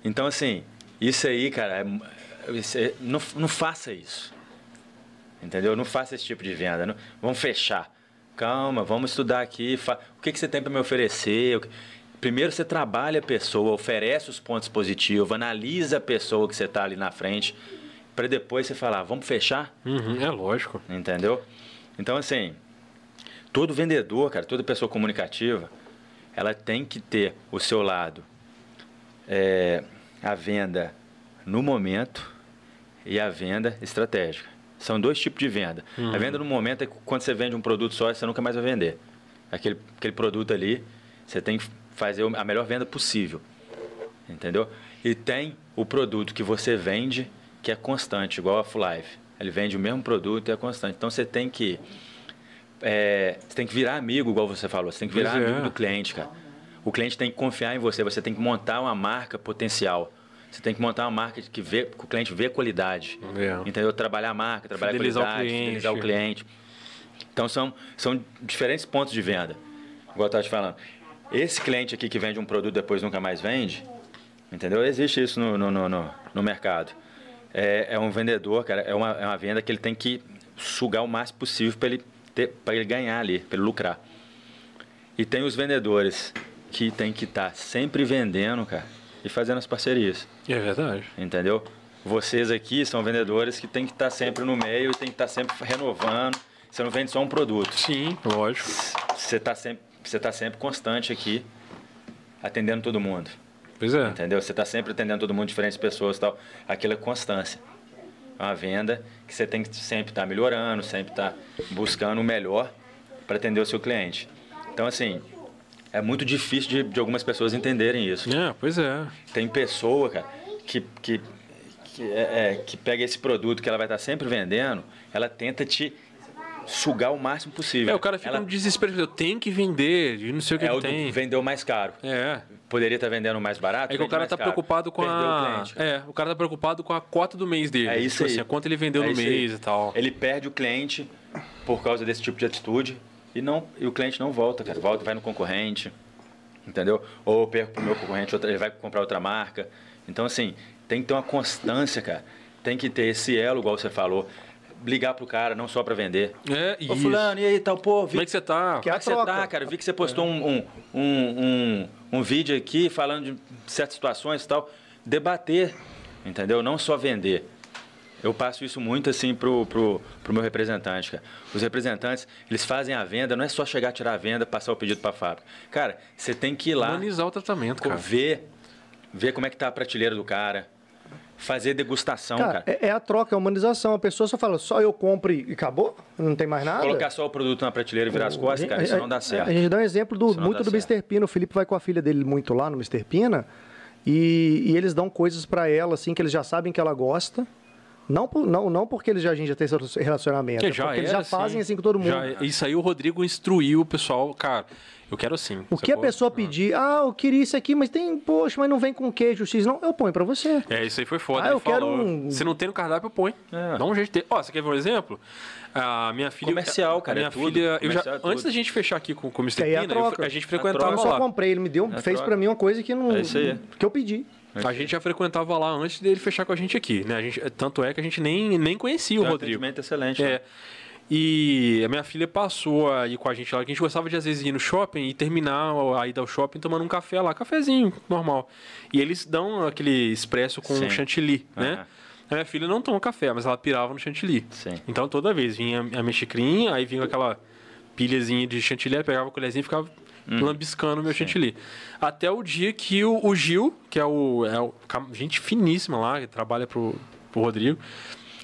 Então, assim, isso aí, cara, é- é- não, não faça isso. Entendeu? Não faça esse tipo de venda. Não, vamos fechar. Calma, vamos estudar aqui. fa- O que, que você tem para me oferecer? Primeiro você trabalha a pessoa, oferece os pontos positivos, analisa a pessoa que você está ali na frente, para depois você falar, vamos fechar? Uhum, é lógico. Entendeu? Então, assim, todo vendedor, cara, toda pessoa comunicativa, ela tem que ter o seu lado, é, a venda no momento e a venda estratégica. São dois tipos de venda. A venda no momento é quando você vende um produto só, você nunca mais vai vender. Aquele, aquele produto ali, você tem que fazer a melhor venda possível. Entendeu? E tem o produto que você vende que é constante, igual a Full Life. Ele vende o mesmo produto e é constante. Então você tem que é, você tem que virar amigo, igual você falou. Você tem que virar Pois é. amigo do cliente, cara. O cliente tem que confiar em você. Você tem que montar uma marca potencial. Você tem que montar uma marca que, vê, que o cliente vê qualidade. É. Entendeu? Trabalhar a marca, trabalhar Fidelizar o a qualidade, cliente. fidelizar o cliente. Então são, são diferentes pontos de venda. Igual eu estava te falando. Esse cliente aqui que vende um produto e depois nunca mais vende, entendeu? Existe isso no, no, no- no mercado. É, é um vendedor, cara, é uma, é uma venda que ele tem que sugar o máximo possível para ele, ter- pra ele ganhar ali, para ele lucrar. E tem os vendedores que tem que estar sempre vendendo, cara, e fazendo as parcerias. É verdade. Entendeu? Vocês aqui são vendedores que tem que estar sempre no meio e tem que estar sempre renovando. Você não vende só um produto. Sim, lógico. Você está sempre, você tá sempre constante aqui, atendendo todo mundo. Pois é. Entendeu? Você está sempre atendendo todo mundo, diferentes pessoas e tal. Aquilo é constância. É uma venda que você tem que sempre estar melhorando, sempre estar buscando o melhor para atender o seu cliente. Então, assim, é muito difícil de, de algumas pessoas entenderem isso. É, pois é. Tem pessoa, cara, que, que, que, é, é, que pega esse produto que ela vai estar sempre vendendo, ela tenta te sugar o máximo possível. É, o cara fica ela, no desespero. Eu tenho que vender, não sei o que é do tem. vendeu mais caro. É. Poderia estar vendendo mais barato. É que o cara tá caro. preocupado com Perdeu o a. cliente. É, o cara tá preocupado com a cota do mês dele. É isso tipo aí. assim, a quanto ele vendeu É no isso aí. mês e tal. Ele perde o cliente por causa desse tipo de atitude e, não, e o cliente não volta, cara. Volta, vai no concorrente, entendeu? Ou eu perco pro meu concorrente, ele vai comprar outra marca. Então, assim, tem que ter uma constância, cara. Tem que ter esse elo, igual você falou. Ligar pro cara, não só para vender. É, Ô, isso. fulano, e aí, tal, pô, vi Como é que você tá? Que é Como é que você tá, cara? Vi que você postou um, um, um, um, um vídeo aqui falando de certas situações e tal. Debater, entendeu? Não só vender. Eu passo isso muito assim pro, pro, pro meu representante, cara. Os representantes, eles fazem a venda, não é só chegar, tirar a venda, passar o pedido para a fábrica. Cara, você tem que ir lá, Humanizar o tratamento, cara. ver, ver como é que tá a prateleira do cara, fazer degustação, Cara, cara. é, é a troca, é a humanização. A pessoa só fala, só eu compro e acabou? Não tem mais nada? Colocar só o produto na prateleira e virar as costas, cara, isso não dá certo. A gente dá um exemplo do, muito do certo. Mr. Pina. O Felipe vai com a filha dele muito lá no Mr. Pina. E, e eles dão coisas pra ela, assim, que eles já sabem que ela gosta. Não, por- não, não porque eles já, a gente já tem esse relacionamento. Que é já porque eles era já fazem assim com todo mundo. Já- isso aí o Rodrigo instruiu o pessoal, cara. Eu quero assim. O que a pessoa pedir, ah, eu queria isso aqui, mas tem, poxa, mas não vem com queijo X, não, eu ponho pra você. É, isso aí foi foda. Ah, eu quero falou. um- Se não tem no cardápio, põe. É. Dá um jeito de ter. Ó, você quer ver um exemplo? A minha filha. Comercial, cara, A minha é tudo. filha. Eu já, é tudo. antes da gente fechar aqui com, com o Mr. É a Pina, eu- troca. a gente A frequentava Eu troca. só lá. comprei, ele me deu, É fez troca. pra mim uma coisa que não É isso aí. que eu pedi. A gente já frequentava lá antes dele fechar com a gente aqui, né? A gente, tanto é que a gente nem, nem conhecia o um Rodrigo. atendimento excelente. É. né? E a minha filha passou a ir com a gente lá, que a gente gostava de às vezes ir no shopping e terminar a ida ao shopping tomando um café lá, cafezinho, normal. E eles dão aquele expresso com Sim. chantilly, né? Aham. A minha filha não toma café, mas ela pirava no chantilly. Sim. Então toda vez vinha a minha xicrinha, aí vinha aquela pilhazinha de chantilly, ela pegava a colherzinha e ficava Hum. lambiscando o meu chantilly. Até o dia que o, o Gil, que é o, é o gente finíssima lá, que trabalha pro, pro Rodrigo,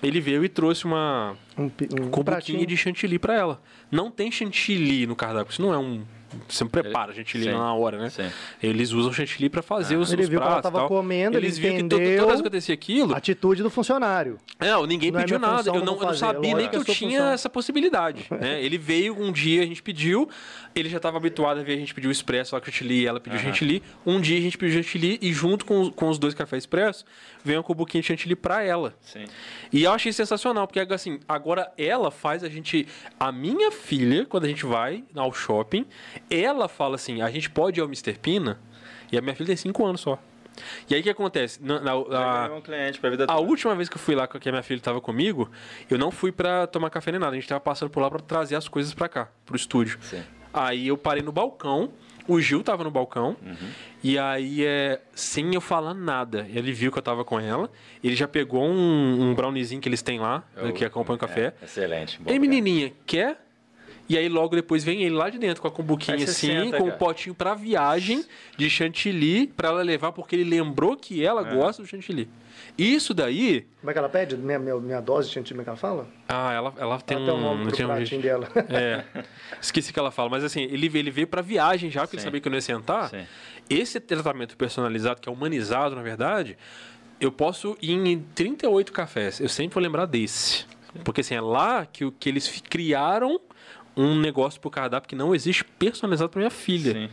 ele veio e trouxe uma Um, um um de chantilly pra ela. Não tem chantilly no cardápio, isso não é um Você não prepara chantilly Sim. na hora, né? Sim. Eles usam chantilly pra fazer os, Ele os viu que ela tava comendo, ele Eles viram que toda vez que acontecia aquilo, Atitude do funcionário. não, ninguém Não é pediu minha nada. Eu não eu não sabia nem que eu é tinha função. essa possibilidade. né? Ele veio um dia, a gente pediu. Ele já estava habituado a ver a gente pedir o expresso, lá com chantilly, ela pediu chantilly. Um dia a gente pediu chantilly e junto com, os- com os dois cafés expresso, veio um cubuquinho de chantilly pra ela. Sim. E eu achei sensacional, porque assim, agora ela faz a gente. A minha filha, quando a gente vai ao shopping, ela fala assim: a gente pode ir ao Mr. Pina? E a minha filha tem 5 anos só. E aí o que acontece? Na, na- a- um cliente pra vida a última vez que eu fui lá, que a minha filha estava comigo, eu não fui pra tomar café nem nada. A gente tava passando por lá pra trazer as coisas pra cá, pro estúdio. Sim. Aí eu parei no balcão, o Gil tava no balcão, Uhum. e aí, é, sem eu falar nada, ele viu que eu tava com ela, ele já pegou um, um browniezinho que eles têm lá, Eu- que acompanha o café. É, excelente. Ei, lugar. menininha, quer? E aí logo depois vem ele lá de dentro com a você assim, senta, com o cara. potinho pra viagem de chantilly pra ela levar, porque ele lembrou que ela É. gosta do chantilly. Isso daí, Como é que ela pede? Minha, minha, minha dose de chantilly, como é que ela fala? ah, ela, ela tem Ela tem um nome pro tem um- pratinho dela. É. Esqueci que ela fala, mas assim, ele, ele veio pra viagem já, porque ele Sim. sabia que eu não ia sentar. Sim. Esse tratamento personalizado, que é humanizado, na verdade, eu posso ir em 38 cafés. Eu sempre vou lembrar desse. Porque assim, é lá que, o- que eles criaram um negócio pro cardápio que não existe personalizado pra minha filha. Sim.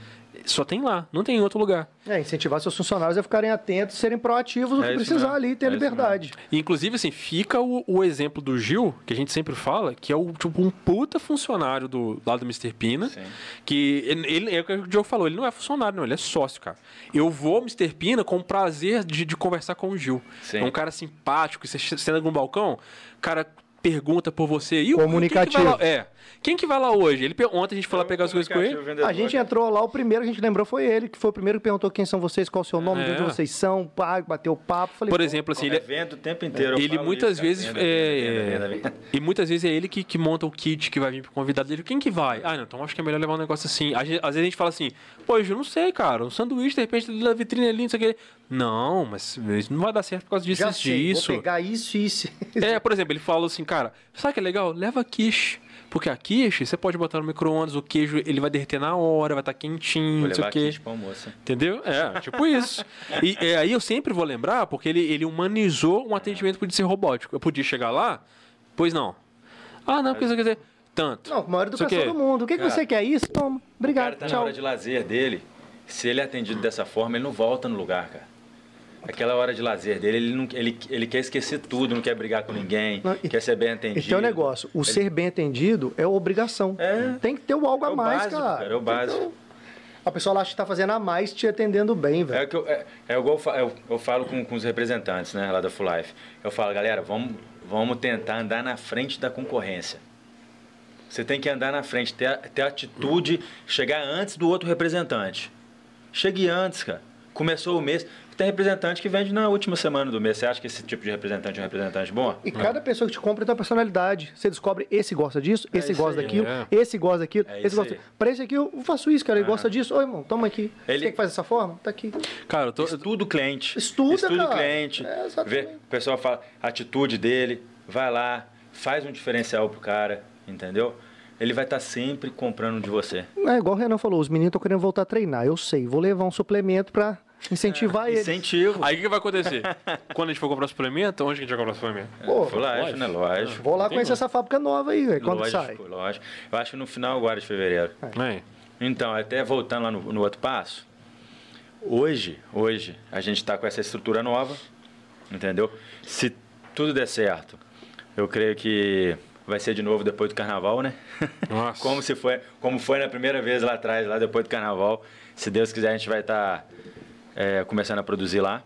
Só tem lá, não tem em outro lugar. É, incentivar seus funcionários a ficarem atentos, serem proativos no É que precisar mesmo. ali e ter É liberdade. E, Inclusive, assim, fica o, o exemplo do Gil, que a gente sempre fala, que é o, tipo, um puta funcionário do lado do Mr. Pina. Sim. Que ele, ele- é o que o Diogo falou, ele não é funcionário, não, ele é sócio, cara. Eu vou ao Mr. Pina com o prazer de, de conversar com o Gil. Sim. É um cara simpático, você senta no balcão, o cara pergunta por você. E o- Comunicativo. Quem que vai lá? É. Quem que vai lá hoje? Ele, ontem a gente foi lá pegar as coisas com ele. A gente entrou lá, o primeiro que a gente lembrou foi ele, que foi o primeiro que perguntou quem são vocês, qual o seu nome, de onde É. vocês são, pá, bateu papo. Falei, Por exemplo, assim, ele, Ele vende o tempo inteiro. ele muitas isso, vezes Venda, é, venda, venda, venda. e muitas vezes é ele que, que monta o kit que vai vir pro convidado dele. Quem que vai? Ah, não, então acho que é melhor levar um negócio assim. Às vezes, a gente fala assim, pô, eu não sei, cara, um sanduíche de repente da vitrine ali, não sei o que. Não, mas isso não vai dar certo por causa disso já isso, sei, disso. vou pegar isso e isso. É, por exemplo, ele falou assim, cara, sabe que é legal? Leva quiche. Porque a quiche, você pode botar no micro-ondas, o queijo ele vai derreter na hora, vai estar quentinho, Vou não sei levar o quê. pra almoço. Entendeu? É, tipo isso. E é, aí eu sempre vou lembrar, porque ele, ele humanizou um atendimento que podia ser robótico. Eu podia chegar lá, pois não. Ah, não, porque você quer dizer tanto. Não, com a maior educação aqui. do mundo. O que, que Cara, você quer? Isso? Toma. O cara Obrigado, tá na tchau. hora de lazer dele. Se ele é atendido dessa forma, ele não volta no lugar, cara. Aquela hora de lazer dele, ele, não, ele, ele quer esquecer tudo, não quer brigar com ninguém, Não, quer ser bem atendido. Esse é o negócio. O Ele- ser bem atendido é obrigação. É. Tem que ter o algo É a mais, básico, cara. cara, é o básico. Então, a pessoa acha que tá fazendo a mais te atendendo bem, É, velho. o que eu, é, é igual eu, eu, eu falo com, com os representantes né, lá da Full Life. Eu falo, galera, vamos, vamos tentar andar na frente da concorrência. Você tem que andar na frente, ter, ter atitude, chegar antes do outro representante. Chegue antes, cara. Começou o mês. Tem representante que vende na última semana do mês. Você acha que esse tipo de representante é um representante bom? E cada pessoa que te compra tem uma personalidade. Você descobre esse gosta disso, esse É gosta aí. daquilo, É. esse gosta daquilo, É esse gosta. Pra esse aqui eu faço isso, cara. Ele gosta disso. Ô, irmão, toma aqui. Ele- Você quer que faz dessa forma? Tá aqui. Cara, eu tô. Estuda o cliente. Estuda, Estuda o cara. cliente. É, vê, o pessoal fala, a atitude dele, vai lá, faz um diferencial pro cara, entendeu? Ele vai estar sempre comprando de você. É igual o Renan falou, os meninos estão querendo voltar a treinar. Eu sei, vou levar um suplemento pra incentivar eles. Incentivo. Aí o que vai acontecer? Quando a gente for comprar suplemento, onde a gente vai comprar suplemento? Pô, Foi lógico, né? Lógico. Vou lá conhecer essa fábrica nova aí, velho. Quando lógico, sai? lógico. Eu acho que no final agora de fevereiro. É. Então, até voltando lá no, no outro passo, hoje, hoje, a gente está com essa estrutura nova, entendeu? Se tudo der certo, eu creio que vai ser de novo depois do carnaval, né? Nossa. como, se foi, como foi na primeira vez lá atrás, lá depois do carnaval. Se Deus quiser, a gente vai estar começando a produzir lá.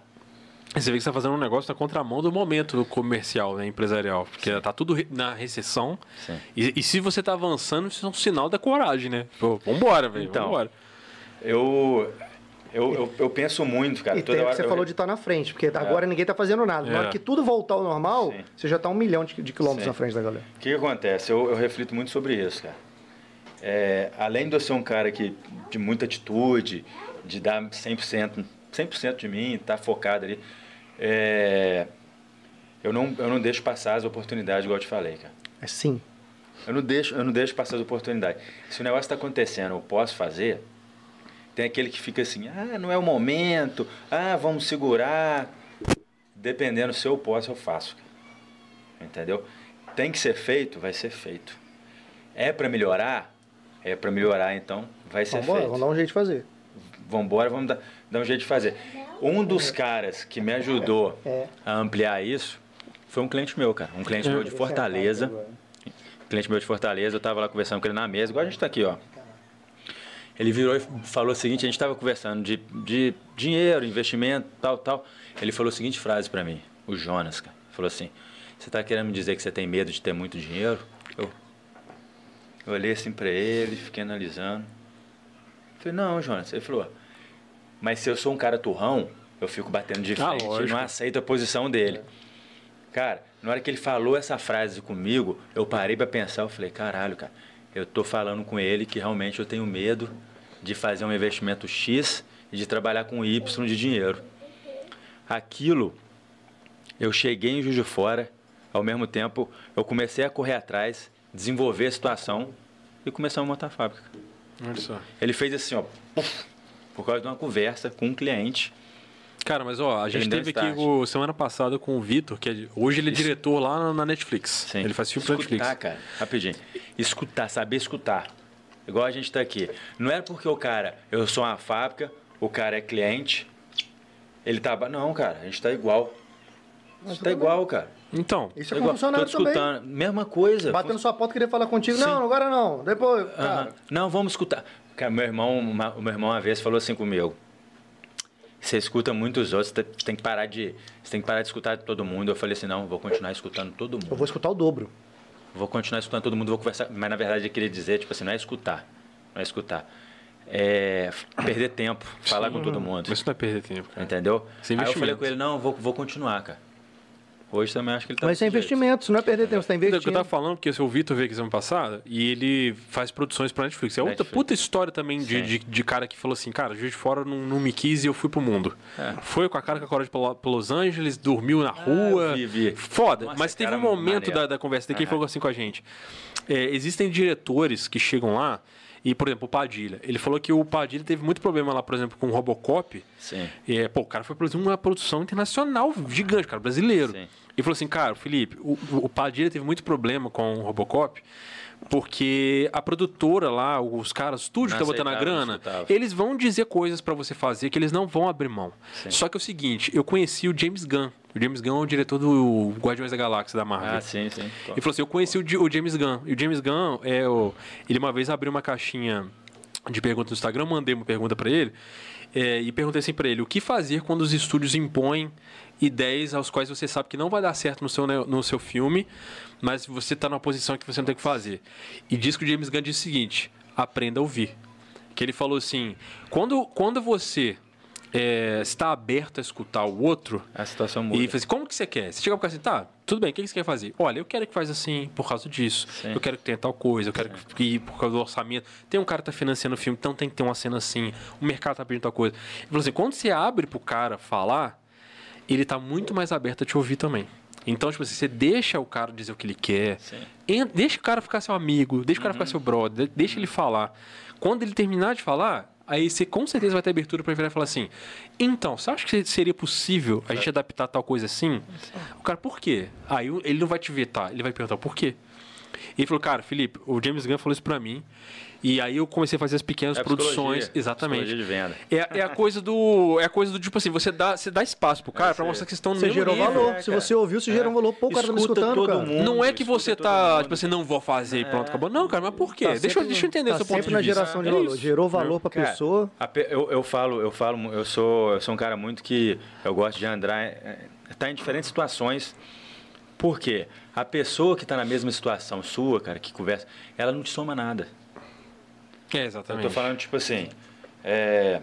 Você vê que você tá fazendo um negócio na contramão do momento comercial, né, empresarial. Porque tá tudo na recessão. E, e se você tá avançando, isso é um sinal da coragem, né? Pô, vambora, velho. Então, vambora. Eu, eu, eu, eu penso muito, cara. E toda tem, hora você eu- falou de estar na frente, porque agora ninguém tá fazendo nada. Na É. hora que tudo voltar ao normal, Sim. você já tá um milhão de, de quilômetros Sim. na frente da galera. O que, que acontece? Eu, eu reflito muito sobre isso, cara. É, além de eu ser um cara que, de muita atitude, de dar 100%, 100% de mim, estar focado ali, é, eu, não, eu não deixo passar as oportunidades, igual eu te falei, cara. É sim. Eu não deixo, eu não deixo passar as oportunidades. Se o negócio está acontecendo, eu posso fazer. Tem aquele que fica assim, ah, não é o momento, ah, vamos segurar. Dependendo se eu posso, eu faço. Entendeu? Tem que ser feito, vai ser feito. É para melhorar? É para melhorar, então vai ser Vambora, feito. vamos dar um jeito de fazer. Vamos embora, vamos dar, dar um jeito de fazer. Um dos caras que me ajudou É. a ampliar isso foi um cliente meu, cara. Um cliente meu de Fortaleza. Um cliente meu de Fortaleza, eu tava lá conversando com ele na mesa, igual a gente tá aqui, ó. Ele virou e falou o seguinte, a gente estava conversando de, de dinheiro, investimento, tal, tal. Ele falou a seguinte frase para mim, o Jonas, cara. Falou assim, você tá querendo me dizer que você tem medo de ter muito dinheiro? Eu, eu olhei assim para ele, fiquei analisando. Falei, não, Jonas. Ele falou, mas se eu sou um cara turrão, eu fico batendo de Ah, frente e lógico. não aceito a posição dele. Cara, na hora que ele falou essa frase comigo, eu parei pra pensar, eu falei, caralho, cara, eu tô falando com ele que realmente eu tenho medo de fazer um investimento X e de trabalhar com Y de dinheiro. Aquilo, eu cheguei em Juiz de Fora, ao mesmo tempo, eu comecei a correr atrás, desenvolver a situação e começamos a montar a fábrica. Olha só. Ele fez assim, ó, puf, por causa de uma conversa com um cliente. Cara, mas ó, a gente teve aqui o, semana passada com o Vitor, que é- hoje ele é diretor lá na, Netflix. Sim. Ele faz filme pra Escutar, Netflix. cara, rapidinho. Escutar, saber escutar. Igual a gente tá aqui. Não é porque o cara, eu sou uma fábrica, o cara é cliente, ele tá. Não, cara, a gente tá igual. A gente tá igual, cara. Então, Isso é igual. funcionário Tô também. escutando. Mesma coisa. Batendo sua porta, queria falar contigo. Não, agora não. Depois, Aham. cara. Não, vamos escutar. Cara, meu irmão, uma- o meu irmão uma vez falou assim comigo. Você escuta muitos outros, você tem que parar de, você tem que parar de escutar todo mundo. Eu falei assim, não, vou continuar escutando todo mundo. Eu vou escutar o dobro. Vou continuar escutando todo mundo, vou conversar. Mas na verdade eu queria dizer, tipo assim, não é escutar. Não é escutar. É perder tempo, falar com todo mundo. mas isso não é perder tempo, cara. Entendeu? É Aí eu falei com ele, não, vou, vou continuar, cara. Hoje também acho que ele tá Mas isso é investimento, isso não é perder tempo, você tá Então, o que eu investindo. tava falando, porque o seu Vitor veio aqui semana passada e ele faz produções pra Netflix. É outra Netflix. puta história também de, de, de cara que falou assim, cara, Juiz de Fora não, não me quis e eu fui pro mundo. É. Foi com a cara com a coragem pra, pra Los Angeles, dormiu na rua. eu vi, vi. Foda. Nossa, Mas teve um momento maneiro. da, da conversa daqui que ele falou assim com a gente. É, existem diretores que chegam lá e, por exemplo, o Padilha. Ele falou que o Padilha teve muito problema lá, por exemplo, com o Robocop. Sim. É, pô, o cara foi produzir uma produção internacional gigante, cara, brasileiro. Sim. E falou assim, cara, Felipe, o, o Padilha teve muito problema com o Robocop, porque a produtora lá, os caras, o estúdio que tá botando a grana, eles vão dizer coisas pra você fazer que eles não vão abrir mão. Sim. Só que é o seguinte, eu conheci o James Gunn. O James Gunn é o diretor do Guardiões da Galáxia da Marvel. Ah, sim, sim. Ele falou assim: eu conheci o, o James Gunn. E o James Gunn, é o, ele uma vez abriu uma caixinha de perguntas no Instagram, mandei uma pergunta pra ele. é, e perguntei assim pra ele: o que fazer quando os estúdios impõem ideias aos quais você sabe que não vai dar certo no seu, no seu filme, mas você tá numa posição que você não tem que fazer? E diz que o James Gunn disse o seguinte: aprenda a ouvir. Que ele falou assim: quando, quando você é, está aberto a escutar o outro, A situação muda. e fala assim, como que você quer? Você chega pro cara assim, tá, tudo bem, o que você quer fazer? Olha, eu quero que faz assim por causa disso. Sim. Eu quero que tenha tal coisa, eu quero que por causa do orçamento. Tem um cara que tá financiando o filme, então tem que ter uma cena assim. O mercado tá pedindo tal coisa. Ele falou assim, quando você abre pro cara falar, ele tá muito mais aberto a te ouvir também. Então, tipo assim, você deixa o cara dizer o que ele quer, deixa o cara ficar seu amigo, deixa o cara ficar seu brother, de- deixa ele falar. Quando ele terminar de falar, aí você com certeza vai ter abertura pra virar e falar assim: então, você acha que seria possível a gente adaptar tal coisa assim? O cara, por quê? Aí ele não vai te vetar, ele vai perguntar por quê. E ele falou, cara, Felipe, o James Gunn falou isso pra mim. E aí eu comecei a fazer as pequenas É produções. Exatamente. de venda. É, é a coisa do. É a coisa do tipo assim, você dá, você dá espaço pro cara pra mostrar que vocês estão no Você mesmo gerou nível. valor. É, Se você ouviu, você gerou valor. Pô, o cara tá me Escuta escutando, todo cara. mundo. Não é que você tá, mundo. tipo assim, não vou fazer e pronto, acabou. Não, cara, mas por quê? Tá deixa, eu- sempre- deixa eu entender tá seu ponto sempre de na vista. geração de É valor. isso. Gerou valor pra Cara, pessoa. eu, eu falo, eu falo, eu sou, eu sou um cara muito que eu gosto de andar, tá em diferentes situações. Por quê? A pessoa que está na mesma situação sua, cara, que conversa, ela não te soma nada. É, Eu exatamente. tô falando tipo assim, é,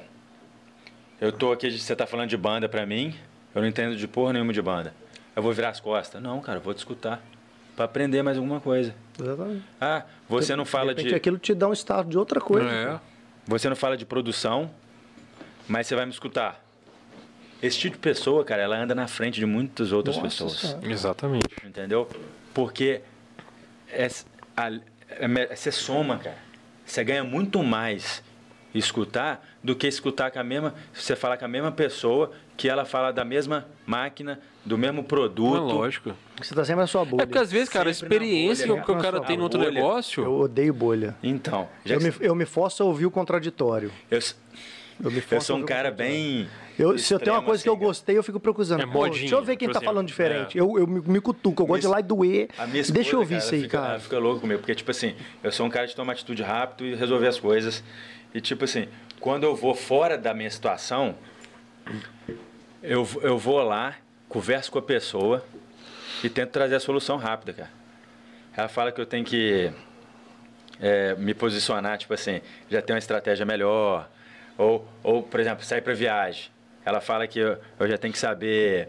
eu tô aqui, você tá falando de banda pra mim, eu não entendo de porra nenhuma de banda. Eu vou virar as costas? Não, cara, eu vou te escutar para aprender mais alguma coisa. Exatamente. Ah, você não fala de repente de, aquilo te dá um estado de outra coisa. É. você não fala de produção, mas você vai me escutar. Esse tipo de pessoa, cara, ela anda na frente de muitas outras Nossa pessoas. Senhora. Exatamente. Entendeu? Porque é- a- é me- você soma, cara. Você ganha muito mais escutar do que escutar com a mesma. Você falar com a mesma pessoa que ela fala da mesma máquina, do mesmo produto. lógico. Você tá sempre na sua bolha. É porque às vezes, cara, a Sempre na experiência bolha, que o cara tem no outro bolha. negócio. Eu odeio bolha. Então, já Eu que me, eu me forço a ouvir o contraditório. eu, Eu, me eu sou a um cara bem. Eu, se eu tenho uma coisa que eu assim, cara. gostei, eu fico procurando. É modinha, deixa eu ver quem tipo tá assim, falando diferente. é. Eu, eu me, me cutuco, eu gosto de ir lá e doer. Esposa, Deixa eu ouvir cara, isso aí, fica, cara. Ela fica louca comigo, porque, tipo assim, eu sou um cara de tomar atitude rápido e resolver as coisas. E, tipo assim, quando eu vou fora da minha situação, eu, eu vou lá, converso com a pessoa e tento trazer a solução rápida, cara. Ela fala que eu tenho que é, me posicionar, tipo assim, já ter uma estratégia melhor. Ou, ou por exemplo, sair para viagem. Ela fala que eu, eu já tenho que saber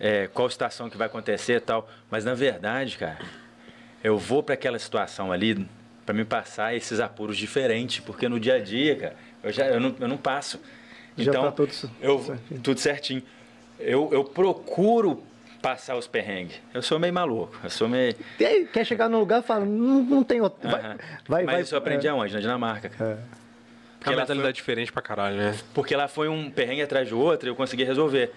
é, qual situação que vai acontecer e tal. Mas, na verdade, cara, eu vou para aquela situação ali para me passar esses apuros diferentes. Porque no dia a dia, cara, eu, já, eu, não, eu não passo. Já então, tá tudo eu, certinho. tudo certinho. Eu, eu procuro passar os perrengues. Eu sou meio maluco. Eu sou meio... E aí, quer chegar num lugar e fala, não, não tem outro. Vai, Aham. vai, Mas vai, isso eu aprendi é. aonde? Na Dinamarca, cara. É. Porque a ela mentalidade foi- é diferente pra caralho, né? Porque lá foi um perrengue atrás do outro e eu consegui resolver.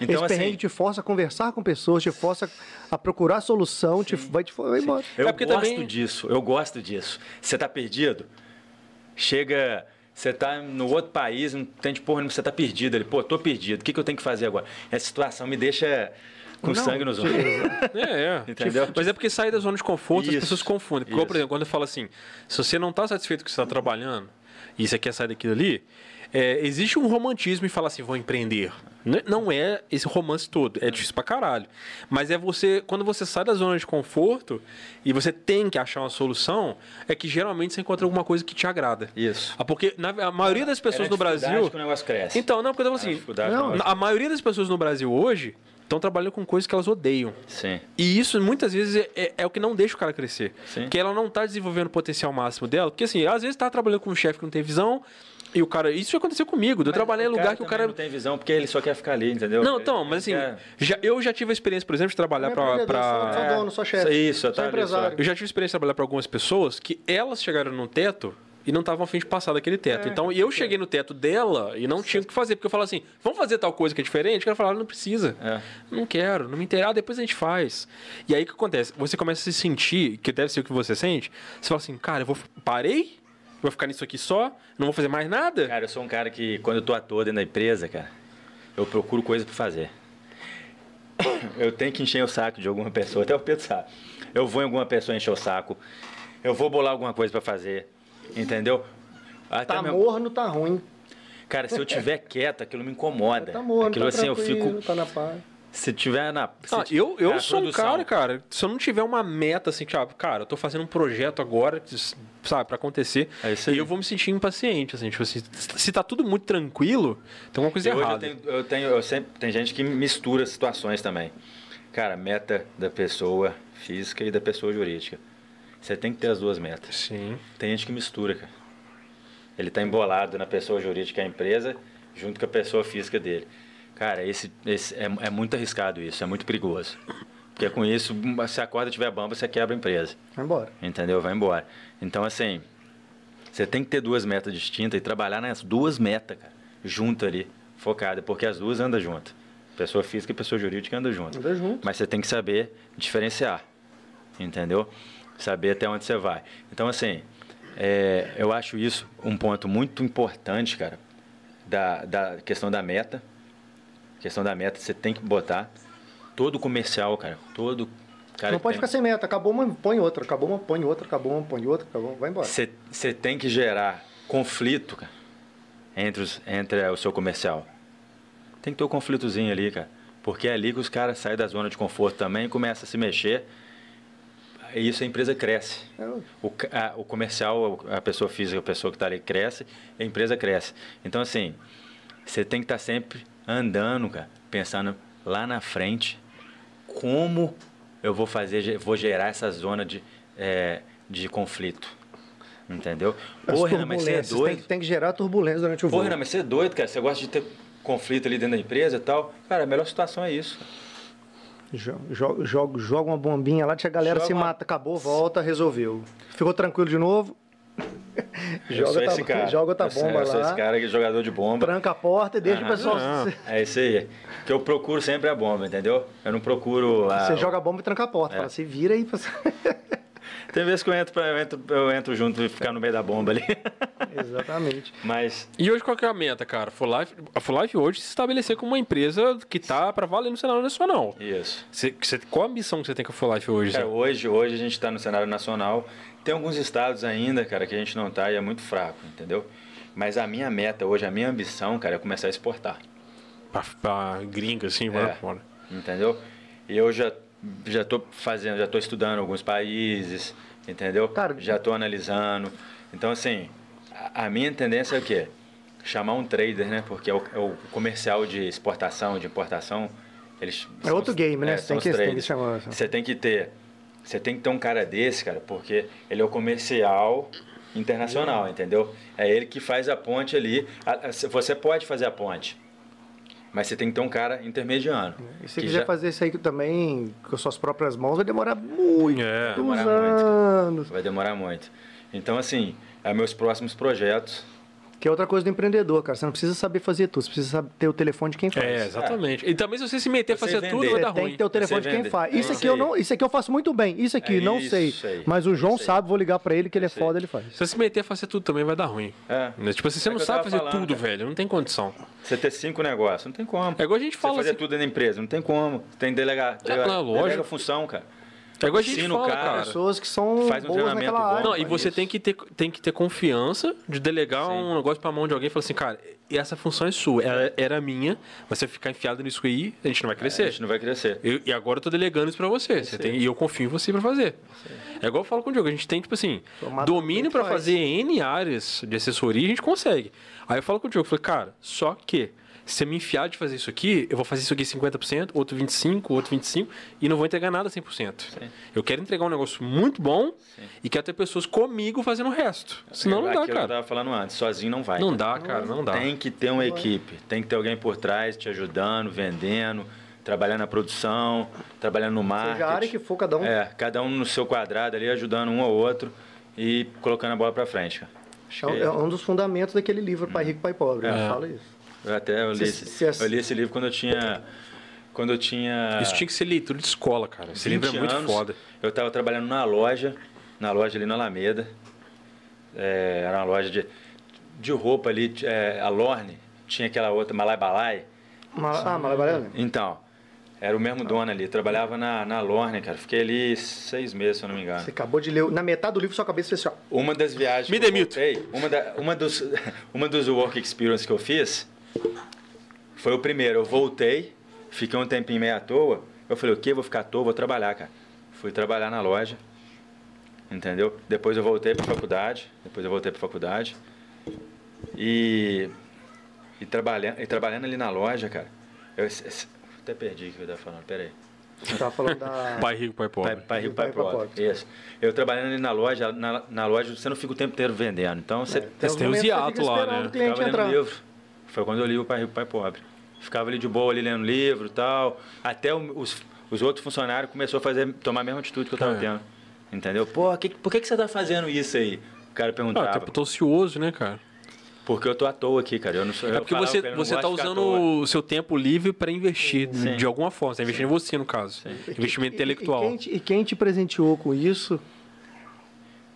Então, Esse assim, perrengue te força a conversar com pessoas, te força a procurar solução, te, vai te vai embora. eu É porque gosto também- disso, eu gosto disso. Você tá perdido, chega, você tá no outro país, não tem de porra, nenhuma, você tá perdido ali. Pô, tô perdido, o que, que eu tenho que fazer agora? Essa situação me deixa com Não, sangue nos olhos. É, é. Entendeu? Mas é porque sair da zona de conforto, as Isso, pessoas confundem. Porque, por isso. exemplo, quando eu falo assim, se você não está satisfeito com o que você está trabalhando e você quer sair daquilo ali, é, existe um romantismo em falar assim, vou empreender. N- Não é esse romance todo, é difícil pra caralho. Mas é você, quando você sai da zona de conforto e você tem que achar uma solução, é que geralmente você encontra alguma coisa que te agrada. Isso. Ah, Porque na- a maioria das pessoas É no Brasil. que o negócio cresce. Então, não, porque eu falando assim, não, a maioria das pessoas no Brasil hoje estão trabalhando com coisas que elas odeiam. Sim. E isso muitas vezes é, é- é o que não deixa o cara crescer. Sim. Porque ela não tá desenvolvendo o potencial máximo dela. Porque assim, às vezes tá trabalhando com um chefe que não tem visão. E o cara. Isso já aconteceu comigo. de Eu Mas trabalhei em lugar que o cara. não tem visão porque ele só quer ficar ali, entendeu? Não, então, mas assim, quer- já, eu já tive a experiência, por exemplo, de trabalhar pra. Empreendedor, pra- Sou, sou dono, sou chefe. Isso, tá empresário. Eu já tive experiência de trabalhar para algumas pessoas que elas chegaram no teto e não estavam a fim de passar daquele teto. É, então, eu cheguei no teto dela e não tinha o que fazer. Porque eu falo assim, vamos fazer tal coisa que é diferente? O cara fala, não precisa. É. Não quero, não me interessa. Ah, depois a gente faz. E aí o que acontece? Você começa a se sentir, que deve ser o que você sente, você fala assim, cara, eu vou. Parei? Vou ficar nisso aqui só? Não vou fazer mais nada? Cara, eu sou um cara que, quando eu tô à toa dentro da empresa, cara, eu procuro coisa pra fazer. Eu tenho que encher o saco de alguma pessoa, até o Pedro sabe. Eu vou em alguma pessoa encher o saco. Eu vou bolar alguma coisa pra fazer. Entendeu? Até Tá meu- morno, tá ruim. Cara, se eu tiver quieto, aquilo me incomoda. Tá morno, aquilo tá assim, eu fico. tá na paz. Se tiver na. se Ah, eu eu na sou um produção, cara, cara, se eu não tiver uma meta assim, tipo, cara, eu tô fazendo um projeto agora, sabe, pra acontecer, É isso e aí. eu vou me sentir impaciente, assim, tipo assim, se tá tudo muito tranquilo, tem alguma coisa Eu, hoje eu errada. tenho, eu tenho, eu sempre, tem gente que mistura situações também. Cara, meta da pessoa física e da pessoa jurídica. Você tem que ter as duas metas. Sim. Tem gente que mistura, cara. Ele tá embolado na pessoa jurídica, a empresa, junto com a pessoa física dele. Cara, esse, esse é, é muito arriscado isso, é muito perigoso. Porque com isso, se a corda tiver bamba, você quebra a empresa. Vai embora. Entendeu? Vai embora. Então, assim, você tem que ter duas metas distintas e trabalhar nas duas metas, cara, junto ali, focada, porque as duas andam junto. Pessoa física e pessoa jurídica andam junto. Anda junto. Mas você tem que saber diferenciar, entendeu? Saber até onde você vai. Então, assim, é, eu acho isso um ponto muito importante, cara, da, da questão da meta. Questão da meta, você tem que botar todo comercial, cara, todo cara não pode tem- ficar sem meta. Acabou uma, põe outra. Acabou uma, põe outra. Acabou uma, põe outra. Acabou, vai embora. Você tem que gerar conflito, cara, entre, os, entre o seu comercial. Tem que ter um conflitozinho ali, cara. Porque é ali que os caras saem da zona de conforto também e começam a se mexer. Isso a empresa cresce. É, O, a- o comercial, a pessoa física, a pessoa que está ali cresce, a empresa cresce. Então, assim, você tem que estar sempre andando, cara, pensando lá na frente como eu vou fazer, vou gerar essa zona de, é, de conflito. Entendeu? as Porra, Renan, mas você é. Tem, doido. que- tem que gerar turbulência durante o voo. Porra, Renan, mas você é doido, cara. Você gosta de ter conflito ali dentro da empresa e tal. Cara, a melhor situação é isso. Jo- jo- Joga, joga uma bombinha lá, deixa a galera Joga se uma- mata, acabou, volta, resolveu. Ficou tranquilo de novo? Joga esse tá, cara. joga outra bomba eu sou lá, esse cara que é jogador de bomba. tranca a porta e deixa o Aham. pessoal. Não. É isso aí. Que eu procuro sempre a bomba, entendeu? Eu não procuro a... Você joga a bomba e tranca a porta. É. Fala, se vira aí. pra- Tem vezes que eu entro, pra, eu entro, eu entro junto e ficar no meio da bomba ali. Exatamente. Mas E hoje qual que é a meta, cara? Full Life, a Full Life hoje se estabelecer como uma empresa que tá para valer no cenário nacional. isso. Você, você- qual a missão que você tem com a Full Life hoje? Cara, Zé? hoje, hoje a gente está no cenário nacional. Tem alguns estados ainda, cara, que a gente não tá e é muito fraco, entendeu? Mas a minha meta hoje, a minha ambição, cara, é começar a exportar. Pra, pra gringa, assim, vai É. pra fora. entendeu? E eu já já tô fazendo, já tô estudando alguns países, entendeu? Já tô analisando. Então assim, a, a minha tendência é o quê? Chamar um trader, né? Porque é o, é o comercial de exportação, de importação, eles É outro os- game, né? é, Você tem que- tem que chamar. Você tem que ter, você tem que ter um cara desse, cara, porque ele é o comercial internacional, entendeu? É ele que faz a ponte ali. Você pode fazer a ponte, mas você tem que ter um cara intermediano. E se que quiser já- fazer isso aí também com suas próprias mãos, vai demorar muito. É. Demorar muito, cara. anos. Vai demorar muito. Então, assim, é meus próximos projetos. Que é outra coisa do empreendedor, cara. Você não precisa saber fazer tudo, você precisa saber ter o telefone de quem faz. É, exatamente. E também se você se meter a Você fazer vender. tudo, vai Você dar tem ruim. que ter o telefone Você de quem vende. faz. É Isso isso aqui eu não, isso aqui eu faço muito bem. Isso aqui É não isso sei. aí. Mas o João Isso aí. sabe, vou ligar pra ele que ele é aí. foda, ele faz. Se você se meter a fazer tudo também, vai dar ruim. É. Né? Tipo assim, você É não sabe fazer falando, tudo, cara. velho. Não tem condição. Você ter cinco negócios, não tem como. É igual a gente Você fala fazer assim. tudo dentro da empresa, não tem como. Tem que delegar. É, Delega, não, lógico. delega função, cara. É igual a gente Ensina o fala, cara. cara. Pessoas que são Faz um boas treinamento naquela bom. área. Não, e você isso. tem que, ter, tem que ter confiança de delegar Sim. um negócio pra mão de alguém e falar assim, cara, e essa função é sua, ela era minha, mas se eu ficar enfiado nisso aí, a gente não vai A crescer. gente não vai crescer. Eu- e agora eu tô delegando isso pra você. você tem, e eu confio em você pra fazer. É igual eu falo com o Diogo, a gente tem, tipo assim, Tomar domínio pra faz. fazer N áreas de assessoria, a gente consegue. Aí eu falo com o Diogo, eu falei, cara, só que se você me enfiar de fazer isso aqui, eu vou fazer isso aqui 50%, outro 25%, outro 25%, e não vou entregar nada 100%. Eu quero entregar um negócio muito bom e quero ter pessoas comigo fazendo o resto. Senão não dá, Aquilo que eu cara. tava falando antes, sozinho não vai. Não cara. dá, cara, não dá. Tem que ter uma equipe, tem que ter alguém por trás te ajudando, vendendo, trabalhando na produção, trabalhando no marketing. Seja a área que for, cada um. É, cada um no seu quadrado ali, ajudando um ao outro e colocando a bola pra frente, cara. É um- É dos fundamentos daquele livro, Pai Rico, Pai Pobre. É. Ele fala isso. Eu até eu li, Se- esse, se eu li esse livro quando eu tinha. Quando eu tinha. Isso tinha que ser leitura de escola, cara. Esse livro é 20 muito anos, foda. Eu estava trabalhando na loja, na loja ali na Alameda. É, era uma loja de, de roupa ali, é, a Lorne, tinha aquela outra, Malai Balai. Ma- Ah, Malabarana? Então, era o mesmo dono ali, trabalhava na, na Lorne, cara. Fiquei ali seis meses, se eu não me engano. Você acabou de ler. Na metade do livro, sua cabeça fez assim, ó. Uma das viagens Me demito. voltei, uma, da, uma, dos, uma dos work experience que eu fiz foi o primeiro. Eu voltei, fiquei um tempinho meio à toa. Eu falei, o quê? Vou ficar à toa, vou trabalhar, cara. Fui trabalhar na loja, entendeu? Depois eu voltei para faculdade, depois eu voltei para faculdade. E, e, trabalhando, e trabalhando ali na loja, cara, eu, até perdi o que eu estava falando, peraí. Você tava falando da. Pai rico, pai pobre. Pai, pai rico, pai, Pai pra pobre. Isso. Eu trabalhando ali na loja, na, na loja você não fica o tempo inteiro vendendo. Então você Tem uns tem os hiatos lá, né? o cliente ficava lendo entrar. livro. Foi quando eu li o Pai Rico, Pai Pobre. Ficava ali de boa, ali lendo livro e tal. Até o- os, os outros funcionários começaram a fazer, tomar a mesma atitude que eu tava É. tendo. Entendeu? Pô, que, por que, que você tá fazendo isso aí? O cara Ah, perguntava. tá, tô ocioso, né, cara? Porque eu tô à toa aqui, cara. Eu não sou, É eu porque você, eu você tá usando o seu tempo livre para investir Sim. de alguma forma. Você tá investindo em você, no caso. Investimento E- e- intelectual. E, quem te, e quem te presenteou com isso?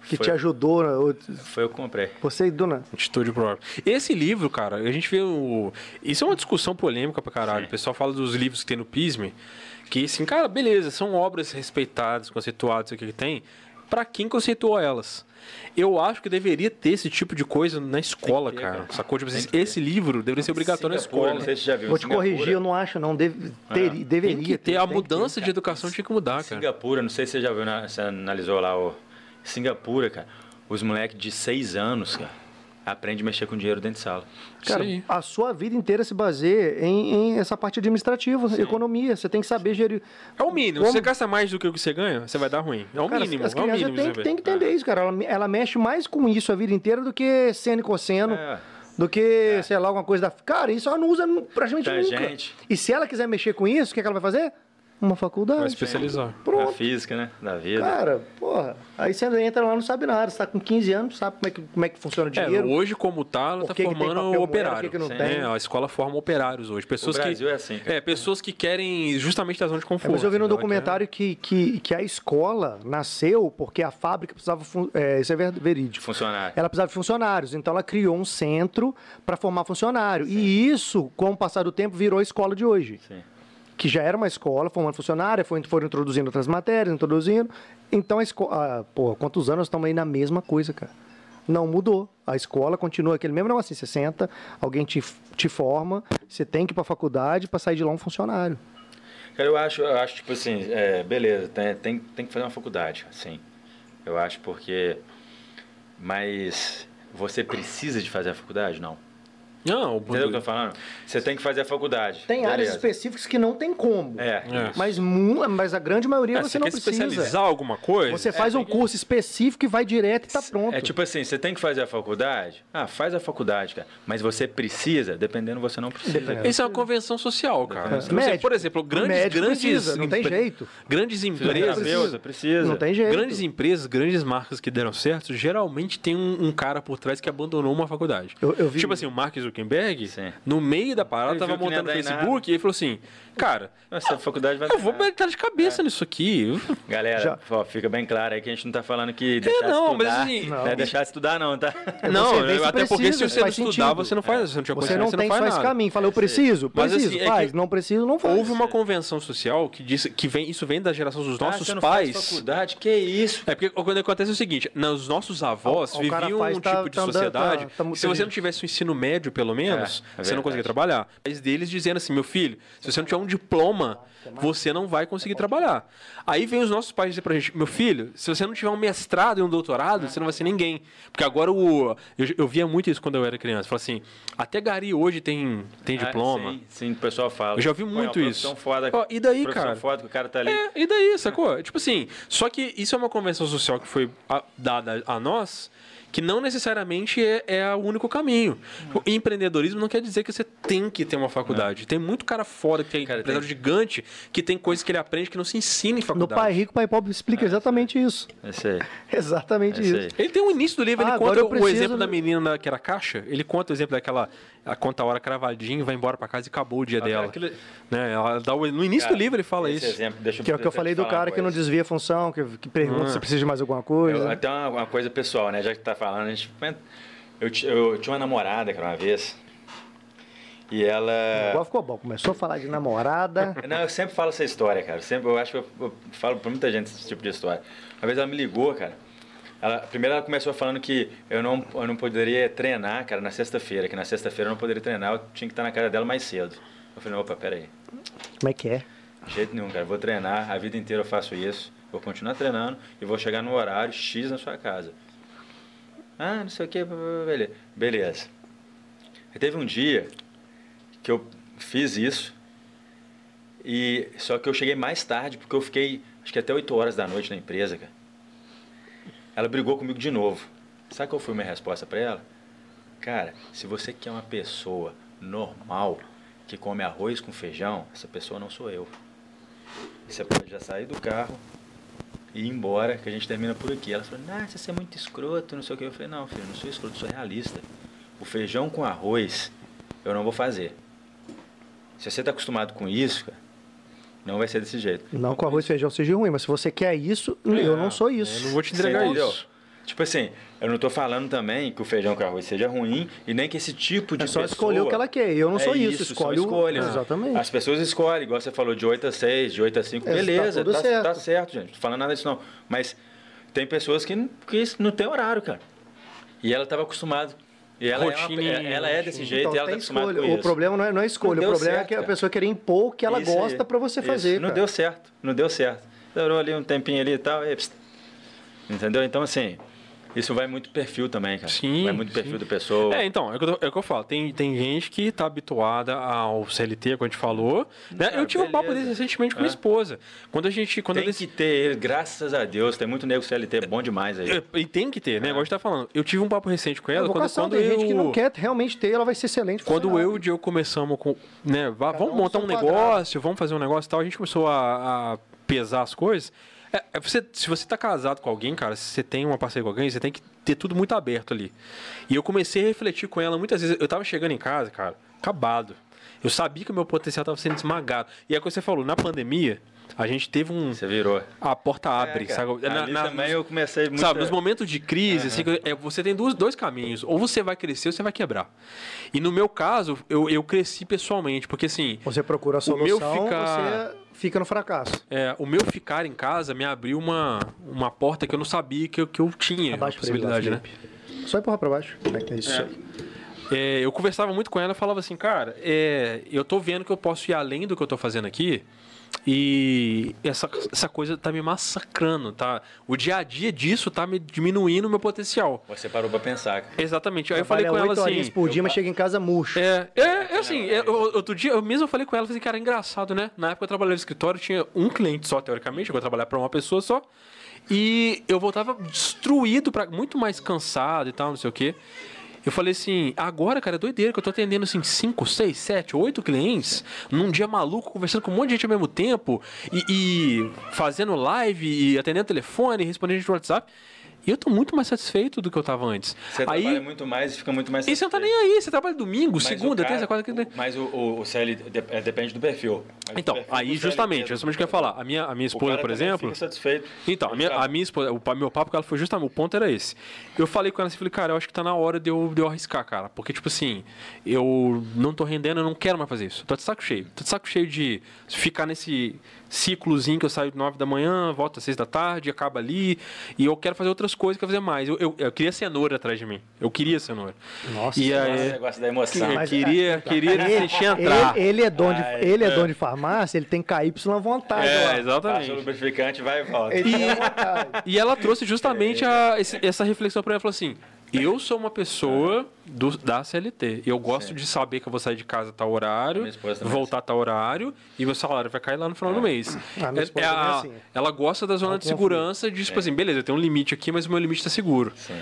Que Foi- te ajudou? né? Ou- Foi eu que comprei. Você e Duna? Atitude própria. Esse livro, cara, a gente vê o. Isso é uma discussão polêmica pra caralho. Sim. O pessoal fala dos livros que tem no PISME, que assim, cara, beleza, são obras respeitadas, conceituadas, isso aqui que tem. Pra quem conceituou elas? Eu acho que deveria ter esse tipo de coisa na escola, ter, cara. cara. Sacou? Tipo, Tem esse, livro deveria ser obrigatório na Singapura, escola. Não sei se você já viu. Vou te Singapura- corrigir, eu não acho, não. Deve, ter, deveria Tem que ter, a tem que mudança ter, de educação tinha que mudar, cara. Singapura, não sei se você já viu, na- você analisou lá o. Singapura, cara. Os moleques de seis anos, cara, aprendem a mexer com dinheiro dentro de sala. Cara, aí. a sua vida inteira se baseia em, em essa parte administrativa, economia. Você tem que saber gerir. É o mínimo. Como- Se você gasta mais do que o que você ganha, você vai dar ruim. É o Cara, mínimo. as é o crianças mínimo. têm, você que- entender isso, cara. Ela, ela mexe mais com isso a vida inteira do que seno e cosseno, É. do que, sei lá, alguma coisa da. Cara, isso ela não usa praticamente nunca. Tangente. E se ela quiser mexer com isso, o que, é que ela vai fazer? Uma faculdade. Vai especializar. Da Pronto. física, né? Da vida. Cara, porra. Aí você entra lá e não sabe nada. Você tá com 15 anos, sabe como é que, como é que funciona o É, dinheiro. hoje, como tá, ela tá que que formando moeda, operário. por que que não Sim. tem? É, a escola forma operários hoje. Pessoas O Brasil que. é assim. É, pessoas que querem justamente da zona de É, conforto. mas eu vi no documentário que, que, que a escola nasceu porque a fábrica precisava. É, isso é ver- verídico. Funcionário. Ela precisava de funcionários, então ela criou um centro para formar funcionário. E isso, com o passar do tempo, virou a escola de hoje. Sim. Que já era uma escola formando funcionário, foi- foram introduzindo outras matérias, introduzindo. Então a escola. pô, quantos anos estamos aí na mesma coisa, cara? Não mudou. A escola continua aquele mesmo negócio. assim, Você senta, alguém te, te forma, você tem que ir para a faculdade para sair de lá um funcionário. Cara, eu acho, eu acho tipo assim, é, beleza, tem, tem, tem que fazer uma faculdade, sim. Eu acho porque. Mas você precisa de fazer a faculdade? Não. Não, o Entendeu o que eu tô falando? Você tem que fazer a faculdade. Tem áreas beleza. específicas que não tem como. É. É. Mas, mas a grande maioria É, você você não quer precisa. especializar alguma coisa? Você faz um curso específico e vai direto e tá pronto. É tipo assim, você tem que fazer a faculdade? Ah, faz a faculdade, cara. Mas você precisa, dependendo, você não precisa. Dependendo. Isso é uma convenção social, cara. É. Você, Médico. por exemplo, grandes, Médico grandes precisa, não tem jeito. Grandes empresas, Fisioterapeuta, precisa. Não tem jeito. grandes empresas, grandes marcas que deram certo, geralmente tem um, um cara por trás que abandonou uma faculdade. Eu- eu vi- Tipo assim, o Mark Zuckerberg, Sim. no meio da parada, Ele tava não montando o Facebook e ele falou assim, cara, Essa faculdade vai eu vou meter de cabeça nisso aqui. Galera, Já- ó, fica bem claro aí que a gente não tá falando que deixar não, de mas estudar. assim- Não é deixar de estudar, não, tá? Não, Você se até porque se precisa, você não faz estudar, sentido. você não faz, você não tinha Você não consciência, tem faz só esse caminho. Fala, eu preciso, Mas, preciso, assim, é faz. Não preciso, não faz. Houve uma convenção social que disse que vem, isso vem da geração dos Ah, nossos você não pais. Faz faculdade? Que isso? É porque quando acontece é o seguinte, nos nossos avós viviam um tá- tipo de tá sociedade. tá- se você não tivesse o ensino médio, pelo menos, É, é você não conseguia trabalhar. Mas deles dizendo assim, meu filho, se você não tiver um diploma, você não vai conseguir trabalhar. Aí vem os nossos pais dizer pra gente, meu filho, se você não tiver um mestrado e um doutorado, você não vai ser ninguém. Porque agora o. Eu, eu via muito isso quando eu era criança. Fala assim, até Gari hoje tem, tem Ah, diploma. sim, sim, o pessoal fala. Eu já ouvi é muito uma isso. Foda, Ó, e daí, cara? foda que o cara tá ali. É, e daí, sacou? Tipo assim, só que isso é uma convenção social que foi dada a nós, que não necessariamente é, é o único caminho. O empreendedorismo não quer dizer que você tem que ter uma faculdade. Tem muito cara foda que tem Cara, empresário tem- gigante que tem coisas que ele aprende que não se ensina em No faculdade. Pai Rico, Pai Pobre explica exatamente isso. Esse aí. Exatamente Esse isso. Ele tem um início do livro, Ah, ele conta o preciso- exemplo da menina que era caixa, ele conta o exemplo daquela, a conta a hora cravadinha, vai embora pra casa e acabou o dia dela. aquilo- Né? Ela dá o- no início Cara, do livro ele fala isso. Exemplo, deixa Que é o que eu falei do cara que não desvia a função, que, que pergunta se precisa de mais alguma Eu, coisa. até uma, uma coisa pessoal, né? Já que tá falando, a gente. Eu, eu tinha uma namorada, cara, uma vez. E ela. Agora ficou bom. Começou a falar de namorada. Não, eu sempre falo essa história, cara. Sempre, eu acho que eu, eu falo pra muita gente esse tipo de história. Uma vez ela me ligou, cara. Ela, primeiro ela começou falando que eu não, eu não poderia treinar, cara, na sexta-feira. Que na sexta-feira eu não poderia treinar, eu tinha que estar na casa dela mais cedo. Eu falei, opa, peraí. Como é que é? De jeito nenhum, cara. Vou treinar, a vida inteira eu faço isso. Vou continuar treinando e vou chegar no horário X na sua casa. Ah, não sei o que, beleza. Teve um dia que eu fiz isso e só que eu cheguei mais tarde porque eu fiquei acho que até 8 horas da noite na empresa, cara. Ela brigou comigo de novo. Sabe qual foi a minha resposta pra ela? Cara, se você quer uma pessoa normal que come arroz com feijão, essa pessoa não sou eu. Você pode já sair do carro e ir embora, que a gente termina por aqui. Ela falou, ah, você é muito escroto, não sei o que. Eu falei, não, filho, não sou escroto, sou realista. O feijão com arroz eu não vou fazer. Se você está acostumado com isso, cara, não vai ser desse jeito. Não que o arroz e feijão seja ruim, mas se você quer isso, eu não sou isso. Eu não vou te entregar isso. Tipo assim, eu não tô falando também que o feijão com arroz seja ruim e nem que esse tipo de É só pessoa... escolher o que ela quer. Eu não sou É isso, são escolhe o- escolhas. Exatamente. As pessoas escolhem, igual você falou, de 8 a 6, de 8 a 5, É, tá beleza, tudo tá, certo. tá certo, gente. Não tô falando nada disso não. Mas tem pessoas que, não- que não tem horário, cara. E ela estava acostumada. E ela, é, uma- Rotininha, ela é desse jeito Então, e ela tá tem acostumada escolha. com O isso. problema não é, não é escolha, Não o problema é certo, que a pessoa querer impor o que ela Isso gosta pra você Isso. fazer. Não cara. deu certo, não deu certo. Durou ali um tempinho ali e tal, e, pst, entendeu? Então, assim, Isso vai muito perfil também, cara. Sim, Vai muito sim. perfil da pessoa. É, então, é o que eu, é o que eu falo. Tem, tem gente que tá habituada ao CLT, como a gente falou. Né? Ah, eu tive um papo beleza. desse recentemente com É. minha esposa. Quando a gente. Quando tem dec- que ter ele, graças a Deus. Tem muito nego CLT bom demais aí. É, E tem que ter, né? Igual a gente tá falando. Eu tive um papo recente com É ela. Quando, quando tem eu, gente que não quer realmente ter, ela vai ser excelente. Quando eu e o Diego começamos com. Né, vamos um montar um negócio, vamos fazer um negócio e tal. A gente começou a, a pesar as coisas. É, é você, se você tá casado com alguém, cara, se você tem uma parceria com alguém, você tem que ter tudo muito aberto ali. E eu comecei a refletir com ela muitas vezes. Eu tava chegando em casa, cara, acabado. Eu sabia que o meu potencial tava sendo esmagado. E é o que você falou, na pandemia, a gente teve um. Você virou. A porta abre, É, sabe? Na- na- também nos- eu comecei muito. Sabe, nos momentos de crise, assim, que- é, você tem dois, dois caminhos. Ou você vai crescer ou você vai quebrar. E no meu caso, eu, eu cresci pessoalmente, porque assim, Você procura a O meu solução, ficar- você fica no fracasso. é, o meu ficar em casa me abriu uma, uma porta que eu não sabia que eu, que eu tinha a Abaixa pra ele possibilidade, né? Só empurrar pra baixo. Como é que é isso aí? É, eu conversava muito com ela e falava assim, cara, é, eu tô vendo que eu posso ir além do que eu tô fazendo aqui. E essa, essa coisa tá me massacrando, tá? O dia a dia disso tá me diminuindo o meu potencial. Você parou pra pensar, cara. Exatamente. Aí eu falei com ela assim. por dia, mas chega em casa murcho. É, é, é assim, é, eu- outro dia, eu mesmo falei com ela, falei, cara, é engraçado, né? Na época eu trabalhava no escritório, tinha um cliente só, teoricamente, eu vou trabalhar para uma pessoa só. E eu voltava destruído, pra, muito mais cansado e tal, não sei o quê. Eu falei assim, agora, cara, é doideira que eu tô atendendo assim 5, 6, 7, 8 clientes num dia maluco, conversando com um monte de gente ao mesmo tempo e, e fazendo live e atendendo telefone, respondendo gente no WhatsApp. E eu tô muito mais satisfeito do que eu tava antes. Você Aí, trabalha muito mais e fica muito mais e você não tá nem satisfeito. aí, você trabalha domingo, Mas segunda, cara- terça, quarta, quinta. Mas o, o, o de- é, depende do perfil. Mas Então, perfil aí justamente, CLT justamente o que eu ia falar. A minha, a minha esposa, por exemplo. Fica satisfeito. Então, a minha, a minha esposa, o meu papo com ela foi justamente, o ponto era esse. Eu falei com ela assim, falei, cara, eu acho que tá na hora de eu, de eu arriscar, cara. Porque, tipo assim, eu não tô rendendo, eu não quero mais fazer isso. Tô de saco cheio. Tô de saco cheio de ficar nesse ciclozinho que eu saio de 9 da manhã, volto às 6 da tarde, acaba ali. E eu quero fazer outras coisas, quero fazer mais. Eu, eu, eu queria cenoura atrás de mim. Eu queria cenoura. Nossa. E Esse aí, negócio da emoção. eu Mas, queria, queria deixar entrar. Ele, ele é dono de, Ai, ele é é. dono de farmácia, ele tem KY à vontade. É, lá. Passa o exatamente. lubrificante, vai e volta. Ele vontade. E ela trouxe justamente a- esse- essa reflexão para ela. Falou assim: eu sou uma pessoa do- da CLT. Eu gosto Sim. de saber que eu vou sair de casa a tal horário, é voltar a tal horário e meu salário vai cair lá no final do mês. Ah, É- é é a- assim. Ela gosta da zona Não de segurança de, tipo É. assim, beleza, eu tenho um limite aqui, mas o meu limite está seguro. Sim.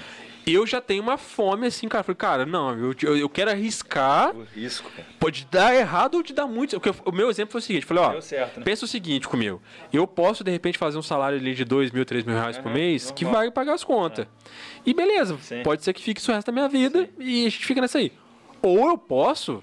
Eu já tenho uma fome assim, cara. Falei, cara, não, eu, eu, eu quero arriscar. O risco, cara. Pode dar errado ou te dar muito. Porque o meu exemplo foi o seguinte: falei, ó, certo, né? pensa o seguinte comigo. Eu posso, de repente, fazer um salário ali de 2 mil, 3 mil reais por Aham, mês que vai pagar as contas. E beleza, Sim. pode ser que fique isso o resto da minha vida e a gente fica nessa aí. Ou eu posso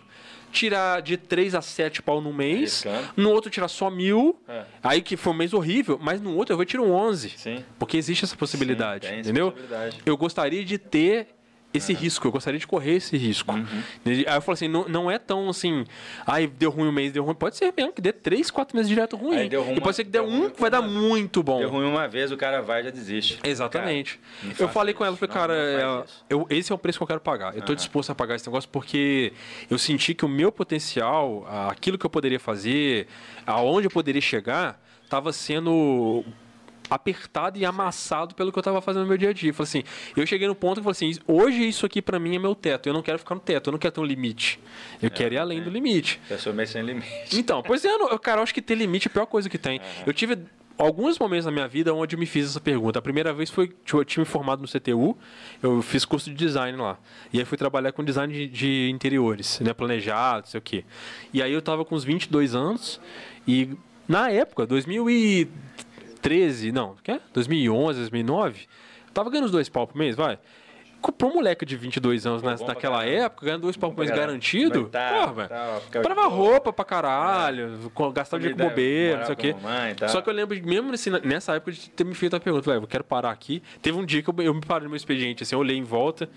tirar de 3 a 7 pau no mês, Arriscando. no outro tirar só mil, É. aí que foi um mês horrível, mas no outro eu vou tirar um 11. Sim. Porque existe essa possibilidade, Sim, tem essa entendeu? possibilidade. Eu gostaria de ter esse risco, eu gostaria de correr esse risco. Uhum. Aí eu falei assim, não, não é tão assim, ai, deu ruim um mês, deu ruim. Pode ser mesmo que dê três, quatro meses direto ruim. Aí deu ruim e pode ser que dê um que vai dar muito bom. Deu ruim uma vez, o cara vai e já desiste. Exatamente. Cara, eu falei com ela, isso. falei, Não, cara, não é, isso. eu, esse é o preço que eu quero pagar. Eu tô disposto a pagar esse negócio porque eu senti que o meu potencial, aquilo que eu poderia fazer, aonde eu poderia chegar, estava sendo apertado e amassado pelo que eu estava fazendo no meu dia a dia. Eu Falei assim, eu cheguei no ponto que eu falei assim, hoje isso aqui para mim é meu teto. Eu não quero ficar no teto, eu não quero ter um limite. Eu quero ir além do limite. Pessoa meio sem limite. Então, pois é, eu eu, cara, eu acho que ter limite é a pior coisa que tem. Eu tive alguns momentos na minha vida onde eu me fiz essa pergunta. A primeira vez foi, tipo, eu tinha me formado no CTU, eu fiz curso de design lá. E aí fui trabalhar com design de, de interiores, né, planejado, não sei o quê. E aí eu tava com uns 22 anos e na época, 2013, não, quer? 2011, 2009, eu tava ganhando uns dois pau por mês, vai. Pra um moleque de 22 anos pra naquela época, ganhando dois pau por mês garantido, Noitada, porra, Comprava de boa. roupa pra caralho, gastava dinheiro com bobeira, não sei o quê. mamãe tal. Só que eu lembro, mesmo nesse- nessa época, de ter me feito a pergunta, velho, eu quero parar aqui. Teve um dia que eu, eu me parei no meu expediente, assim, eu olhei em volta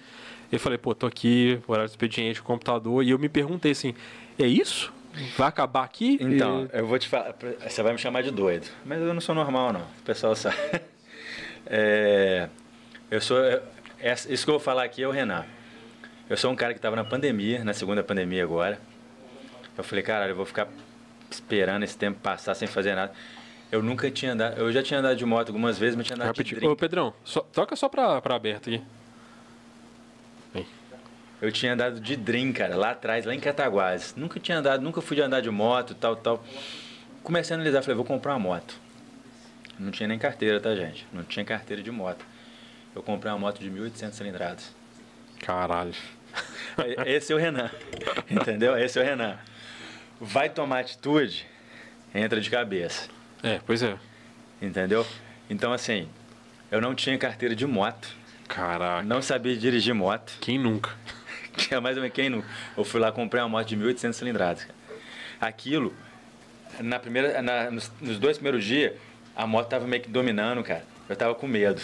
e falei, pô, tô aqui, horário do expediente, computador, e eu me perguntei assim, é isso? Vai acabar aqui? Então, E- eu vou te falar. Você vai me chamar de doido. Mas eu não sou normal, não. O pessoal sabe. É, eu sou. é, Isso que eu vou falar aqui é o Renan. Eu sou um cara que estava na pandemia, na segunda pandemia agora. Eu falei, caralho, eu vou ficar esperando esse tempo passar sem fazer nada. Eu nunca tinha andado. Eu já tinha andado de moto algumas vezes, mas tinha andado de Rapidinho. drink. Ô, Pedrão, só- toca só pra, pra aberto aqui. Eu tinha andado de Dream, cara, lá atrás, lá em Cataguases. Nunca tinha andado, nunca fui de andar de moto, tal, tal. Comecei a analisar, falei, vou comprar uma moto. Não tinha nem carteira, tá, gente? Não tinha carteira de moto. Eu comprei uma moto de 1.800 cilindradas. Caralho. E- Esse é o Renan, entendeu? Esse é o Renan. Vai tomar atitude, entra de cabeça, É, pois é. entendeu? Então, assim, eu não tinha carteira de moto, Caraca. não sabia dirigir moto. Quem nunca? Que é mais ou menos quem não. Eu fui lá comprar uma moto de 1.800 cilindradas. Aquilo, na primeira, na- nos, nos dois primeiros dias, a moto tava meio que dominando, cara. Eu tava com medo.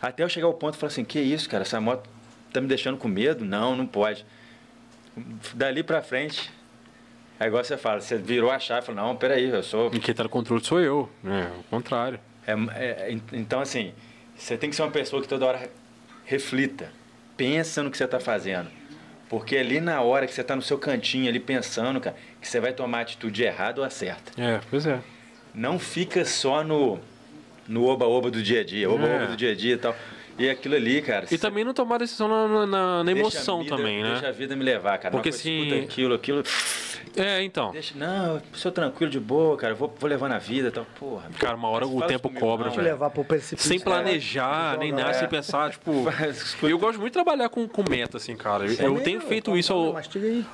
Até eu chegar ao ponto e falar assim: que isso, cara? Essa moto tá me deixando com medo? Não, não pode. Dali pra frente, é igual você fala: você virou a chave e falou: não, peraí, eu sou. E quem tá no controle sou eu. É, o contrário. É, é, en- então, assim, você tem que ser uma pessoa que toda hora reflita, pensa no que você está fazendo. Porque ali na hora que você está no seu cantinho ali pensando, cara, que você vai tomar a atitude errada ou acerta. É, pois é. Não fica só no no oba-oba do dia a dia, oba-oba É. do dia a dia e tal. E aquilo ali, cara. E também não tomar decisão na, na- na- na emoção vida- também, né? Deixa a vida me levar, cara. Porque se- escuta aquilo, aquilo. É, então. Deixa, não, eu sou tranquilo de boa, cara. eu Vou, vou levando a vida e tal. Porra. Cara, uma hora o tempo comigo, cobra, velho. levar pro precipício. Sem planejar, nem nada, É. sem pensar, tipo. Eu gosto muito de trabalhar com, com meta, assim, cara. Eu, eu tenho feito isso ao,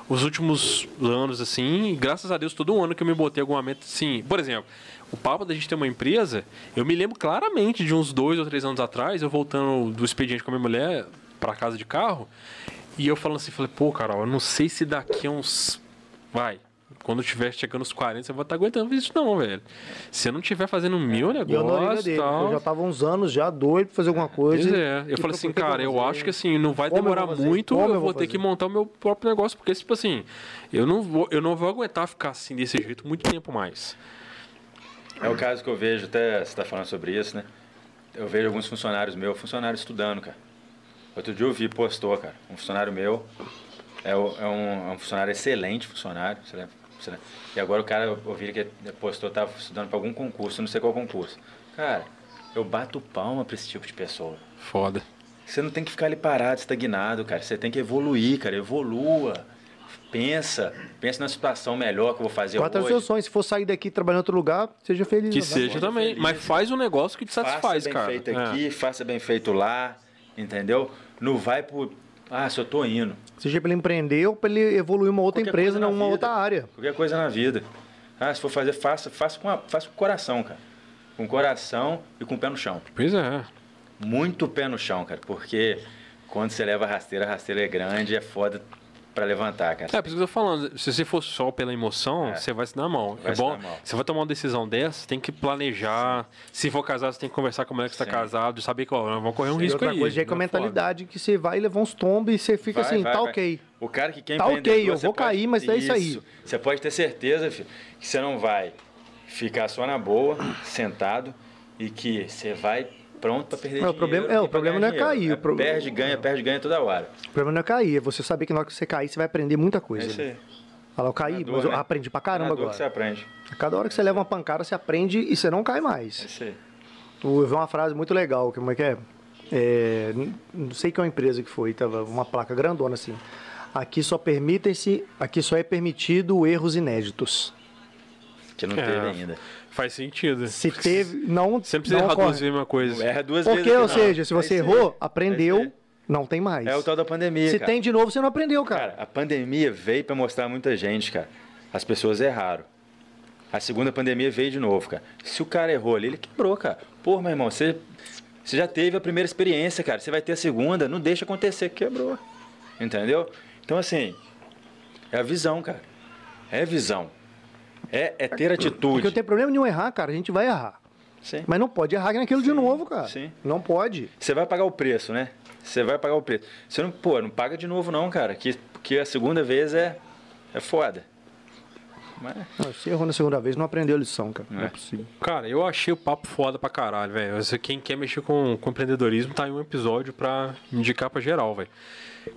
os últimos anos, assim, e graças a Deus, todo ano que eu me botei alguma meta, assim. Por exemplo, o papo da gente ter uma empresa, eu me lembro claramente de uns dois ou três anos atrás, eu voltando do expediente com a minha mulher pra casa de carro, e eu falando assim, falei, pô, Carol, eu não sei se daqui a uns. Vai. Quando eu estiver chegando aos 40, você vai estar aguentando isso, não, velho. Se eu não estiver fazendo mil eu na orelha negócios e tal. eu já tava uns anos já doido pra fazer alguma coisa. Pois é. Eu falei assim, cara, eu fazer. acho que assim, não vai Como eu demorar fazer? muito, Como eu eu vou vou ter que montar o meu próprio negócio, porque, tipo assim, eu não vou, eu não vou aguentar ficar assim desse jeito muito tempo mais. É o caso que eu vejo, até você está falando sobre isso, né? Eu vejo alguns funcionários meus, funcionários estudando, cara. Outro dia eu vi, postou, cara, um funcionário meu, é, é um, é um funcionário excelente funcionário, e agora o cara, eu vi que postou, estava estudando para algum concurso, não sei qual concurso. Cara, eu bato palma para esse tipo de pessoa. Foda. Você não tem que ficar ali parado, estagnado, cara. Você tem que evoluir, cara. Evolua. Pensa. Pensa na situação melhor que eu vou fazer Qual é o hoje. seu sonho? Se for sair daqui e trabalhar em outro lugar, seja feliz. Que né? seja Seja também. feliz. Mas faz um negócio que te satisfaz, faça bem cara. feito É. aqui, faça bem feito lá, entendeu? Não vai por, ah, só tô indo. Seja pra ele empreender ou pra ele evoluir uma outra Qualquer empresa numa vida. outra área. Qualquer coisa na vida. Ah, se for fazer, faça, faça com, a, faça com o coração, cara. Com o coração e com o pé no chão. Pois é. Muito pé no chão, cara, porque quando você leva a rasteira, a rasteira é grande, é foda pra levantar, cara. É, por isso que eu tô falando. Se você for só pela emoção, É. você vai se dar mal. Vai é se bom. mal. Você vai tomar uma decisão dessa, você tem que planejar. Se for casado, você tem que conversar com a mulher que está Sim. casado, saber que, ó, vamos correr um E risco outra aí. coisa é com a é foda. mentalidade que você vai levar uns tombos e você fica Vai, assim, vai, tá vai. ok. O cara que quer Tá ok, empreendedor, eu vou cair, mas é isso aí. Você pode ter certeza, filho, que você não vai ficar só na boa, sentado, e que você vai pronto para perder Não, o dinheiro. problema- é, o problema não é cair, dinheiro. o pro- Perde, ganha, perde, ganha toda hora. O problema não é cair, é você saber que na hora que você cair, você vai aprender muita É coisa. isso aí. Fala, eu caí, dor, mas eu né? aprendi pra caramba Na dor agora. que você aprende. A cada hora que você leva uma pancada, você aprende e você não cai É mais. isso aí. Eu vi uma frase muito legal, que como é que é? É, não sei qual empresa que foi, tava uma placa grandona assim. Aqui só permitem-se, aqui só é permitido erros inéditos. Que não É. teve ainda. Faz sentido. Se teve, não, Você não precisa não errar ocorre. duas vezes a mesma coisa. Erra duas Porque, vezes. ou aqui, não. seja, se você errou, aprendeu, não tem mais. É o tal da pandemia, Se cara. tem de novo, você não aprendeu, cara. Cara, a pandemia veio para mostrar muita gente, cara. As pessoas erraram. A segunda pandemia veio de novo, cara. Se o cara errou ali, ele quebrou, cara. Pô, meu irmão, você, você já teve a primeira experiência, cara. Você vai ter a segunda, não deixa acontecer, quebrou. Entendeu? Então, assim, é a visão, cara. É visão. É, é ter Porque atitude. eu tenho problema nenhum errar, cara. A gente vai errar. Sim. Mas não pode errar naquilo de novo, cara. sim. Não pode. Você vai pagar o preço, né? Você vai pagar o preço. Você não, pô, não paga de novo, não, cara. Que, porque a segunda vez é, é foda. Mas, Não, Se errou na segunda vez, não aprendeu a lição, cara. Não é É. possível. Cara, eu achei o papo foda pra caralho, velho. Quem quer mexer com, com empreendedorismo, tá aí um episódio pra indicar pra geral, velho.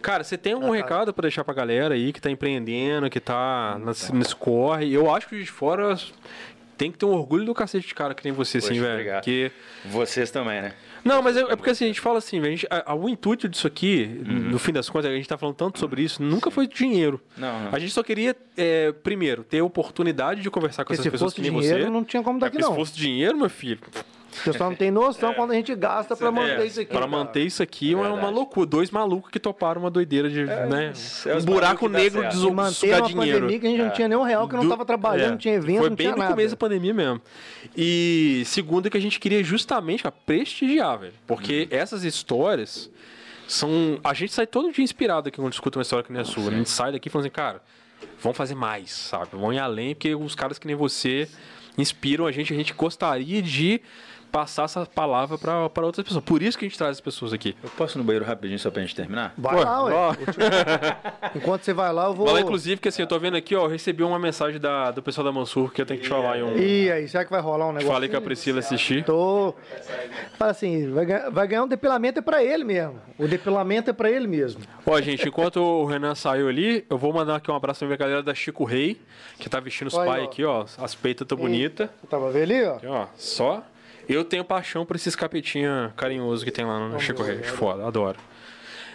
Cara, você tem algum recado pra deixar pra galera aí que tá empreendendo, que tá nesse, nesse corre? Eu acho que de Fora tem que ter um orgulho do cacete de cara que tem você, assim, velho. obrigado. Porque... Vocês também, né? Não, mas é, é porque assim, a gente fala assim, velho, a a- o intuito disso aqui, Uhum. no fim das contas, a gente tá falando tanto sobre isso, nunca foi dinheiro. Não, não. A gente só queria, é, primeiro, ter a oportunidade de conversar com Porque essas se pessoas fosse que nem dinheiro, você. não tinha como É, aqui, porque não. Se fosse dinheiro, meu filho, O pessoal não tem noção quando a gente gasta pra manter é, isso aqui. para manter isso aqui é uma, verdade. loucura. Dois malucos que toparam uma doideira de, né? é os um malucos buraco negro de manter uma dinheiro. pandemia que a gente não tinha nem um real, que não Do- tava trabalhando, é, não tinha evento, Foi não bem tinha no nada. começo da pandemia mesmo. E segundo que a gente queria justamente cara, prestigiar, velho. Porque Uhum. essas histórias são. A gente sai todo dia inspirado aqui quando escuta uma história que nem a sua. A gente sai daqui falando assim, cara, vamos fazer mais, sabe? Vamos ir além, porque os caras que nem você inspiram a gente, a gente gostaria de passar essa palavra para outras pessoas. Por isso que a gente traz as pessoas aqui. Eu posso ir no banheiro rapidinho só pra gente terminar? Vai Ué, lá, ué. ó. Enquanto você vai lá, eu vou... Vai lá, inclusive, que assim, eu tô vendo aqui, ó, eu recebi uma mensagem da, do pessoal da Mansur que eu tenho que te falar aí um. Ih, aí, será que vai rolar um negócio? Falei com a Priscila assistir. Tô... Fala assim, vai ganhar, vai ganhar um depilamento é pra ele mesmo. O depilamento é pra ele mesmo. Ó, gente, enquanto o Renan saiu ali, eu vou mandar aqui um abraço pra minha galera da Chico Rei, que tá vestindo os Olha aí, pai ó. aqui, ó. As peitas tão bonitas. Você tava vendo ali, ó? Aqui, ó, só. Eu tenho paixão por esses capetinha carinhoso que tem lá no Chico Rei. Foda, adoro.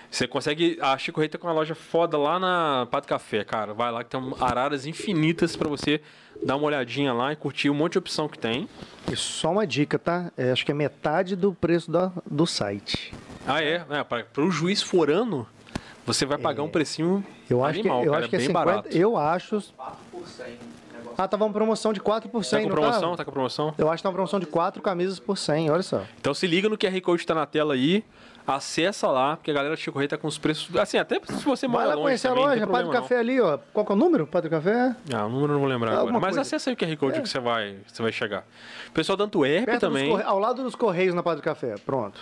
Você consegue. A Chico Rei tá com uma loja foda lá na Pato Café, cara. Vai lá que tem araras infinitas pra você dar uma olhadinha lá e curtir um monte de opção que tem. E só uma dica, tá? É, acho que é metade do preço da, do site. Ah, é? é para o juiz forano, você vai pagar um precinho É. Eu acho animal, que, eu cara, acho que é bem 50. barato. Eu acho. 4 por 100. Negócio Ah, tava uma promoção de 4 por 100, Tá com promoção? tá? Tá com promoção? Eu acho que tá uma promoção de 4 camisas por 100, olha só. Então se liga no QR Code que tá na tela aí, acessa lá, porque a galera do Chico Rei tá com os preços. Assim, até se você Vai mora lá longe conhecer a também, não loja, Padre problema, Café ali, ó. Qual que é o número? Padre Café? não. Ah, o número eu não vou lembrar Alguma agora. Mas coisa. acessa aí o QR Code que você vai, você vai chegar. Pessoal da Antuérpia também. corre- Ao lado dos Correios na Padre Café. Pronto.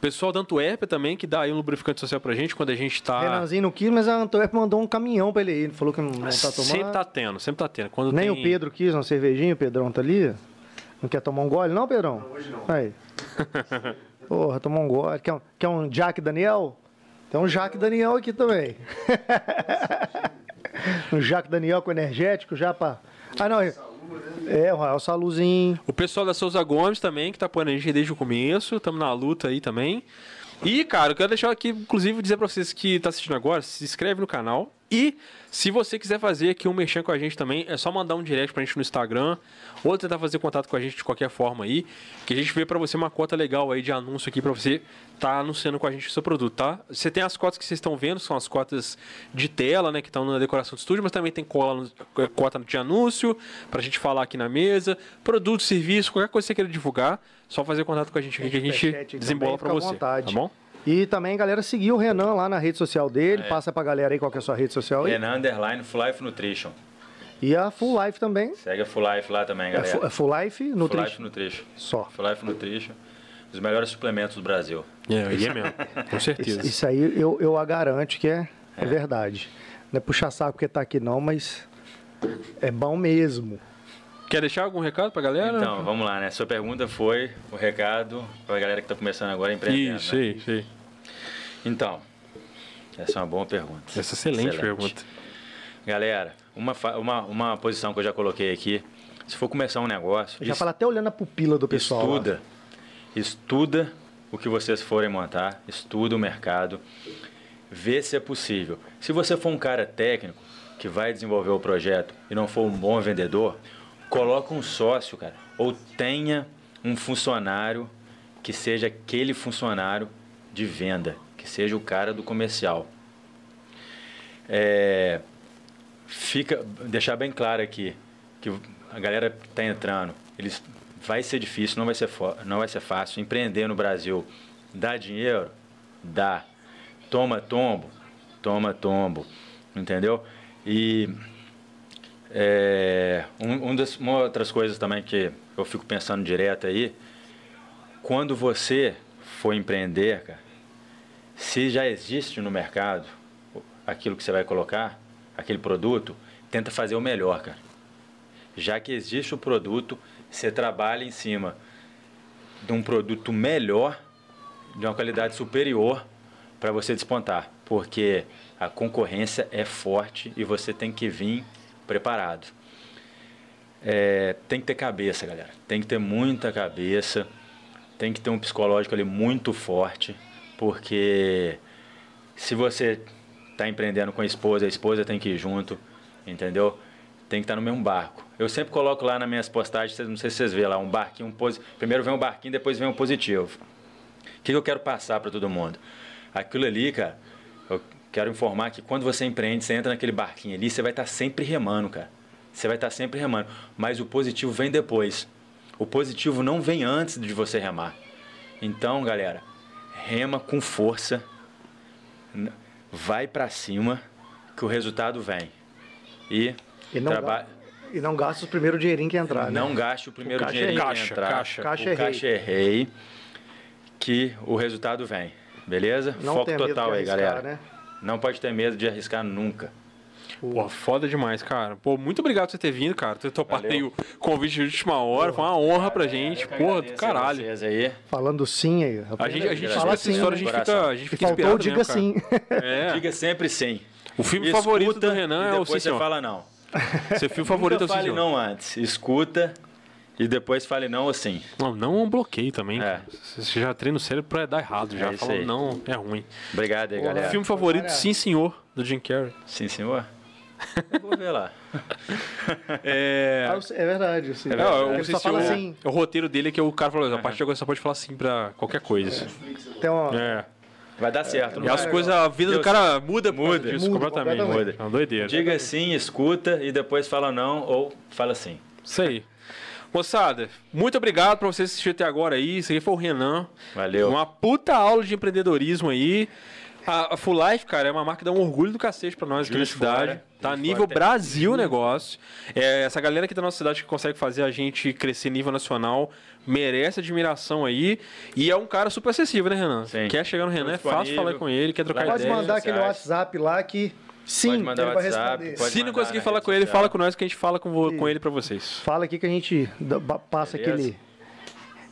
Pessoal da Antuérpia também, que dá aí um lubrificante social pra gente quando a gente tá. Renanzinho não quis, mas a Antwerp mandou um caminhão pra ele. Ele falou que não, não tá tomando. Sempre tá tendo, sempre tá tendo. Quando Nem tem... o Pedro quis uma cervejinha, o Pedrão tá ali. Não quer tomar um gole, não, Pedrão? hoje não. Aí. Porra, tomar um gole. Quer um, quer um Jack Daniel? Tem um Jack Daniel aqui também. um Jack Daniel com energético já pra. Ah, não. É, o Rael Saluzinho. O pessoal da Souza Gomes também, que tá apoiando a gente desde o começo. Estamos na luta aí também. E, cara, eu quero deixar aqui, inclusive, dizer pra vocês que tá assistindo agora, se inscreve no canal. E se você quiser fazer aqui um mexer com a gente também, é só mandar um direct pra gente no Instagram ou tentar fazer contato com a gente de qualquer forma aí, que a gente vê pra você uma cota legal aí de anúncio aqui pra você tá anunciando com a gente o seu produto, tá? Você tem as cotas que vocês estão vendo, são as cotas de tela, né, que estão na decoração do estúdio, mas também tem cola no- cota de anúncio pra gente falar aqui na mesa, produto, serviço, qualquer coisa que você queira divulgar, só fazer contato com a gente aqui que a gente desembola à você, vontade. tá bom? E também, galera, seguir o Renan lá na rede social É. dele. Passa pra galera aí qual que é a sua rede social aí. Renan Underline Full Life Nutrition. E a Full Life também. Segue a Full Life lá também, É, galera. É Full Life Full Nutrition. Life Nutrition. Só. Full Life Nutrition. Os melhores suplementos do Brasil. É, aí é mesmo, com certeza. Isso aí eu, eu a garanto que é, é verdade. Não é puxar saco porque tá aqui não, mas é bom mesmo. Quer deixar algum recado pra galera? Então, vamos lá, né? Sua pergunta foi o recado pra galera que tá começando agora a empreender. Isso, né? isso, isso. Então, essa é uma boa pergunta. Essa é excelente, pergunta. Galera, uma, uma, uma posição que eu já coloquei aqui. Se for começar um negócio, Eu já falo até olhando a pupila do pessoal. lá. estuda. Estuda o que vocês forem montar, estuda o mercado, vê se é possível. Se você for um cara técnico que vai desenvolver o projeto e não for um bom vendedor, coloca um sócio, cara, ou tenha um funcionário que seja aquele funcionário de venda, que seja o cara do comercial. É, fica deixar bem claro aqui que a galera que está entrando, eles vai ser difícil, não vai ser não vai ser fácil empreender no Brasil. Dá dinheiro, dá. Toma tombo, toma tombo, entendeu? E é, um, um das uma outras coisas também que eu fico pensando direto aí, quando você for empreender, cara, se já existe no mercado aquilo que você vai colocar, aquele produto, tenta fazer o melhor, cara. Já que existe o produto, você trabalha em cima de um produto melhor, de uma qualidade superior para você despontar, porque a concorrência é forte e você tem que vir preparado. é, tem que ter cabeça, galera. Tem que ter muita cabeça. Tem que ter um psicológico ali muito forte. Porque se você está empreendendo com a esposa, a esposa tem que ir junto, entendeu? Tem que estar no mesmo barco. Eu sempre coloco lá nas minhas postagens, não sei se vocês vê lá, um barquinho, um posi... primeiro vem um barquinho, depois vem um positivo. O que eu quero passar para todo mundo? Aquilo ali, cara, quero informar que quando você empreende, você entra naquele barquinho ali, você vai estar sempre remando, cara. Você vai estar sempre remando. Mas o positivo vem depois. O positivo não vem antes de você remar. Então, galera, rema com força, vai para cima, que o resultado vem. E, e não trabalha. E não gasta o primeiro dinheirinho que entrar, Não né? gaste o primeiro O caixa dinheirinho é que caixa, entrar. caixa. Caixa o é caixa é rei, que o resultado vem. Beleza? Não Foco total aí, galera. né? Não pode ter medo de arriscar nunca. Pô, foda demais, cara. Pô, muito obrigado por você ter vindo, cara. Ter topado aí o convite de última hora. Foi uma honra pra gente. Porra, do caralho. Aí. Falando sim aí. A gente, a gente Fala sim, história, a gente fica, a gente fica faltou diga mesmo, cara. sim. É. Diga sempre sim. O filme Escuta favorito do Renan e é o depois Sim você Senhor. fala não. Seu filme favorito é o Sim fale Senhor. não antes. Escuta e depois fale não ou sim. Não, não é um bloqueio também. É. Você já treina o cérebro pra dar errado. Já É fala não, é ruim. Obrigado aí, galera. Filme favorito, Sim Senhor, do Jim Carrey. Sim, senhor? Eu vou ver lá. É... Ah, É verdade. Sim. É, eu Ele não se fala o, assim. o roteiro dele é que o cara falou, a partir de agora você pode falar sim pra qualquer coisa. Tem uma, É. Vai dar certo. Não E as coisas, a vida do Deus. cara muda, Muda. disso, Muda completamente. completamente. É uma doideira. Diga sim, escuta e depois fala não ou fala sim. Isso aí. Moçada, muito obrigado pra vocês assistirem até agora aí. Isso aí foi o Renan. Valeu. Uma puta aula de empreendedorismo aí. A, a Full Life, cara, é uma marca que dá um orgulho do cacete pra nós aqui na cidade. Tá nível Brasil o negócio. É, essa galera aqui da nossa cidade que consegue fazer a gente crescer nível nacional merece admiração aí. E é um cara super acessível, né, Renan? Sim. Quer chegar no Renan, é fácil falar com ele, quer trocar Pode ideia. mandar redes aquele. WhatsApp lá que sim, Pode mandar ele vai WhatsApp, responder. pode- Se não conseguir falar com ele, fala com nós que a gente fala com, vo- com ele pra vocês. Fala aqui que a gente passa Beleza. aquele,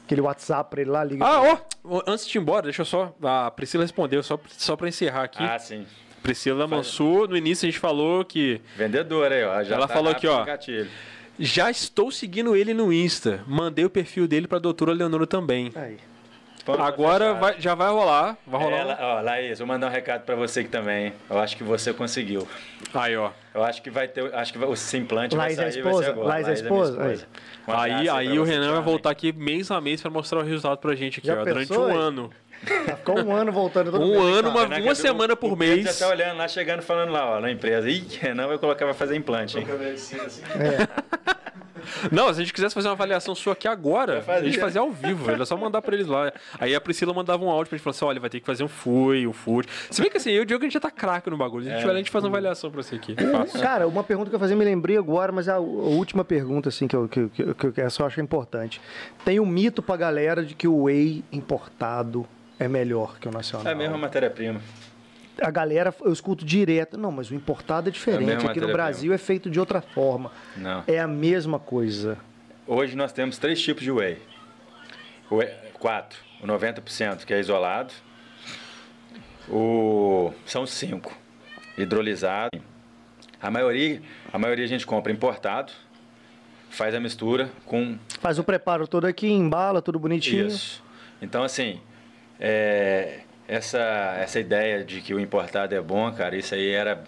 aquele WhatsApp pra ele lá, liga. Ah, ó, antes de ir embora, deixa eu só. A Priscila respondeu, só, só pra encerrar aqui. Ah, sim. Priscila Mansur, no início a gente falou que Vendedor aí, ó. Já Ela tá falou aqui, ó. gatilho. já estou seguindo ele no Insta. Mandei o perfil dele pra doutora Leonora também. Aí. Vamos Agora vai- já vai rolar. Vai rolar. Ela, ó, Laís, vou mandar um recado pra você aqui também. Eu acho que você conseguiu. Aí, ó. Eu acho que vai ter, acho que vai- o implante vai Laís é a sair, vai ser esposa? agora. Laís é a minha esposa? Um Aí, aí o Renan vai voltar aqui mês a mês pra mostrar o resultado pra gente aqui, Já ó. Durante pensou, um hein? ano. Ficou um ano voltando todo Um mês, ano, uma- cadê o- semana por o mês. Já tá olhando lá, chegando, falando lá, ó, na empresa. Ih, Renan vai colocar, vai fazer implante, hein? Não, se a gente quisesse fazer uma avaliação sua aqui agora, a gente fazia ao vivo. Era só mandar pra eles lá. Aí a Priscila mandava um áudio pra gente falar assim: olha, vai ter que fazer um fui, um fui. Se bem que assim, eu e o Diogo a gente já tá craque no bagulho. A gente tiver, a gente faz uma avaliação pra você aqui. Fácil. Cara, uma pergunta que eu fazia, me lembrei agora, mas a, a última pergunta, assim, que eu, que, eu- que, eu- que eu acho importante. Tem um mito pra galera de que o whey importado é melhor que o nacional. É a mesma matéria-prima. A galera, eu escuto direto, não, mas o importado é É diferente. mesma Aqui no. Brasil é feito de outra forma. Não. É a mesma coisa. Hoje nós temos três tipos de whey. O whey- quatro. O 90% que é isolado. O, são cinco. Hidrolisado. A maioria, a maioria a gente compra importado. Faz a mistura com Faz o preparo todo aqui, embala, tudo bonitinho. Isso. Então, assim, é, essa, essa ideia de que o importado é bom, cara, isso aí era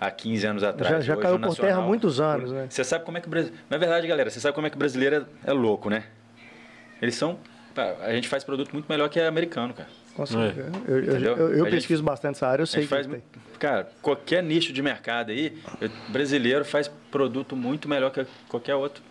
há 15 anos atrás. Já- já Hoje caiu o por terra há muitos anos, né? Você sabe como é que o Brasil... Na verdade, galera, você sabe como é que o brasileiro é, é louco, né? Eles são... pá, A gente faz produto muito melhor que americano, cara. Com certeza. Eu, eu- Entendeu? eu- eu A gente- pesquiso bastante essa área, eu sei que faz, tem. cara, qualquer nicho de mercado aí, o brasileiro faz produto muito melhor que qualquer outro.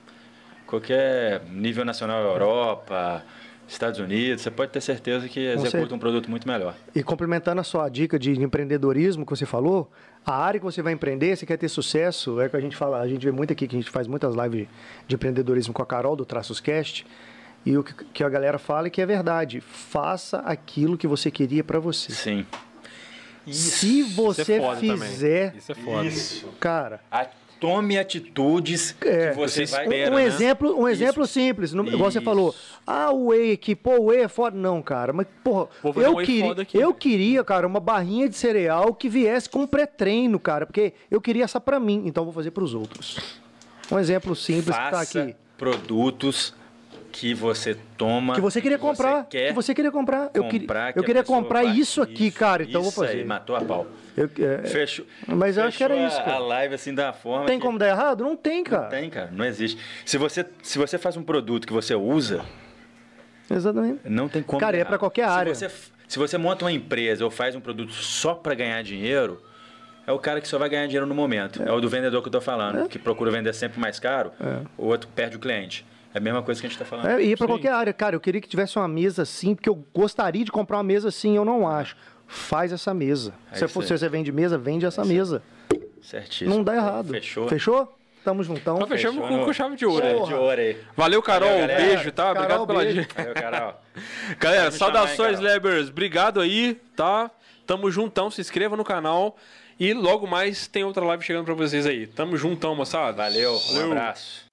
Qualquer nível nacional, Europa, Estados Unidos, você pode ter certeza que executa um produto muito melhor. E complementando a sua dica de empreendedorismo que você falou, a área que você vai empreender, você quer ter sucesso, é o que a gente fala, a gente vê muito aqui que a gente faz muitas lives de empreendedorismo com a Carol do Traços Cast, e o que, a galera fala é que é verdade, faça aquilo que você queria para você. Sim. Se você foda também. fizer, Isso é foda. cara, A- Tome atitudes É, que você, espera. um, né? exemplo, um exemplo simples, não- igual você falou, ah, o whey aqui, pô, o whey é foda. Não, cara, mas, porra, um eu, whey queria, aqui, eu velho. queria, cara, uma barrinha de cereal que viesse com pré-treino, cara, porque eu queria essa pra mim, então vou fazer pros outros. Um exemplo simples que tá Faça aqui. produtos que você toma. Que você queria comprar. quer que você queria comprar. Eu, queria- comprar, que eu a queria comprar isso aqui, cara. Então eu vou isso aí, fazer. matou a pau. Eu- é, Fechou. Mas eu acho que era fechou isso, a- cara. A live assim da forma. tem que- como dar errado? Não tem, cara. Não tem, cara. Não existe. Se você, se você faz um produto que você usa, Exatamente. não tem como. Cara, é pra errado. qualquer área. Se você, se você monta uma empresa ou faz um produto só para ganhar dinheiro, é o cara que só vai ganhar dinheiro no momento. É, o do vendedor que eu tô falando, que procura vender sempre mais caro, o outro perde o cliente. É a mesma coisa que a gente tá falando. É, e pra qualquer área. Cara, eu queria que tivesse uma mesa assim, porque eu gostaria de comprar uma mesa assim, eu não acho. Faz essa mesa. É se, for, se você vende mesa, vende essa mesa. Certíssimo. Não dá errado. Fechou. Fechou? Tamo juntão. Então fechamos Fechou, com, com chave de ouro. Chave de ouro aí. Valeu, Carol. Valeu, galera. beijo, tá? Carol, Obrigado pela dica. Valeu, Carol. Galera, saudações, chamar, Lebers. Obrigado aí, tá? Tamo juntão. Se inscreva no canal. E logo mais tem outra live chegando pra vocês aí. Tamo juntão, moçada. Valeu, um Valeu. abraço.